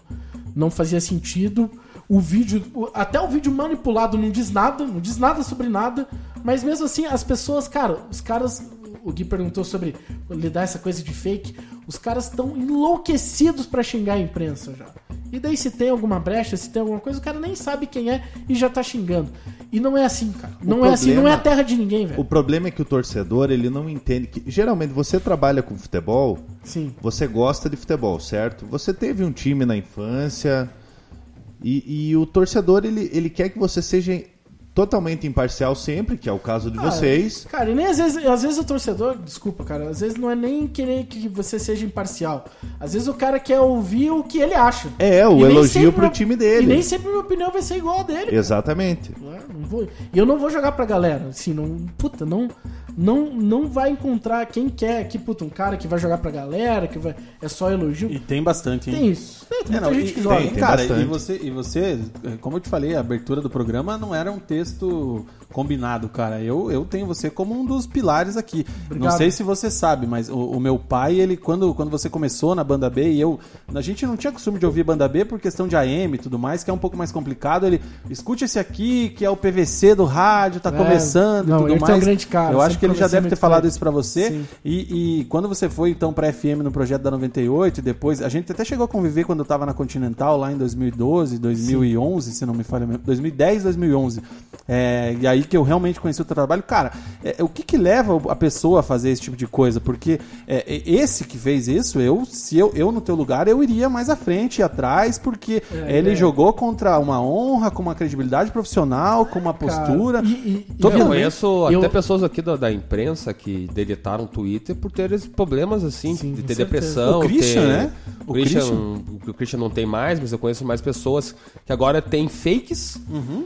não fazia sentido. O vídeo, até o vídeo manipulado não diz nada, não diz nada sobre nada, mas mesmo assim as pessoas, cara, os caras, o Gui perguntou sobre lidar essa coisa de fake, os caras estão enlouquecidos pra xingar a imprensa já. E daí se tem alguma brecha, se tem alguma coisa, o cara nem sabe quem é e já tá xingando. E não é assim, cara. Não é assim, não é a terra de ninguém, velho. O problema é que o torcedor, ele não entende que. Geralmente, você trabalha com futebol, Sim. você gosta de futebol, certo? Você teve um time na infância. E, e o torcedor, ele, ele quer que você seja totalmente imparcial sempre, que é o caso de Ah, vocês. Cara, e nem às vezes, às vezes o torcedor, desculpa, cara, às vezes não é nem querer que você seja imparcial. Às vezes o cara quer ouvir o que ele acha. É, o elogio pro time dele. E nem sempre minha opinião vai ser igual a dele. cara. Exatamente. É? Não vou- E eu não vou jogar pra galera, assim, não, puta, não, não, não vai encontrar quem quer aqui, puta, um cara que vai jogar pra galera, que vai, é só elogio. E tem bastante, hein? Tem isso. Tem, tem É, muita não, gente e, que joga. tem, tem cara, bastante. e você, e você, como eu te falei, a abertura do programa não era um texto combinado, cara. Eu, eu tenho você como um dos pilares aqui. Obrigado. Não sei se você sabe, mas o, o meu pai, ele quando, quando você começou na banda B e eu, a gente não tinha costume de ouvir banda B por questão de AM e tudo mais, que é um pouco mais complicado. Ele escute esse aqui, que é o PVC do rádio, tá É, começando não, e tudo ele mais. é um grande cara, eu acho sempre que ele já deve ter falado isso pra você. Sim. E, e quando você foi então pra FM no projeto da 98 e depois, a gente até chegou a conviver quando eu tava na Continental lá em 2012, 2011, se não me falha, a memória, 2010, 2011. É, e aí que eu realmente conheci o teu trabalho. Cara, é, o que que leva a pessoa a fazer esse tipo de coisa? Porque é, é, esse que fez isso, eu, se eu, eu no teu lugar, eu iria mais à frente e atrás, porque É, ele é. jogou contra uma honra, com uma credibilidade profissional, com uma postura. Cara, e- e- Todo Eu conheço eu- até pessoas aqui da, da imprensa que deletaram o Twitter por ter esses problemas assim, Sim, de ter certeza. depressão. O Christian, ter- né? O, O Christian, Christian. o Christian não tem mais, mas eu conheço mais pessoas que agora tem fakes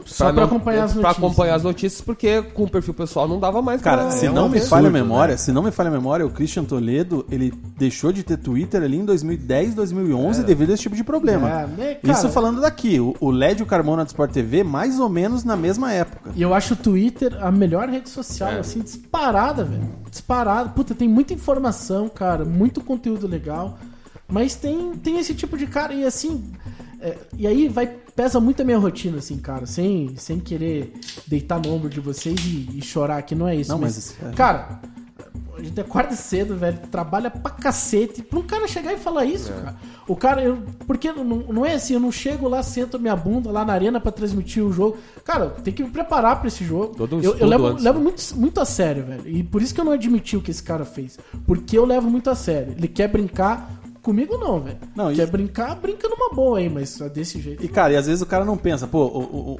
Só pra acompanhar as pra notícias. acompanhar as notícias, porque com o perfil pessoal não dava mais Cara, pra- se é não um me absurdo, falha a né? memória, se não me falha a memória, o Christian Toledo, ele deixou de ter Twitter ali em 2010, 2011 devido a esse tipo de problema. É, né, cara? Isso falando daqui, o, o LED e o Carmona do Sport TV, mais ou menos na mesma época. E eu acho o Twitter a melhor rede social, É. assim, disparada, velho. Disparada. Puta, tem muita informação, cara, muito conteúdo legal. Mas tem, tem esse tipo de cara, e assim. é, e aí vai pesa muito a minha rotina, assim, cara, sem, sem querer deitar no ombro de vocês e, e chorar, que não é isso. Não, mas, mas é- cara, a gente acorda cedo, velho, trabalha pra cacete. Pra um cara chegar e falar isso, cara. O cara, eu, porque não, não é assim, eu não chego lá, sento minha bunda lá na arena pra transmitir o jogo. Cara, tem que me preparar pra esse jogo. Todo um eu, eu levo, antes, levo muito, muito a sério, velho. E por isso que eu não admiti o que esse cara fez. Porque eu levo muito a sério. Ele quer brincar. Comigo não, velho. Não, Quer e- brincar, brinca numa boa aí, mas é desse jeito. E cara, e às vezes o cara não pensa, pô,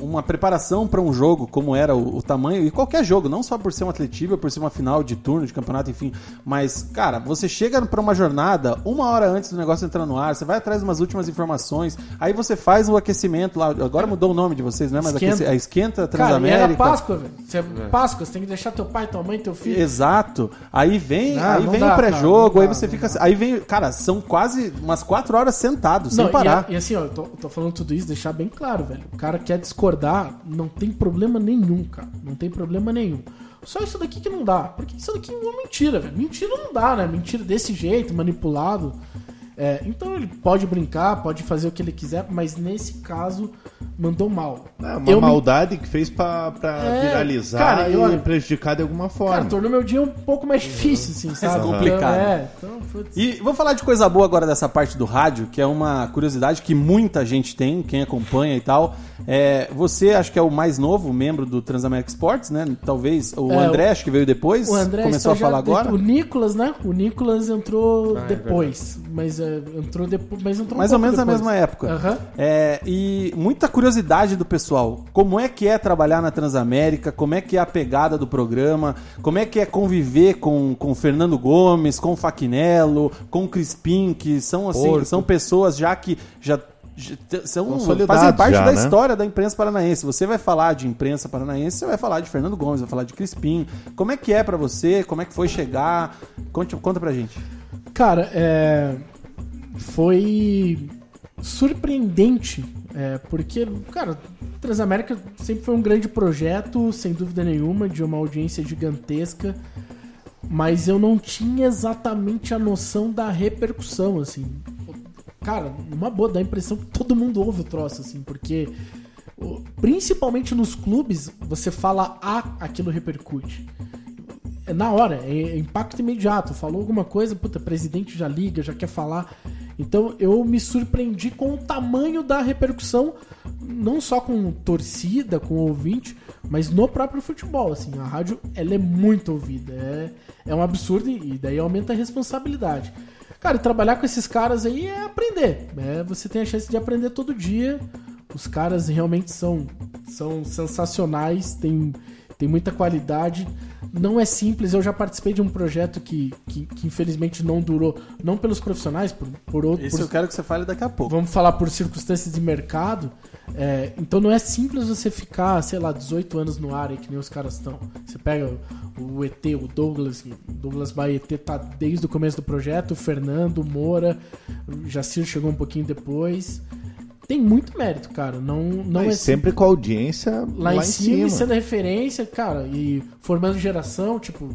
uma preparação pra um jogo como era o, o tamanho, e qualquer jogo, não só por ser um atletiva, por ser uma final de turno, de campeonato, enfim, mas, cara, você chega pra uma jornada uma hora antes do negócio entrar no ar, você vai atrás de umas últimas informações, aí você faz o aquecimento lá, agora mudou o nome de vocês, não é mais Esquenta. aquece, é esquenta Cara, Transamérica. era Páscoa, velho. Você é Páscoa, você tem que deixar teu pai, tua mãe, teu filho. Exato. Aí vem, Não, aí não vem dá, o pré-jogo, cara, aí não você fica, não dá. aí vem, cara, são quase umas quatro horas sentados, sem Não, e, parar. a- e assim, ó, eu tô, eu tô falando tudo isso, deixar bem claro, velho. O cara quer discordar, não tem problema nenhum, cara. Não tem problema nenhum. Só isso daqui que não dá. Porque isso daqui é uma mentira, velho. Mentira não dá, né? Mentira desse jeito, manipulado. É, então ele pode brincar, pode fazer o que ele quiser, mas nesse caso mandou mal. É uma Eu me- maldade que fez pra, pra É, viralizar cara, e olha- prejudicar de alguma forma. Cara, tornou meu dia um pouco mais difícil, assim, sabe? complicado. Então, é, então, putz. E vou falar de coisa boa agora dessa parte do rádio, que é uma curiosidade que muita gente tem, quem acompanha e tal. É, você, acho que é o mais novo membro do Transamérica Sports, né? Talvez o É, André, acho que veio depois, O André começou a falar agora. O Nicolas, né? O Nicolas entrou Ah, é depois. mas é, entrou depois. Mas entrou um Mais ou pouco menos na mesma época. Aham. É, e muita curiosidade do pessoal. Como é que é trabalhar na Transamérica? Como é que é a pegada do programa? Como é que é conviver com, com o Fernando Gomes, com o Faquinello, com o Crispim, que são assim, Porto. são pessoas já que já são fazem parte já, da né? história da imprensa paranaense. Você vai falar de imprensa paranaense, você vai falar de Fernando Gomes, vai falar de Crispim. Como é que é pra você? Como é que foi chegar? Conte, conta pra gente. Cara, é, foi surpreendente, é, porque, cara, Transamérica sempre foi um grande projeto, sem dúvida nenhuma, de uma audiência gigantesca, mas eu não tinha exatamente a noção da repercussão, assim. Cara, uma boa, dá a impressão que todo mundo ouve o troço, assim, porque principalmente nos clubes, você fala A, aquilo repercute. É na hora, é, é impacto imediato. Falou alguma coisa, puta, presidente já liga, já quer falar. Então eu me surpreendi com o tamanho da repercussão, não só com torcida, com ouvinte, mas no próprio futebol. Assim, a rádio ela é muito ouvida, é, é um absurdo e daí aumenta a responsabilidade. Cara, trabalhar com esses caras aí é aprender. É, você tem a chance de aprender todo dia. Os caras realmente são, são sensacionais, tem, tem muita qualidade. Não é simples, eu já participei de um projeto que, que, que infelizmente não durou, não pelos profissionais, por, por outros. Esse eu quero que você fale daqui a pouco. Vamos falar por circunstâncias de mercado. É, então não é simples você ficar, sei lá, 18 anos no ar, aí, que nem os caras estão. Você pega o ET, o Douglas, o Douglas Baet tá desde o começo do projeto, o Fernando, o Moura, o Jacir chegou um pouquinho depois. Tem muito mérito, cara. Não, não Mas é sempre com a audiência lá, em cima, e sendo referência, cara, e formando geração, tipo,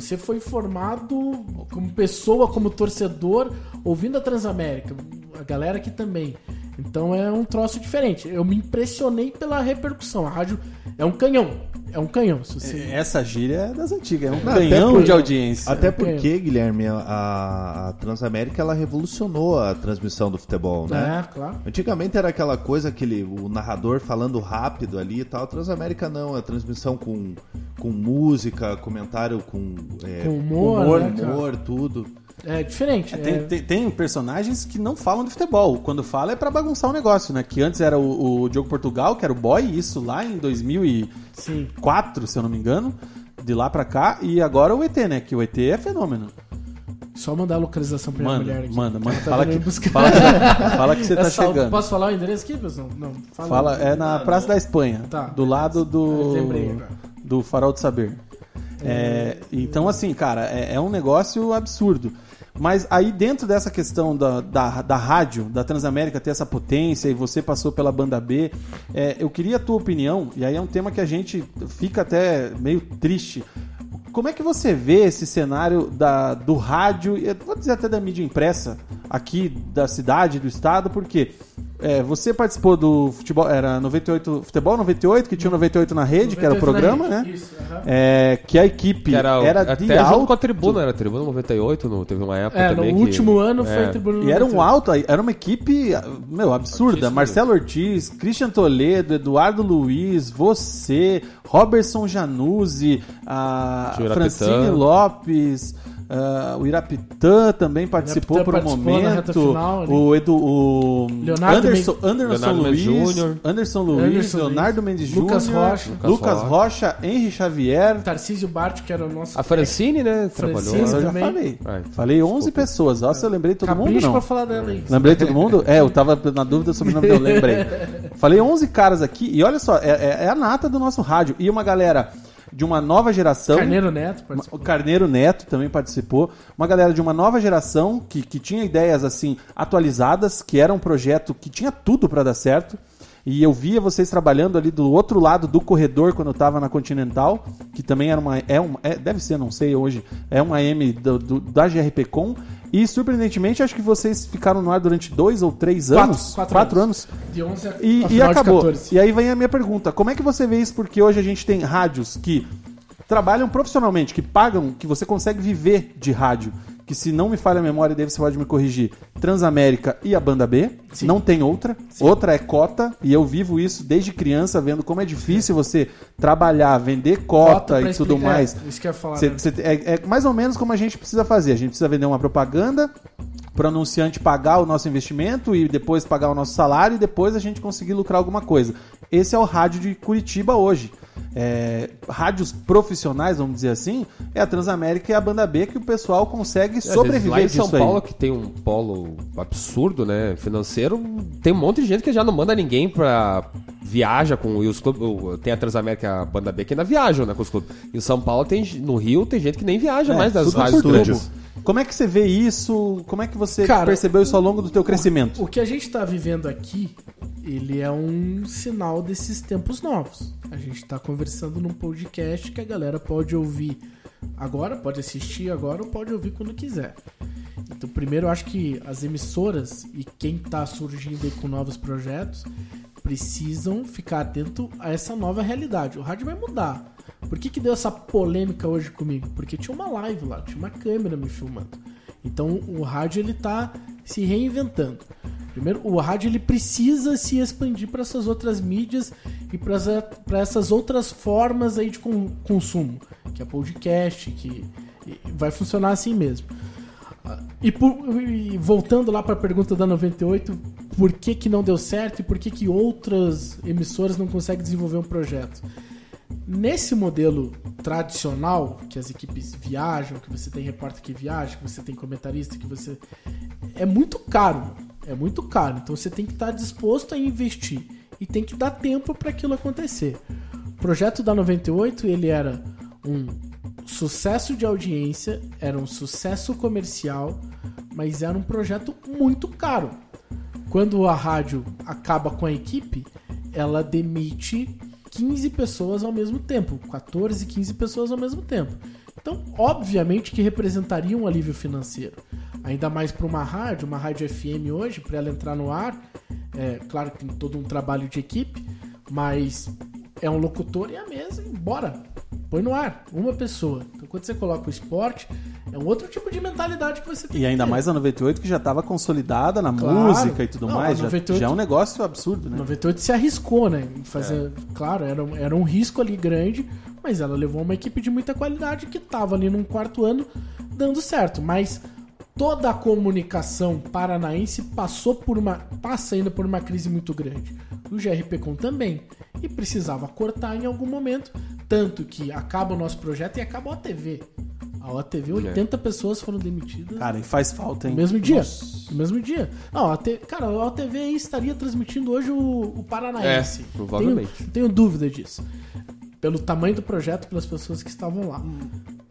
você foi formado como pessoa, como torcedor, ouvindo a Transamérica, a galera aqui também. Então é um troço diferente. Eu me impressionei pela repercussão. A rádio é um canhão. É um canhão. Se você... Essa gíria é das antigas, é um Não, canhão por- de audiência. Até É um canhão. porque, Guilherme, a, a Transamérica ela revolucionou a transmissão do futebol, né? É, claro. Antigamente era aquela coisa, aquele, o narrador falando rápido ali e tal. A Transamérica não, é transmissão com, com música, comentário com, é, Com humor, humor, né, humor, tudo. É diferente. É, tem, é- tem- tem personagens que não falam de futebol. Quando fala é pra bagunçar o negócio, né? Que antes era o, o Diogo Portugal, que era o boy, isso lá em 2004, Sim. se eu não me engano. De lá pra cá. E agora o ET, né? Que o ET é fenômeno. Só mandar a localização pra minha Manda, mulher aqui. manda, manda. Tá Fala que, fala, que, fala que você tá Essa- chegando. Posso falar o endereço aqui, pessoal? Não. Fala, Fala, é na Praça da Espanha, Tá. do lado do, Lembrei agora. do Farol do Saber. É, então, assim, cara, é, é um negócio absurdo. Mas aí, dentro dessa questão da, da, da rádio, da Transamérica ter essa potência e você passou pela banda B, é, eu queria a tua opinião, e aí é um tema que a gente fica até meio triste. Como é que você vê esse cenário da, do rádio, e vou dizer até da mídia impressa, aqui da cidade, do estado, porque é, você participou do futebol, era 98, Futebol 98, que tinha o 98 na rede, que era o 98 programa, né? Isso, aham. É, que a equipe Que era, era, até de alto. com a tribuna, era a tribuna 98, no, teve uma época É, no também que- último ano foi é. Tribuna E era um 98. alto, era uma equipe, meu, absurda. Altíssimo. Marcelo Ortiz, Christian Toledo, Eduardo Luiz, você, Robertson Januzzi, a. Francine Lopes, ah, o Irapitã também participou Irapitã por um momento. final o Edu, o Leonardo Anderson, Men- Anderson Leonardo Luiz. Anderson Luiz, Anderson Leonardo Mendes Lucas Júnior, Rocha. Lucas Lucas Rocha. Henry Xavier. Tarcísio Bart, que era o nosso. A Francine, né, Francine trabalhou. Essa eu já também. falei. Ai, Falei 11 desculpa. pessoas. Nossa, eu lembrei todo mundo Capricho não. pra falar dela aí. Lembrei todo mundo? É, eu tava na dúvida sobre o nome dele, eu lembrei. Falei 11 caras aqui, e olha só, é, é- é a nata do nosso rádio. E uma galera de uma nova geração. Carneiro Neto O participou. Carneiro Neto também participou. Uma galera de uma nova geração que, que tinha ideias assim atualizadas, que era um projeto que tinha tudo pra dar certo. E eu via vocês trabalhando ali do outro lado do corredor quando eu tava na Continental, que também era uma. É uma é- deve ser, não sei hoje, é uma M do- do- da GRP Com. E surpreendentemente, acho que vocês ficaram no ar durante dois ou três Quatro, anos. quatro anos. De 11 a, E, e acabou. 14. E aí vem a minha pergunta: como é que você vê isso? Porque hoje a gente tem rádios que trabalham profissionalmente, que pagam, que você consegue viver de rádio. Que se não me falha a memória, daí você pode me corrigir. Transamérica e a Banda B. Sim. Não tem outra. Outra é cota. E eu vivo isso desde criança, vendo como é difícil você trabalhar, vender cota, pra e tudo explicar. mais. É, isso que eu ia falar. Cê- né? cê- é, é mais ou menos como a gente precisa fazer. A gente precisa vender uma propaganda para o anunciante pagar o nosso investimento e depois pagar o nosso salário e depois a gente conseguir lucrar alguma coisa. Esse é o rádio de Curitiba hoje. É, rádios profissionais, vamos dizer assim, é a Transamérica e a Banda B que o pessoal consegue Vezes, sobreviver lá em disso São Paulo, aí. que tem um polo absurdo, né, financeiro, tem um monte de gente que já não manda ninguém pra viaja com e os clubes, o- tem a Transamérica, a banda B que ainda viajam, né, com os clubes. Em São Paulo tem no Rio tem gente que nem viaja É, mais das rádios do tubo. Como é que você vê isso? Como é que você Cara, percebeu isso ao longo do teu crescimento? O que a gente tá vivendo aqui, ele é um sinal desses tempos novos. A gente tá conversando num podcast que a galera pode ouvir agora, pode assistir agora ou pode ouvir quando quiser. Então, primeiro, eu acho que as emissoras e quem tá surgindo aí com novos projetos precisam ficar atento a essa nova realidade. O rádio vai mudar. Por que, que deu essa polêmica hoje comigo? Porque tinha uma live lá, tinha uma câmera me filmando. Então o rádio ele tá se reinventando. Primeiro, o rádio ele precisa se expandir para essas outras mídias e para essas outras formas aí de con- consumo, que é podcast, que vai funcionar assim mesmo. Ah, E, por- e voltando lá para a pergunta da 98, por que, que não deu certo e por que, que outras emissoras não conseguem desenvolver um projeto? Nesse modelo tradicional, que as equipes viajam, que você tem repórter que viaja, que você tem comentarista, que você. É muito caro. É muito caro. Então você tem que estar disposto a investir. E tem que dar tempo para aquilo acontecer. O projeto da 98 ele era um sucesso de audiência, era um sucesso comercial, mas era um projeto muito caro. Quando a rádio acaba com a equipe, ela demite 15 pessoas ao mesmo tempo, 14, 15 pessoas ao mesmo tempo. Então, obviamente que representaria um alívio financeiro. Ainda mais para uma rádio, uma rádio FM hoje, para ela entrar no ar, é claro que tem todo um trabalho de equipe, mas é um locutor e a mesa bora. Põe no ar, uma pessoa. Então, quando você coloca o esporte, é um outro tipo de mentalidade que você tem E ainda mais a 98 que já estava consolidada na Claro. música e tudo Não, mais. a Já, 98 já é um negócio absurdo, né? 98 se arriscou, né? Em fazer. Claro, era, um- era um risco ali grande, mas ela levou uma equipe de muita qualidade que tava ali num quarto ano dando certo. Mas toda a comunicação paranaense passou por uma. passa ainda por uma crise muito grande. O GRP Com também. E precisava cortar em algum momento. Tanto que acaba o nosso projeto e acaba a OTV. A OTV, 80 pessoas foram demitidas. Cara, e faz falta, hein? No mesmo dia. No mesmo dia. Não, a T... cara, a OTV aí estaria transmitindo hoje o, o Paranaense. É, provavelmente. Tenho, tenho dúvida disso. Pelo tamanho do projeto, pelas pessoas que estavam lá.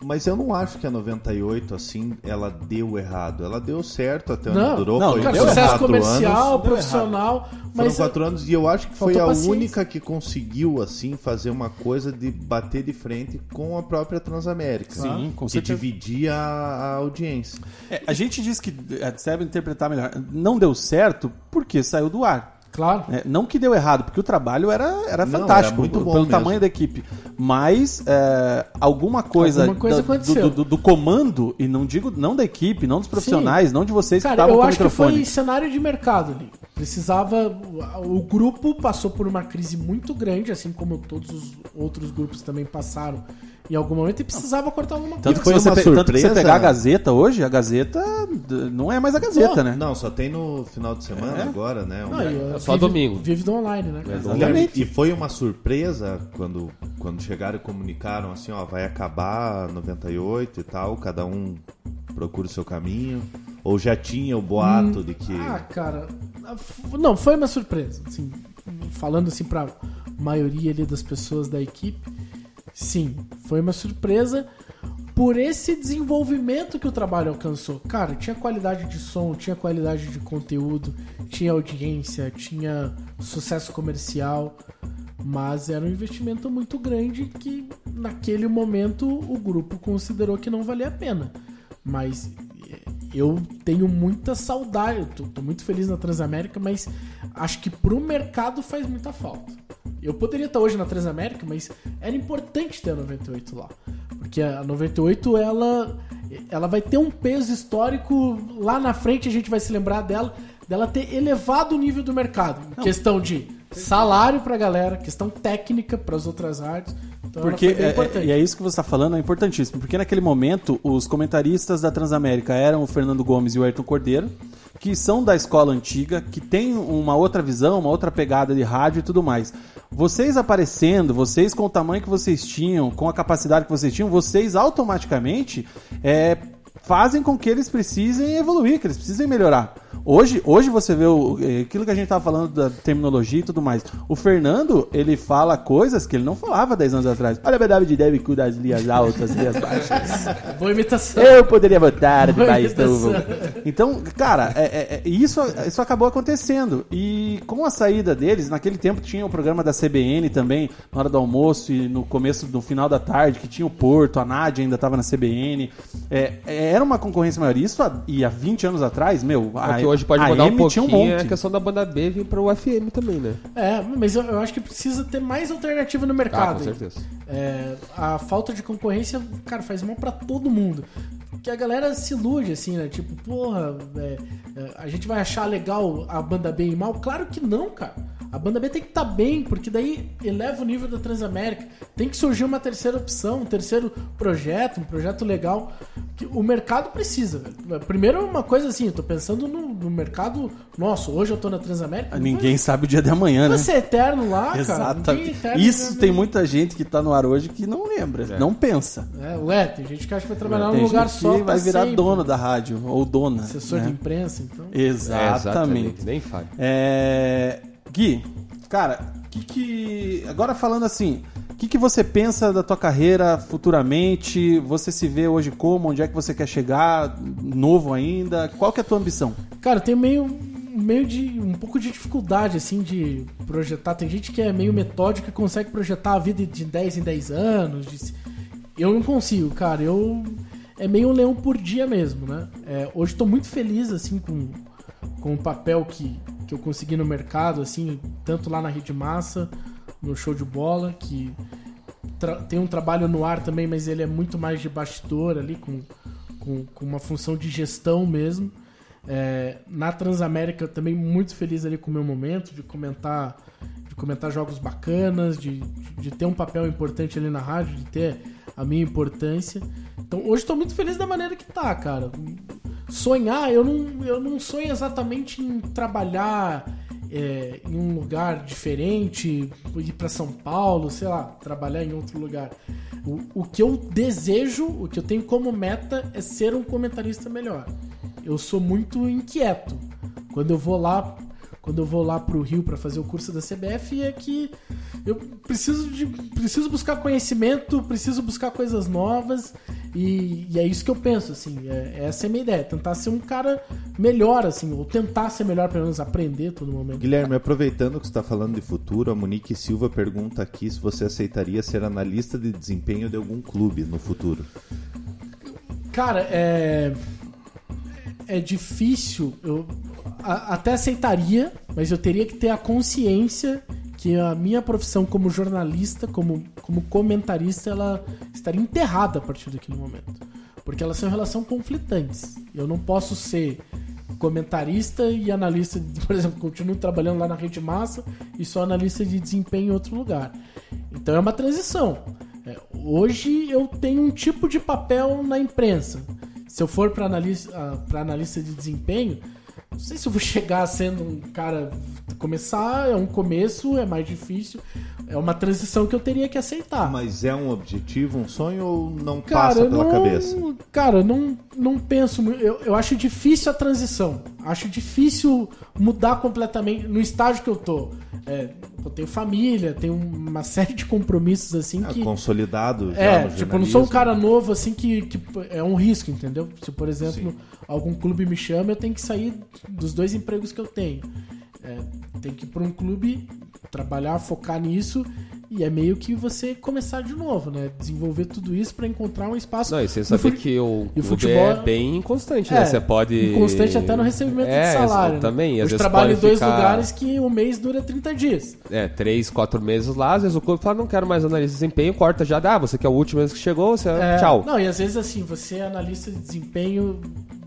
Mas eu não acho que a 98, assim, ela deu errado. Ela deu certo até onde Não, durou. não, foi Cara, deu sucesso quatro comercial, anos. profissional. Foram Mas quatro anos e eu acho que foi a paciência. única que conseguiu, assim, fazer uma coisa de bater de frente com a própria Transamérica. Sim, com que certeza. dividia a, a audiência. É, a gente diz que é, deve interpretar melhor. Não deu certo porque saiu do ar. Claro. É, não que deu errado, porque o trabalho era, era Não, fantástico, era muito pelo bom pelo mesmo. tamanho da equipe. Mas é, alguma coisa, Alguma coisa da- do, aconteceu. do- do comando, e não digo não da equipe, não dos profissionais, não de vocês que Cara, estavam eu com o acho que microfone. foi cenário de mercado ali. Precisava. O grupo passou por uma crise muito grande, assim como todos os outros grupos também passaram em algum momento, e precisava cortar alguma Tanto coisa. que, foi se você pe- tanto que você surpresa. pegar a Gazeta hoje, a Gazeta não é mais a Gazeta, Não, né? Não, só tem no final de semana É? agora, né? Não, e, É só vive- domingo. Vive do online, né? Exatamente. E foi uma surpresa quando, quando chegaram e comunicaram assim, ó, vai acabar 98 e tal, cada um procura o seu caminho. Ou já tinha o boato de que. Ah, cara. Não, foi uma surpresa. Assim, falando assim pra maioria ali das pessoas da equipe, sim, foi uma surpresa por esse desenvolvimento que o trabalho alcançou. Cara, tinha qualidade de som, tinha qualidade de conteúdo, tinha audiência, tinha sucesso comercial, mas era um investimento muito grande que naquele momento o grupo considerou que não valia a pena. Mas eu tenho muita saudade, eu tô, tô muito feliz na Transamérica, mas acho que pro mercado faz muita falta. Eu poderia estar hoje na Transamérica, mas era importante ter a 98 lá. Porque a 98 ela, ela vai ter um peso histórico lá na frente, a gente vai se lembrar dela, dela ter elevado o nível do mercado. Em questão de salário pra galera, questão técnica para as outras artes. Então ela Porque é, importante. e é isso que você está falando, é importantíssimo. Porque naquele momento, os comentaristas da Transamérica eram o Fernando Gomes e o Ayrton Cordeiro, que são da escola antiga, que tem uma outra visão, uma outra pegada de rádio e tudo mais. Vocês aparecendo, vocês com o tamanho que vocês tinham, com a capacidade que vocês tinham, vocês automaticamente é, fazem com que eles precisem evoluir, que eles precisem melhorar. Hoje, hoje você vê o, eh, aquilo que a gente estava falando da terminologia e tudo mais. O Fernando, ele fala coisas que ele não falava 10 anos atrás. Olha a BW de deve cu das lias altas, lias baixas. Boa imitação. Eu poderia votar do... imitação. Então, cara, é, é- é- isso, isso acabou acontecendo. E com a saída deles, naquele tempo tinha o programa da CBN também, na hora do almoço e no começo, no final da tarde, que tinha o Porto, a Nádia ainda estava na CBN. É, é, era uma concorrência maior. Isso há, e há 20 anos atrás, meu, É a, que hoje pode a mudar um AM tinha pouquinho um é a monte. questão da banda B vir pro FM também, né? É, mas eu, eu acho que precisa ter mais alternativa no Ah, mercado. com certeza. É, a falta de concorrência, cara, faz mal pra todo mundo. que a galera se ilude, assim, né? Tipo, porra, é, é, a gente vai achar legal a banda B e mal? Claro que não, cara. A banda B tem que estar tá bem, porque daí eleva o nível da Transamérica. Tem que surgir uma terceira opção, um terceiro projeto, um projeto legal. que O mercado precisa, velho. Primeiro, uma coisa assim, eu tô pensando no, no mercado nosso. Hoje eu tô na Transamérica. Ninguém vai, sabe o dia de amanhã, vai né? ser eterno lá, Exatamente. cara. Eterno Isso tem muita gente que tá no ar hoje que não lembra, é. não pensa. É, ué, tem gente que acha que vai trabalhar num lugar só. Que vai virar sempre. dono da rádio, ou dona. Assessor né? de imprensa, então. Exatamente. É, exatamente. Nem fale. É... Gui, cara, que que. Agora falando assim, o que, que você pensa da tua carreira futuramente? Você se vê hoje como? Onde é que você quer chegar? Novo ainda? Qual que é a tua ambição? Cara, eu tenho meio, meio de. um pouco de dificuldade, assim, de projetar. Tem gente que é meio metódica e consegue projetar a vida de 10 em 10 anos. De... Eu não consigo, cara. Eu. É meio um leão por dia mesmo, né? É, hoje estou muito feliz, assim, com, com o papel que, que eu consegui no mercado, assim, tanto lá na Rede Massa, no show de bola, que tem um trabalho no ar também, mas ele é muito mais de bastidor ali, com, com, com uma função de gestão mesmo. É, na Transamérica também muito feliz ali com o meu momento, de comentar comentar jogos bacanas, de, de ter um papel importante ali na rádio, de ter a minha importância. Então hoje estou muito feliz da maneira que tá, cara sonhar, eu não, eu não sonho exatamente em trabalhar é, em um lugar diferente, ir para São Paulo, sei lá, trabalhar em outro lugar. O, o que eu desejo, o que eu tenho como meta é ser um comentarista melhor. Eu sou muito inquieto. Quando eu vou lá quando eu vou lá pro Rio para fazer o curso da CBF é que eu preciso de preciso buscar conhecimento, preciso buscar coisas novas e, e é isso que eu penso assim, é, essa é a minha ideia, tentar ser um cara melhor assim, ou tentar ser melhor pelo menos aprender todo momento. Guilherme, aproveitando que está falando de futuro, a Monique Silva pergunta aqui se você aceitaria ser analista de desempenho de algum clube no futuro. Cara, é é difícil. Eu, a, até aceitaria, mas eu teria que ter a consciência que a minha profissão como jornalista, como, como comentarista, ela estaria enterrada a partir daquele momento. Porque elas são relação conflitantes. Eu não posso ser comentarista e analista, por exemplo, continuo trabalhando lá na Rede Massa e sou analista de desempenho em outro lugar. Então é uma transição. É, hoje eu tenho um tipo de papel na imprensa. Se eu for para analista, uh, analista de desempenho, não sei se eu vou chegar sendo um cara. Começar é um começo, é mais difícil. É uma transição que eu teria que aceitar. Mas é um objetivo, um sonho ou não cara, passa pela não, cabeça? Cara, não, não penso. Eu, eu acho difícil a transição. Acho difícil mudar completamente no estágio que eu tô. É, eu tenho família, tenho uma série de compromissos assim é, que. Consolidado. é, tipo, eu não sou um cara novo assim que, que é um risco, entendeu? Se, por exemplo, Sim. algum clube me chama, eu tenho que sair dos dois empregos que eu tenho. É, tem que ir para um clube, trabalhar, focar nisso e é meio que você começar de novo, né? Desenvolver tudo isso para encontrar um espaço. Não, e você sabe que o, o futebol é bem inconstante, né? É, você pode. Inconstante até no recebimento é, de salário. Né? Também. Né? Eu trabalho em dois ficar... lugares que o mês dura 30 dias. É, três, quatro meses lá, às vezes o clube fala, não quero mais analista de desempenho, corta já, ah, você que é o último mês que chegou, você. É, tchau. Não, e às vezes assim, você é analista de desempenho,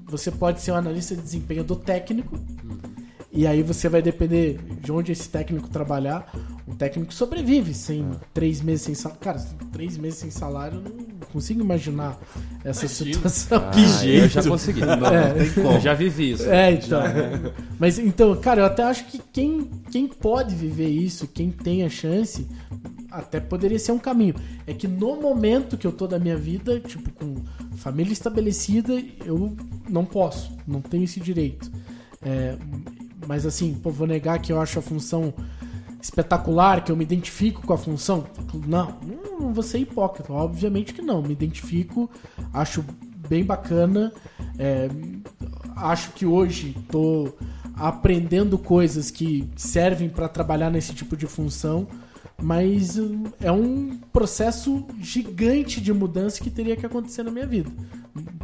você pode ser um analista de desempenho do técnico. E aí você vai depender de onde esse técnico trabalhar. Um técnico sobrevive sem é. três meses sem salário. Cara, três meses sem salário, eu não consigo imaginar essa Imagina. situação. Ah, que jeito! Eu já consegui. Não, é. não eu já vivi isso. É, então. Mas então, cara, eu até acho que quem, quem pode viver isso, quem tem a chance, até poderia ser um caminho. É que no momento que eu tô da minha vida, tipo, com família estabelecida, eu não posso, não tenho esse direito. É, mas assim, pô, vou negar que eu acho a função espetacular, que eu me identifico com a função. Não, não vou ser hipócrita, obviamente que não. Me identifico, acho bem bacana. É, acho que hoje estou aprendendo coisas que servem para trabalhar nesse tipo de função, mas hum, é um processo gigante de mudança que teria que acontecer na minha vida.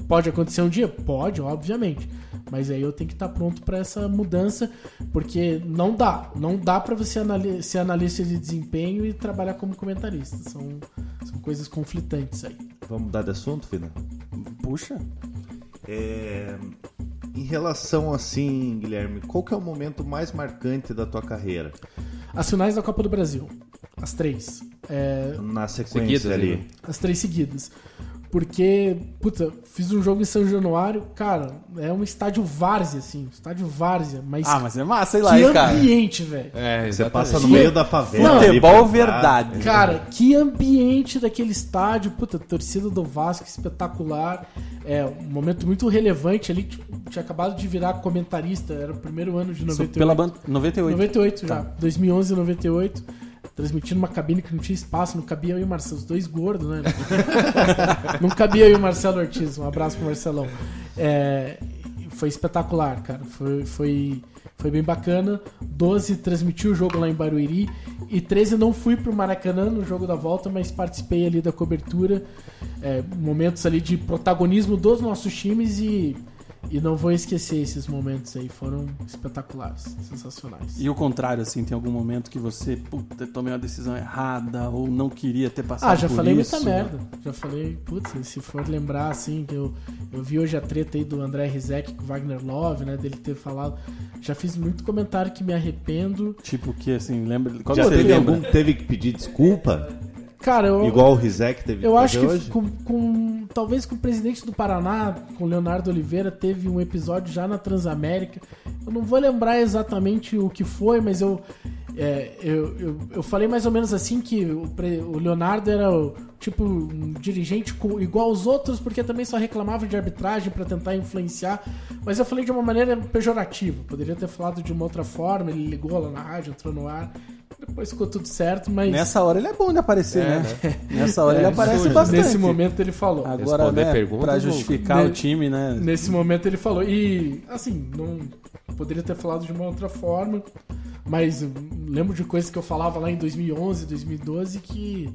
Pode acontecer um dia? Pode, obviamente. Mas aí eu tenho que estar pronto para essa mudança, porque não dá. Não dá para você anali ser analista de desempenho e trabalhar como comentarista. São, são coisas conflitantes aí. Vamos mudar de assunto, Fina? Puxa. É, em relação assim, Guilherme, qual que é o momento mais marcante da tua carreira? As finais da Copa do Brasil. As três. É, Na sequência Seguidas, ali. né? as três seguidas. Porque, puta, fiz um jogo em São Januário, cara, é um estádio várzea, assim, estádio várzea, mas, Ah, mas é massa, sei lá, que hein, cara. ambiente, velho. É, Você passa no Que- meio da favela. Não, ali Futebol pra verdade. Cara, que ambiente daquele estádio, puta, torcida do Vasco espetacular. É um momento muito relevante ali, tipo, tinha acabado de virar comentarista, era o primeiro ano de Isso 98. Pela ban... 98. 98 já, 2011 e 98. Transmitindo uma cabine que não tinha espaço, não cabia eu e o Marcelo, os dois gordos, né? não cabia eu e o Marcelo Ortiz. Um abraço pro Marcelão. É, foi espetacular, cara. Foi, foi, foi bem bacana. 12 transmitiu o jogo lá em Barueri. E 13 não fui pro Maracanã no jogo da volta, mas participei ali da cobertura. É, momentos ali de protagonismo dos nossos times e. E não vou esquecer esses momentos aí, foram espetaculares, sensacionais. E o contrário, assim, tem algum momento que você, puta, tomei uma decisão errada ou não queria ter passado Ah, já por falei isso. muita merda. Já falei, putz, se for lembrar assim, que eu, eu vi hoje a treta aí do André Rizek com o Wagner Love, né? Dele ter falado. Já fiz muito comentário que me arrependo. Tipo que, assim, lembra... Qual Já teve lembra? algum que teve que pedir desculpa? Cara, eu. Igual o Rizek teve Eu acho que hoje? com, com- talvez com o presidente do Paraná, com o Leonardo Oliveira, teve um episódio já na Transamérica. Eu não vou lembrar exatamente o que foi, mas eu é, eu, eu, eu falei mais ou menos assim que o, o Leonardo era o, tipo um dirigente co- igual aos outros, porque também só reclamava de arbitragem para tentar influenciar. Mas eu falei de uma maneira pejorativa. Poderia ter falado de uma outra forma. Ele ligou lá na rádio, entrou no ar. Depois ficou tudo certo, mas Nessa hora ele é bom de aparecer, É, né? Nessa hora É, ele aparece surge. bastante. nesse momento ele falou. Agora, Responder né, perguntas, pra justificar o time, né? Nesse momento ele falou. E, assim, não poderia ter falado de uma outra forma, mas lembro de coisas que eu falava lá em 2011, 2012 que.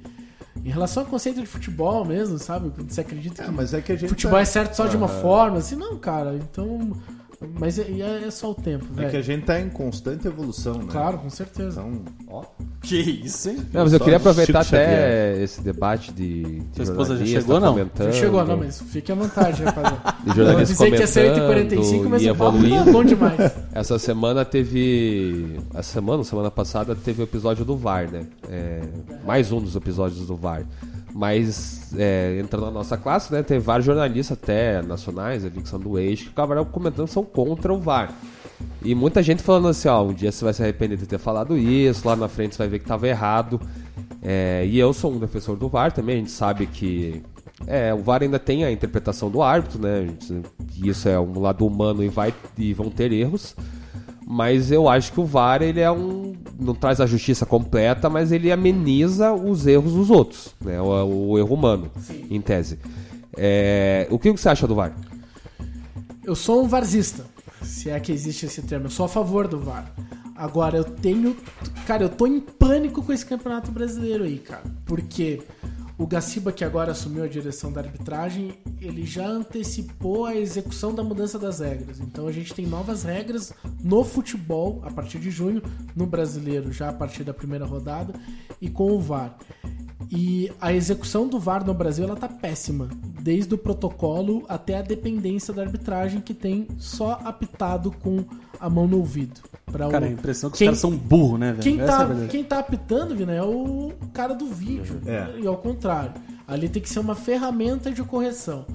Em relação ao conceito de futebol mesmo, sabe? Quando Você acredita que É, mas é que futebol tá- é certo só de uma forma? Assim, não, cara. Então. Mas é, é só o tempo, É que a velho. gente tá em constante evolução, né? Claro, com certeza. Então, ó, Que isso, hein? Não, mas eu Só queria aproveitar Chico até Xavier. esse debate de, de Sua esposa já chegou, não? comentando, Já chegou, não, mas fique à vontade, rapaziada. Eu avisei que comentando 8h45, mas e o papo tá evoluindo. bom demais. Essa semana teve. Essa semana, semana passada, teve o episódio do VAR, né? É, mais um dos episódios do VAR. Mas, é, entrando na nossa classe, né? Teve vários jornalistas, até nacionais, ali, que são do eixo, que acabaram comentando que são contra o VAR. E muita gente falando assim: ó, um dia você vai se arrepender de ter falado isso, lá na frente você vai ver que estava errado. É, e eu sou um defensor do VAR também, a gente sabe que é, o VAR ainda tem a interpretação do árbitro, né? Gente- Isso é um lado humano e, vai, e vão ter erros. Mas eu acho que o VAR ele é um. não traz a justiça completa, mas ele ameniza os erros dos outros, né? O, o erro humano, em tese. É, o que você acha do VAR? Eu sou um varzista, se é que existe esse termo. Eu sou a favor do VAR. Agora, eu tenho. Cara, eu tô em pânico com esse campeonato brasileiro aí, cara. Porque o Gaciba, que agora assumiu a direção da arbitragem, ele já antecipou a execução da mudança das regras. Então a gente tem novas regras no futebol a partir de junho, no brasileiro já a partir da primeira rodada, e com o VAR. E a execução do VAR no Brasil ela tá péssima, desde o protocolo até a dependência da arbitragem que tem só apitado com a mão no ouvido. Pra Cara, o... a impressão é que Quem- os caras são burros, né, velho? Quem é tá, verdade. quem tá apitando, Vina, é o cara do vídeo. É. E ao contrário. Ali tem que ser uma ferramenta de correção.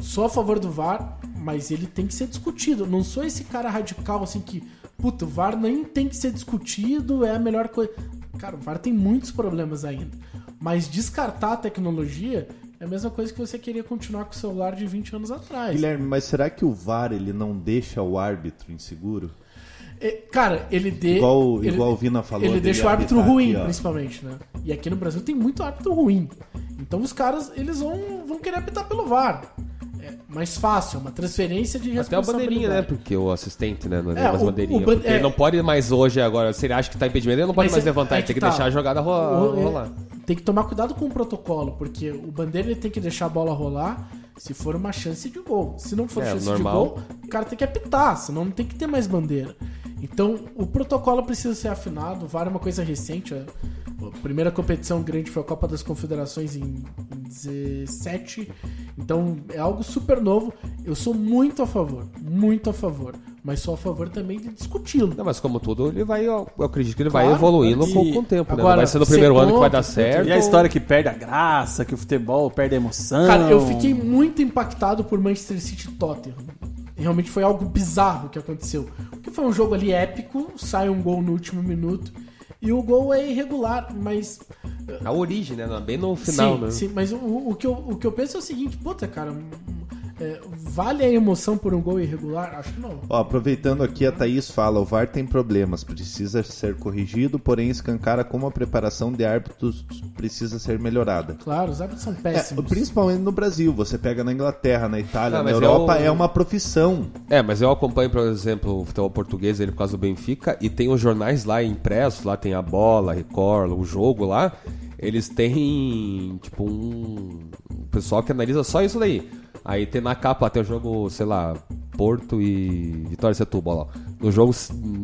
Sou a favor do VAR, mas ele tem que ser discutido. Não sou esse cara radical assim que, puta, o VAR nem tem que ser discutido, é a melhor coisa. Cara, o VAR tem muitos problemas ainda. Mas descartar a tecnologia é a mesma coisa que você queria continuar com o celular de 20 anos atrás. Guilherme, mas será que o VAR ele não deixa o árbitro inseguro? É, Cara, ele de... Igual- ele, igual o Vina falou Ele deixa o árbitro ruim, aqui, principalmente, né? E aqui no Brasil tem muito árbitro ruim. Então os caras, eles vão, vão querer apitar pelo VAR. É mais fácil, é uma transferência de Até responsabilidade. bandeirinha, né? Porque o assistente, né? Não é, É, mais o- bandeirinha. o ban- é- ele não pode mais hoje agora. Se ele acha que tá impedimento, ele não pode Mas mais é- levantar, é ele tem que tá. deixar a jogada ro- O- rolar. Tem que tomar cuidado com o protocolo, porque o bandeira ele tem que deixar a bola rolar se for uma chance de gol. Se não for chance normal. de gol, o cara tem que apitar, senão não tem que ter mais bandeira. Então, o protocolo precisa ser afinado. O VAR é uma coisa recente. A primeira competição grande foi a Copa das Confederações em, em 2017. Então é algo super novo. Eu sou muito a favor, muito a favor. Mas sou a favor também de discuti-lo. Mas como tudo, ele vai, eu acredito que ele vai Claro, evoluindo e com, com o tempo, né? Não agora, vai ser no primeiro ano que vai dar certo. E a história que perde a graça, que o futebol perde a emoção. Cara, eu fiquei muito impactado por Manchester City e Tottenham. Realmente foi algo bizarro que aconteceu. Porque foi um jogo ali épico, sai um gol no último minuto. E o gol é irregular, mas. A origem, né? Bem no final, sim, né? sim, mas o, o, que eu, o que eu penso é o seguinte, puta, cara. É, vale a emoção por um gol irregular? Acho que não. Ó, aproveitando aqui, a Thaís fala: o VAR tem problemas, precisa ser corrigido, porém escancara como a preparação de árbitros precisa ser melhorada. Claro, os árbitros são É, péssimos. principalmente no Brasil, você pega na Inglaterra, na Itália, Ah, na mas Europa, eu- é uma profissão. É, mas eu acompanho, por exemplo, o futebol português, ele por causa do Benfica, e tem os jornais lá impressos, lá tem a bola, a Record, o jogo lá. Eles têm, tipo, um um pessoal que analisa só isso daí. Aí tem na capa, tem o jogo, sei lá, Porto e Vitória Setúbal lá. No jogo,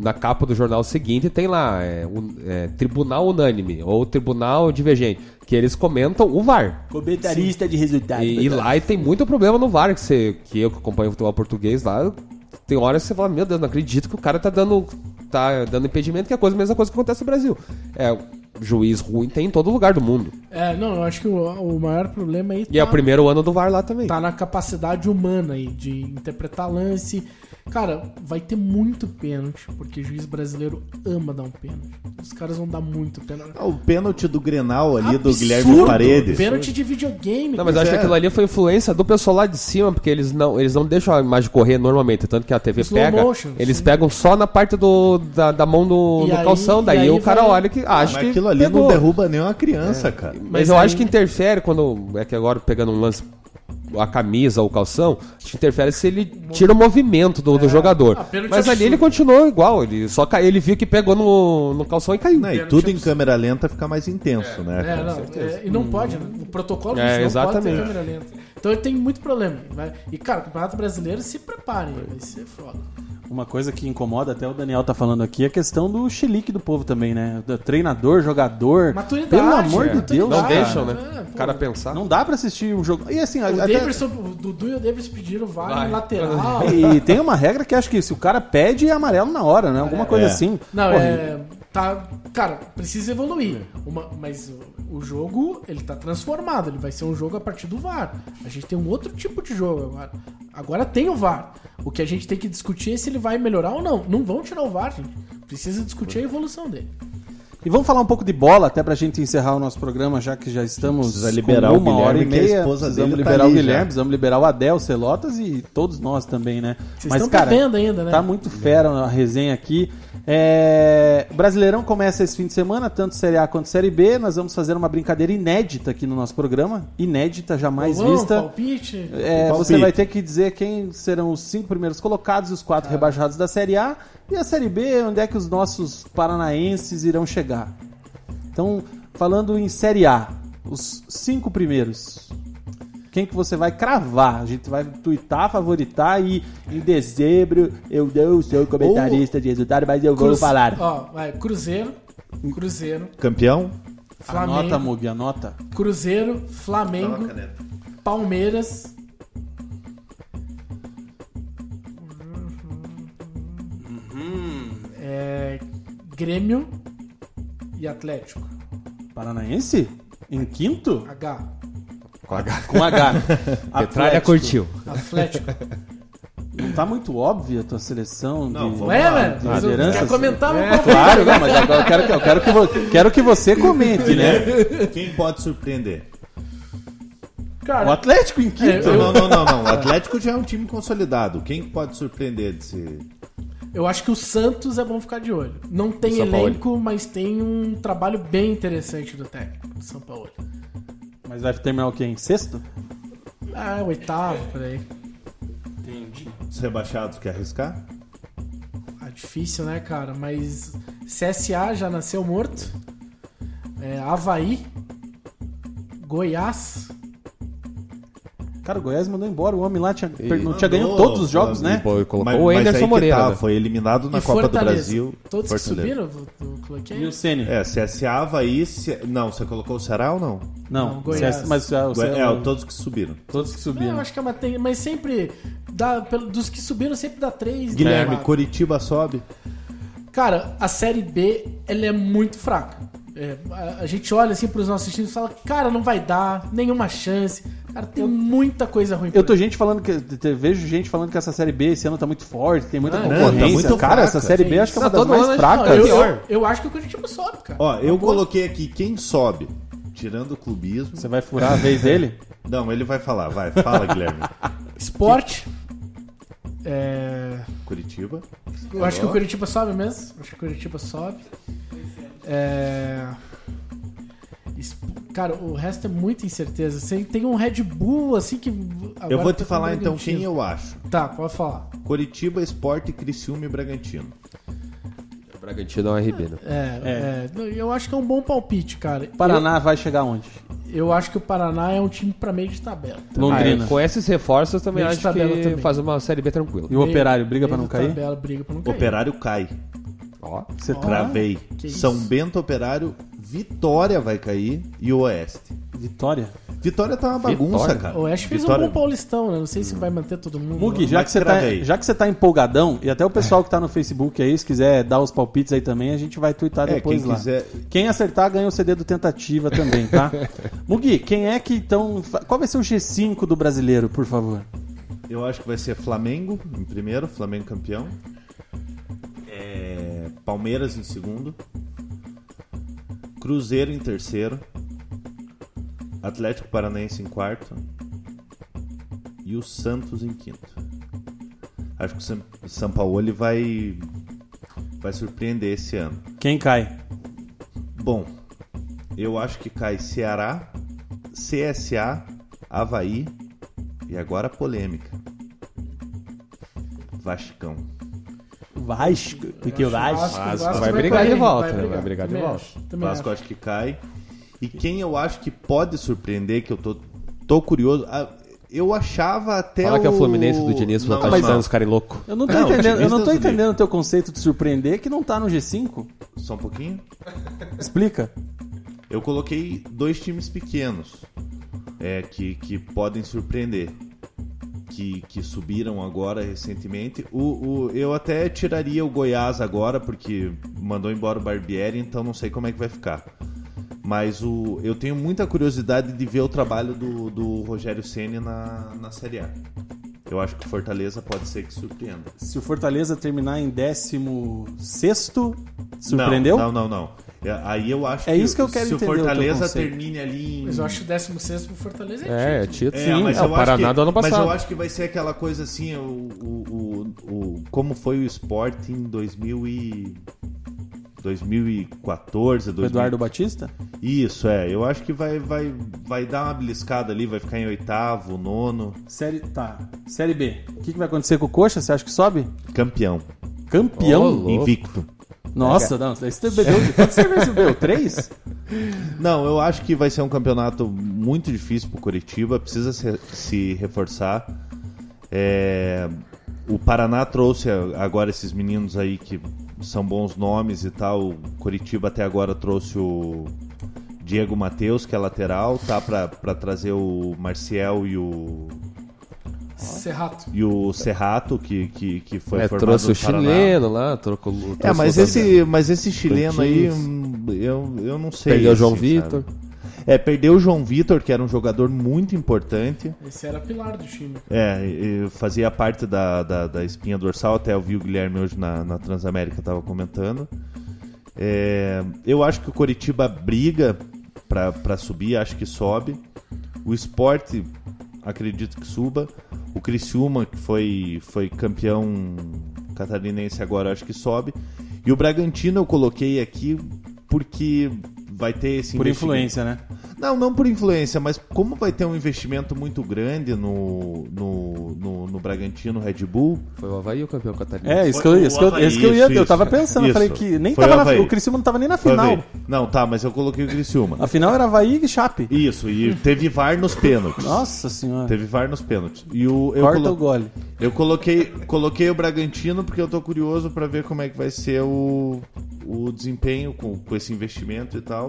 na capa do jornal seguinte, tem lá, é, un- é, Tribunal Unânime, ou Tribunal Divergente, que eles comentam o VAR. Comentarista de resultado. E, e lá e tem muito problema no VAR, que, você, que eu que acompanho o futebol português lá, tem horas que você fala, meu Deus, não acredito que o cara tá dando, tá dando impedimento, que é a coisa, a mesma coisa que acontece no Brasil. É, juiz ruim tem em todo lugar do mundo. É, não, eu acho que o, o maior problema aí E é o tá- primeiro ano do VAR lá também. tá na capacidade humana aí de interpretar lance. Cara, vai ter muito pênalti, porque o juiz brasileiro ama dar um pênalti. Os caras vão dar muito pênalti. Ah, O pênalti do Grenal ali, do Absurdo! Guilherme Paredes. Pênalti de videogame. Não, mas acho que é. aquilo ali foi influência do pessoal lá de cima, porque eles não, eles não deixam a imagem correr normalmente, tanto que a TV Slow pega, motion, eles sim. pegam só na parte do, da, da mão do, do aí- calção, daí aí o cara vai- olha que acha Mas que aquilo ali pegou. não derruba nem uma criança, cara. Mas, Mas eu aí- acho que interfere quando. É que agora pegando um lance. A camisa ou o calção, acho que interfere se ele tira o movimento do, do jogador. Ah, pênalti Mas ali absurdo. ele continuou igual, ele só cai, ele viu que pegou no, no calção e caiu. Não, e tudo em câmera lenta fica mais intenso, né? É, não, é, e não pode, né? O protocolo É, não pode ter exatamente. câmera lenta. Então ele tem muito problema. vai- E, cara, o Campeonato Brasileiro, se preparem, vai ser foda. Uma coisa que incomoda, até o Daniel tá falando aqui, é a questão do chilique do povo também, né? Do treinador, jogador. Maturidade. Pelo amor é, de Deus, Não maturidade. deixam, né? É, O cara pensar. Não dá pra assistir um jogo. E assim, O, até- Davidson, o Dudu e o Davis pediram VAR Vai. em lateral. E tem uma regra que acho que se o cara pede é amarelo na hora, né? Alguma coisa É. assim. Não, Porra, é. Tá. Cara, precisa evoluir. Uma- mas o, jogo, ele tá transformado. Ele vai ser um jogo a partir do VAR. A gente tem um outro tipo de jogo agora. Agora tem o VAR. O que a gente tem que discutir é se ele vai melhorar ou não. Não vão tirar o VAR, gente. Precisa discutir a evolução dele. E vamos falar um pouco de bola, até pra gente encerrar o nosso programa, já que já estamos Precisa liberar com o uma hora e meia. precisamos tá liberar o ali Guilherme, já. precisamos liberar o Adel, Celotas e todos nós também, né? Vocês estão bebendo ainda, né? Tá muito fera a resenha aqui. É, O Brasileirão começa esse fim de semana, tanto Série A quanto Série B. Nós vamos fazer uma brincadeira inédita aqui no nosso programa. Inédita, jamais Bolão, vista. Palpite. É, Palpite. você vai ter que dizer quem serão os cinco primeiros colocados e os quatro rebaixados da Série A. E a Série B, onde é que os nossos paranaenses irão chegar. Então, falando em Série A, os cinco primeiros. Quem que você vai cravar? A gente vai tuitar, favoritar e em dezembro eu não sou comentarista de resultado, mas eu vou Cruz- falar. Ó, vai, Cruzeiro. Cruzeiro. Campeão? Flamengo. Anota, Mug, anota. Cruzeiro, Flamengo, Palmeiras. Grêmio e Atlético. Paranaense? Em quinto? H. Com a Com H. Petralha curtiu. Atlético. Não tá muito óbvia a tua seleção Não, de, lá, velho? de mas liderança? Quer comentar palpite? Claro, não, mas agora eu quero que, eu quero que, vo- quero que você comente, né? Quem pode surpreender? O Cara, Atlético em quinto. É, Não, não, não, não. O Atlético já é um time consolidado. Quem que pode surpreender desse. Eu acho que o Santos é bom ficar de olho. Não tem elenco, mas tem um trabalho bem interessante do técnico do São Paulo. Mas vai terminar o quê? Em sexto? Ah, oitavo, por aí. Os rebaixados quer arriscar? Ah, difícil, né, cara? Mas CSA já nasceu morto. É, Havaí. Goiás. Cara, o Goiás mandou embora. O homem lá tinha, não E- tinha ganho Mandou, todos os jogos, né? Pô, colocou Mas- o Anderson Moreira. tá, né? foi eliminado na E Copa Fortaleza. do Brasil. Todos que Fortaleza. subiram, eu. E o Ceni? É, CSA, Havaí... Ce... Não, você colocou o Ceará ou não? Não, Não, Goiás. CS mas o Goi- CS É, todos que subiram. todos que subiram. eu acho que é uma mas sempre dá, pelo- dos que subiram sempre dá três. Guilherme, quatro. Curitiba sobe? Cara, a série B ela é muito fraca. É, a, a gente olha assim pros nossos times e fala, cara, não vai dar, nenhuma chance. Cara, tem muita coisa ruim. Eu tô gente falando que. te- Vejo gente falando que essa série B esse ano tá muito forte, tem muita Ah, não, concorrência. tá muito cara, fraca. essa série B acho que é uma Não, das mais gente- Não, fracas. eu, eu, eu acho que o Curitiba sobe, cara. Ó, eu coloquei aqui quem sobe. Tirando o clubismo. Você vai furar a vez dele? Não, ele vai falar. Vai, fala, Guilherme. Esporte. É, Curitiba. eu acho que o Curitiba sobe mesmo. Acho que o Curitiba sobe. É, Cara, o resto é muita incerteza. Você tem um Red Bull assim que. Eu vou tá te com falar então quem eu acho. Tá, pode falar. Curitiba, Esporte, Criciúma e Bragantino. O Bragantino é um RB, né? É, é, não, eu acho que é um bom palpite, cara. Paraná vai chegar onde? Eu, eu acho que o Paraná é um time pra meio de tabela. Londrina. Ah, com esses reforços eu também Meio de acho que também. faz uma Série B tranquila. E o Operário briga pra Meio não cair? Tabela, briga pra não cair. Operário cai. Ó, Você tá- Cravei. que São. Bento Operário, Vitória vai cair e o Oeste. Vitória? Vitória tá uma bagunça, Vitória? cara. O Oeste fez Vitória... um bom Paulistão, né? Não sei se vai manter todo mundo. Mugi, já que, você tá, já que você tá empolgadão, e até o pessoal que tá no Facebook aí, se quiser dar os palpites aí também, a gente vai twittar É, depois quem lá. quiser. Quem acertar ganha o CD do Tentativa também, tá? Mugi, quem é que então. Qual vai ser o G5 do brasileiro, por favor? Eu acho que vai ser Flamengo em primeiro, Flamengo campeão. É, Palmeiras em segundo. Cruzeiro em terceiro. Atlético Paranaense em quarto. E o Santos em quinto. Acho que o São Paulo vai vai surpreender esse ano. Quem cai? Bom, eu acho que cai Ceará, CSA, Havaí e agora a polêmica. Vascão. Vasco. Porque o Vasco. Vasco, Vasco Vasco vai brigar cair, de volta, né? Vai brigar de volta. acho, Vasco acho. acho que cai. E quem eu acho que pode surpreender, que eu tô, tô curioso. Eu achava até. Fala que é o o Fluminense do Diniz Não, tá não. os caras loucos. Eu não tô Não, entendendo, eu não tô entendendo o teu conceito de surpreender que não tá no G5. Só um pouquinho. Explica. Eu coloquei dois times pequenos é, que, que podem surpreender. Que, que subiram agora recentemente. O, o- eu até tiraria o Goiás agora, porque mandou embora o Barbieri, então não sei como é que vai ficar. Mas o, eu tenho muita curiosidade de ver o trabalho do, do Rogério Ceni na, na Série A. Eu acho que o Fortaleza pode ser que surpreenda. Se o Fortaleza terminar em 16, surpreendeu? Não, não, não. não. É, Aí eu acho É isso que eu quero se entender o Fortaleza termine ali em Mas eu acho que o 16 pro Fortaleza é, É, título. título. É, Sim, mas é eu o Paraná acho que, do ano Mas passado. eu acho que vai ser aquela coisa assim, o, o, o, o- como foi o esporte em 2000 e 2014, O 2000. Eduardo Batista? Isso, é. Eu acho que vai, vai, vai dar uma beliscada ali, vai ficar em oitavo, nono, Série. Tá. Série B. O que, que vai acontecer com o Coxa? Você acha que sobe? campeão, Campeão? Louco. invicto. Nossa, não. Esse você bebeu. Quantos cervejas bebeu? Três? Não, eu acho que vai ser um campeonato muito difícil pro Curitiba, precisa se, se reforçar. É, o Paraná trouxe agora esses meninos aí que são bons nomes e tal. O Curitiba até agora trouxe o Diego Matheus, que é lateral, tá pra, pra trazer o Marcial e o, Serrato. e o Serrato, que, que, que foi É, formado trouxe no o Paraná. chileno lá, trocou. É, mas o- esse, mas esse chileno aí, eu, eu não sei. Perdeu o João assim, Vitor. sabe? É, perdeu o João Vitor, que era um jogador muito importante. Esse era pilar do time. É, fazia parte da, da, da espinha dorsal, até eu vi o Guilherme hoje na, na Transamérica tava comentando. É, eu acho que o Coritiba briga pra subir, acho que sobe. O esporte, acredito que suba. O Criciúma, que foi, foi campeão catarinense agora, acho que sobe. E o Bragantino eu coloquei aqui porque vai ter esse Por influência, né? Não, não por influência, mas como vai ter um investimento muito grande no, no, no, no Bragantino Red Bull, Foi o Havaí o campeão catarinense. É, isso que eu, isso que eu, isso que eu ia. isso, eu tava isso. pensando, eu Isso. falei que nem Foi tava o na, o Criciúma não tava nem na Foi final. Não, tá, mas eu coloquei o Criciúma. A final era Havaí e Chape. Isso, e teve VAR nos pênaltis. Nossa senhora. Teve VAR nos pênaltis. E o, eu, Corta colo- o gole. eu coloquei, coloquei o Bragantino porque eu tô curioso pra ver como é que vai ser o, o desempenho com, com esse investimento e tal.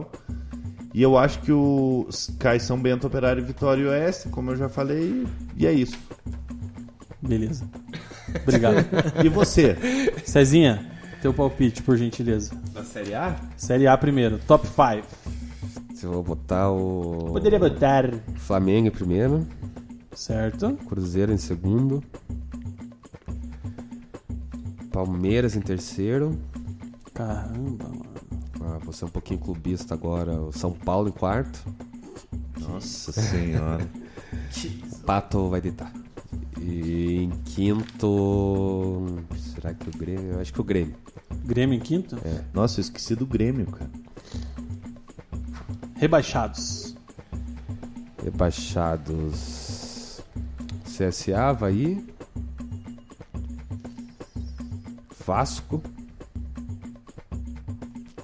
E eu acho que o cai São Bento, Operário, Vitória e Oeste, como eu já falei, e é isso. Beleza. Obrigado. E você? Cezinha, teu palpite, por gentileza. Na Série A? Série A primeiro, top 5. Se eu vou botar o. Poderia botar. Flamengo em primeiro, Certo. Cruzeiro em segundo, Palmeiras em terceiro. Caramba, mano. Ah, vou ser um pouquinho clubista agora. O São Paulo em quarto. Nossa senhora. O Pato vai deitar. E em quinto. Será que o Grêmio? Eu acho que o Grêmio. Grêmio em quinto. Nossa, eu esqueci do Grêmio, cara. Rebaixados. Rebaixados. CSA, Havaí. Vasco.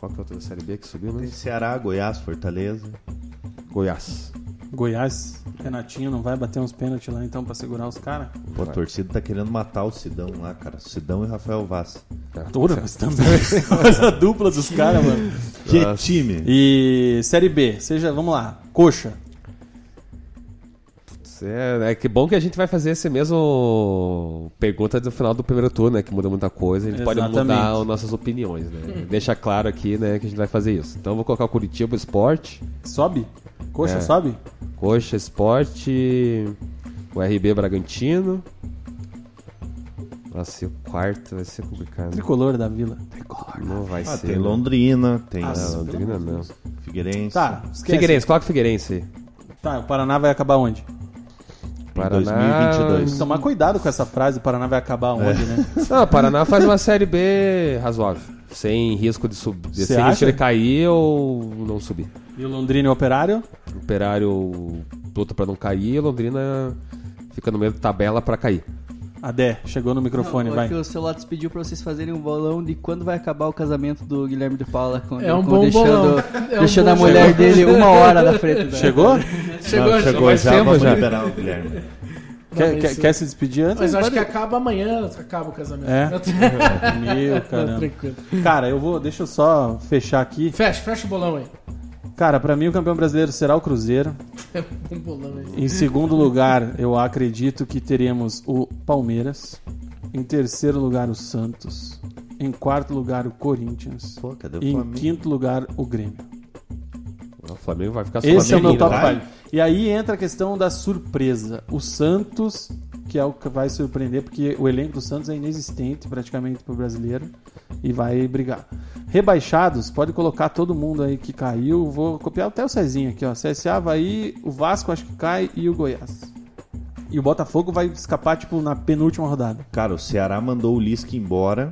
Qual que é a outra série B que subiu, Tem né? Ceará, Goiás, Fortaleza. Goiás. Goiás. Renatinho não vai bater uns pênaltis lá então pra segurar os caras? Pô, a torcida tá querendo matar o Sidão lá, cara. Sidão e Rafael Vaz. Dura, mas também. Coisa dupla dos caras, mano. Que time! E Série B, seja, vamos lá, coxa. É, é que bom que a gente vai fazer esse mesmo pergunta do final do primeiro turno, né? Que muda muita coisa. A gente pode Exatamente. mudar as nossas opiniões, né? Deixa claro aqui, né, que a gente vai fazer isso. Então eu vou colocar o Curitiba Esporte, Sobe? Coxa É. sobe? Coxa Esporte, o RB Bragantino. Nossa, e o quarto vai ser complicado. Tricolor da Vila. Tricolor. Não vai Ah, ser. tem né? Londrina, tem Ah. Londrina não. Figueirense. Tá, esquece. Figueirense, coloca Figueirense aí. Tá, o Paraná vai acabar onde? Paraná. 2022. Tomar cuidado com essa frase, o Paraná vai acabar onde, né? Não, o Paraná faz uma série B razoável. Sem risco de subir. Sem risco acha? de cair ou não subir. E o Londrina e o Operário? O Operário luta pra não cair, Londrina fica no meio da tabela pra cair. Adé, chegou no microfone, Não, vai. é que o seu Lotus pediu pra vocês fazerem um bolão de quando vai acabar o casamento do Guilherme de Paula. Com, É um com bom deixando, bolão. É um deixando bom a mulher bolão. dele uma hora na frente. da- Chegou? Chegou, Não, chegou já, tempo vamos já. liberar o Guilherme. Quer, quer, quer se despedir antes? Mas eu acho que acaba amanhã, acaba o casamento. É? Meu, caramba. Tranquilo. Cara, eu vou. Deixa eu só fechar aqui. Fecha, fecha o bolão aí. Cara, pra mim o campeão brasileiro será o Cruzeiro. Em segundo lugar, eu acredito que teremos o Palmeiras. Em terceiro lugar, o Santos. Em quarto lugar, o Corinthians. Pô, cadê o E em quinto lugar, o Grêmio. O Flamengo vai ficar Esse é o meu top né? vai? 5. E aí entra a questão da surpresa. O Santos, que é o que vai surpreender, porque o elenco do Santos é inexistente praticamente pro brasileiro e vai brigar. Rebaixados, pode colocar todo mundo aí que caiu. Vou copiar até o Cezinho aqui, ó. CSA, Havaí, o Vasco acho que cai e o Goiás. E o Botafogo vai escapar, tipo, na penúltima rodada. Cara, o Ceará mandou o Lisca embora.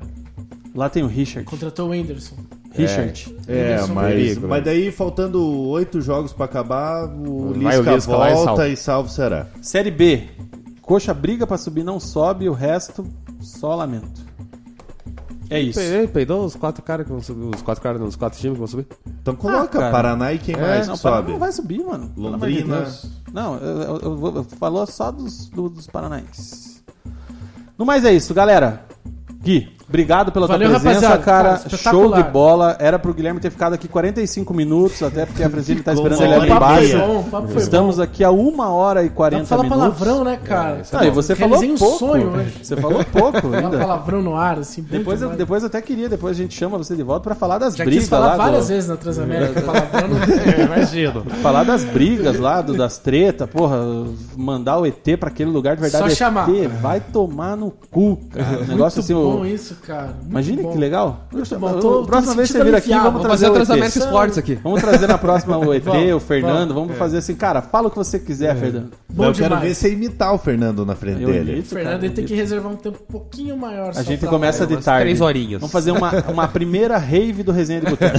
Lá tem o Richard. Contratou o Whindersson. Richard. É, Anderson mas, perigo, mas daí faltando oito jogos pra acabar, o Vai Lisca, o e volta e salva o Ceará. Série B. Coxa briga pra subir, não sobe. O resto, só lamento. É isso. Pe- Peidou os quatro caras que vão subir. Os quatro caras, os quatro times que vão subir. Então coloca Ah, cara. Paraná e quem mais não, que Paraná sobe? não vai subir, mano. Londrina. Não, eu, eu, eu vou- eu falou só dos, do- dos paranaenses. No mais é isso, galera. Gui, obrigado pela Valeu, tua presença, rapaziada. cara. Cara, Show de bola. Era pro Guilherme ter ficado aqui 45 minutos, até porque a Francine tá esperando ele ali embaixo. bom, Estamos aqui a uma hora e Dá 40 pra falar minutos. palavrão, né, cara? Ah, e você falou um pouco. sonho hoje. Você falou pouco Falar ainda. palavrão no ar, assim. Depois eu, depois eu até queria, depois a gente chama você de volta pra falar das Já brigas quis falar lá. do- várias vezes na Transamérica. palavrão não Imagino. Falar das brigas lá, do, das tretas, porra, mandar o ET pra aquele lugar de verdade. Só ET, chamar. vai tomar no cu, cara. O negócio assim, bom isso, cara. Bom. que legal. Tô- próxima vez você vir aqui, vamos Vamos trazer fazer o. Transamérica Esportes aqui. Vamos trazer na próxima o ET, o Fernando, vamos. vamos fazer assim, cara, fala o que você quiser, Fernando. Bom eu quero ver você imitar o Fernando na frente Eu dele. imito, O Fernando cara, ele tem que reservar um tempo um pouquinho maior. A gente começa de tarde. três horinhas. Vamos fazer uma, uma primeira rave do Resenha de Boteco.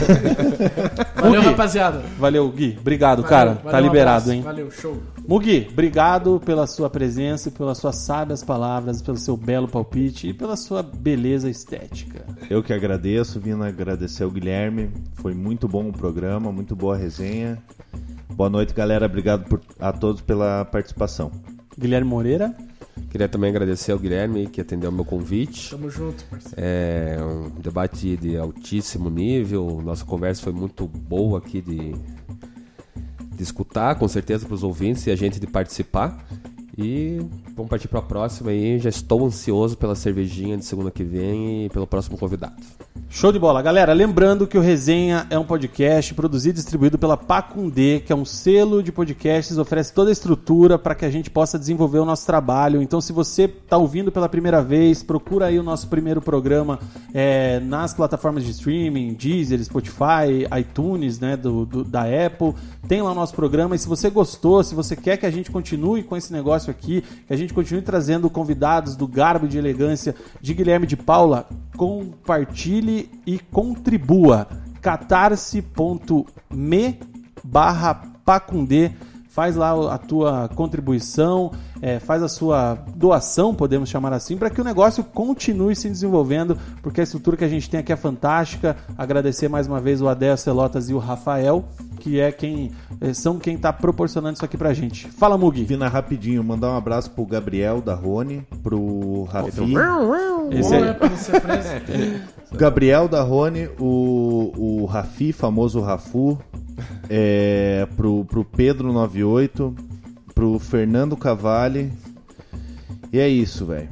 Valeu, rapaziada. Valeu, Gui. Obrigado, Valeu, cara. valeu, tá um liberado, abraço. hein? Valeu, show. Mugi, obrigado pela sua presença pelas suas sábias palavras, pelo seu belo palpite e pela sua beleza estética. Eu que agradeço, vindo agradecer ao Guilherme. Foi muito bom o programa, muito boa a resenha. Boa noite, galera. Obrigado por- a todos pela participação. Guilherme Moreira. Queria também agradecer ao Guilherme que atendeu o meu convite. Tamo junto, parceiro. É um debate de altíssimo nível. Nossa conversa foi muito boa aqui de, de escutar, com certeza, para os ouvintes e a gente de participar. E vamos partir para a próxima aí. Já estou ansioso pela cervejinha de segunda que vem e pelo próximo convidado. Show de bola. Galera, lembrando que o Resenha é um podcast produzido e distribuído pela Pacundê, que é um selo de podcasts, oferece toda a estrutura para que a gente possa desenvolver o nosso trabalho. Então, se você está ouvindo pela primeira vez, procura aí o nosso primeiro programa é, nas plataformas de streaming, Deezer, Spotify, iTunes, né, do, do- da Apple. Tem lá o nosso programa. E se você gostou, se você quer que a gente continue com esse negócio aqui, que a gente continue trazendo convidados do garbo de elegância de Guilherme de Paula, compartilhe e contribua. catarse.me barra pacundê faz lá a tua contribuição, é, faz a sua doação, podemos chamar assim, para que o negócio continue se desenvolvendo, porque a estrutura que a gente tem aqui é fantástica. Agradecer mais uma vez o Adel Celotas e o Rafael, que é quem é, são quem está proporcionando isso aqui pra gente. Fala, Mugi. Vina rapidinho, mandar um abraço pro Gabriel da Rony, pro Rafi. Esse Bom, aí-. Gabriel da Rony, o, o Rafi, famoso Rafu, é, pro, pro Pedro 98, pro Fernando Cavalli. E é isso, velho.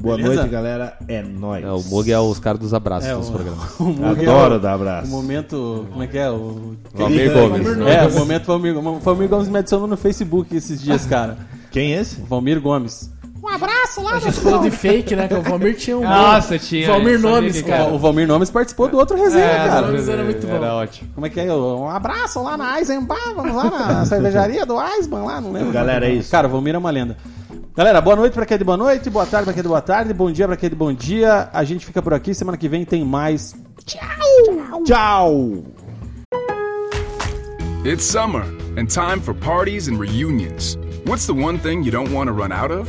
Boa Beleza? noite, galera. É nóis. É, o Mug é os caras dos abraços É, dos o- programas. o é Adoro o- dar O abraço. momento. Como é que é? O. Valmir Valmir Gomes. Gomes. É, o momento Valmir Gomes. O Valmir Gomes me adicionou no Facebook esses dias, cara. Quem é esse? Valmir Gomes. A gente falou de fake, né? Que o Valmir tinha um. Nossa, tinha. Valmir Nomes, cara. O Valmir Nomes participou do outro resenha, É, cara. Nomes era muito bom. Era ótimo. Como é que é? Um abraço lá na Eisenbahn, vamos lá na cervejaria do Eisman, lá, não lembro. Galera, é isso. Cara, o Valmir é uma lenda. Galera, boa noite pra quem é de boa noite, boa tarde pra quem é de boa tarde, bom dia pra quem é de bom dia. A gente fica por aqui, semana que vem tem mais. Tchau! It's summer and time for parties and reunions. What's the one thing you don't want to run out of?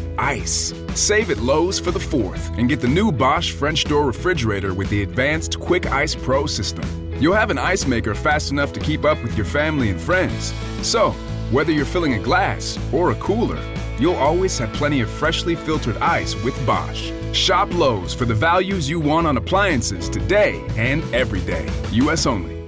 Ice. Save at Lowe's for the 4th and get the new Bosch French door refrigerator with the advanced Quick Ice Pro system. You'll have an ice maker fast enough to keep up with your family and friends. So, whether you're filling a glass or a cooler, you'll always have plenty of freshly filtered ice with Bosch. Shop Lowe's for the values you want on appliances today and every day. US only.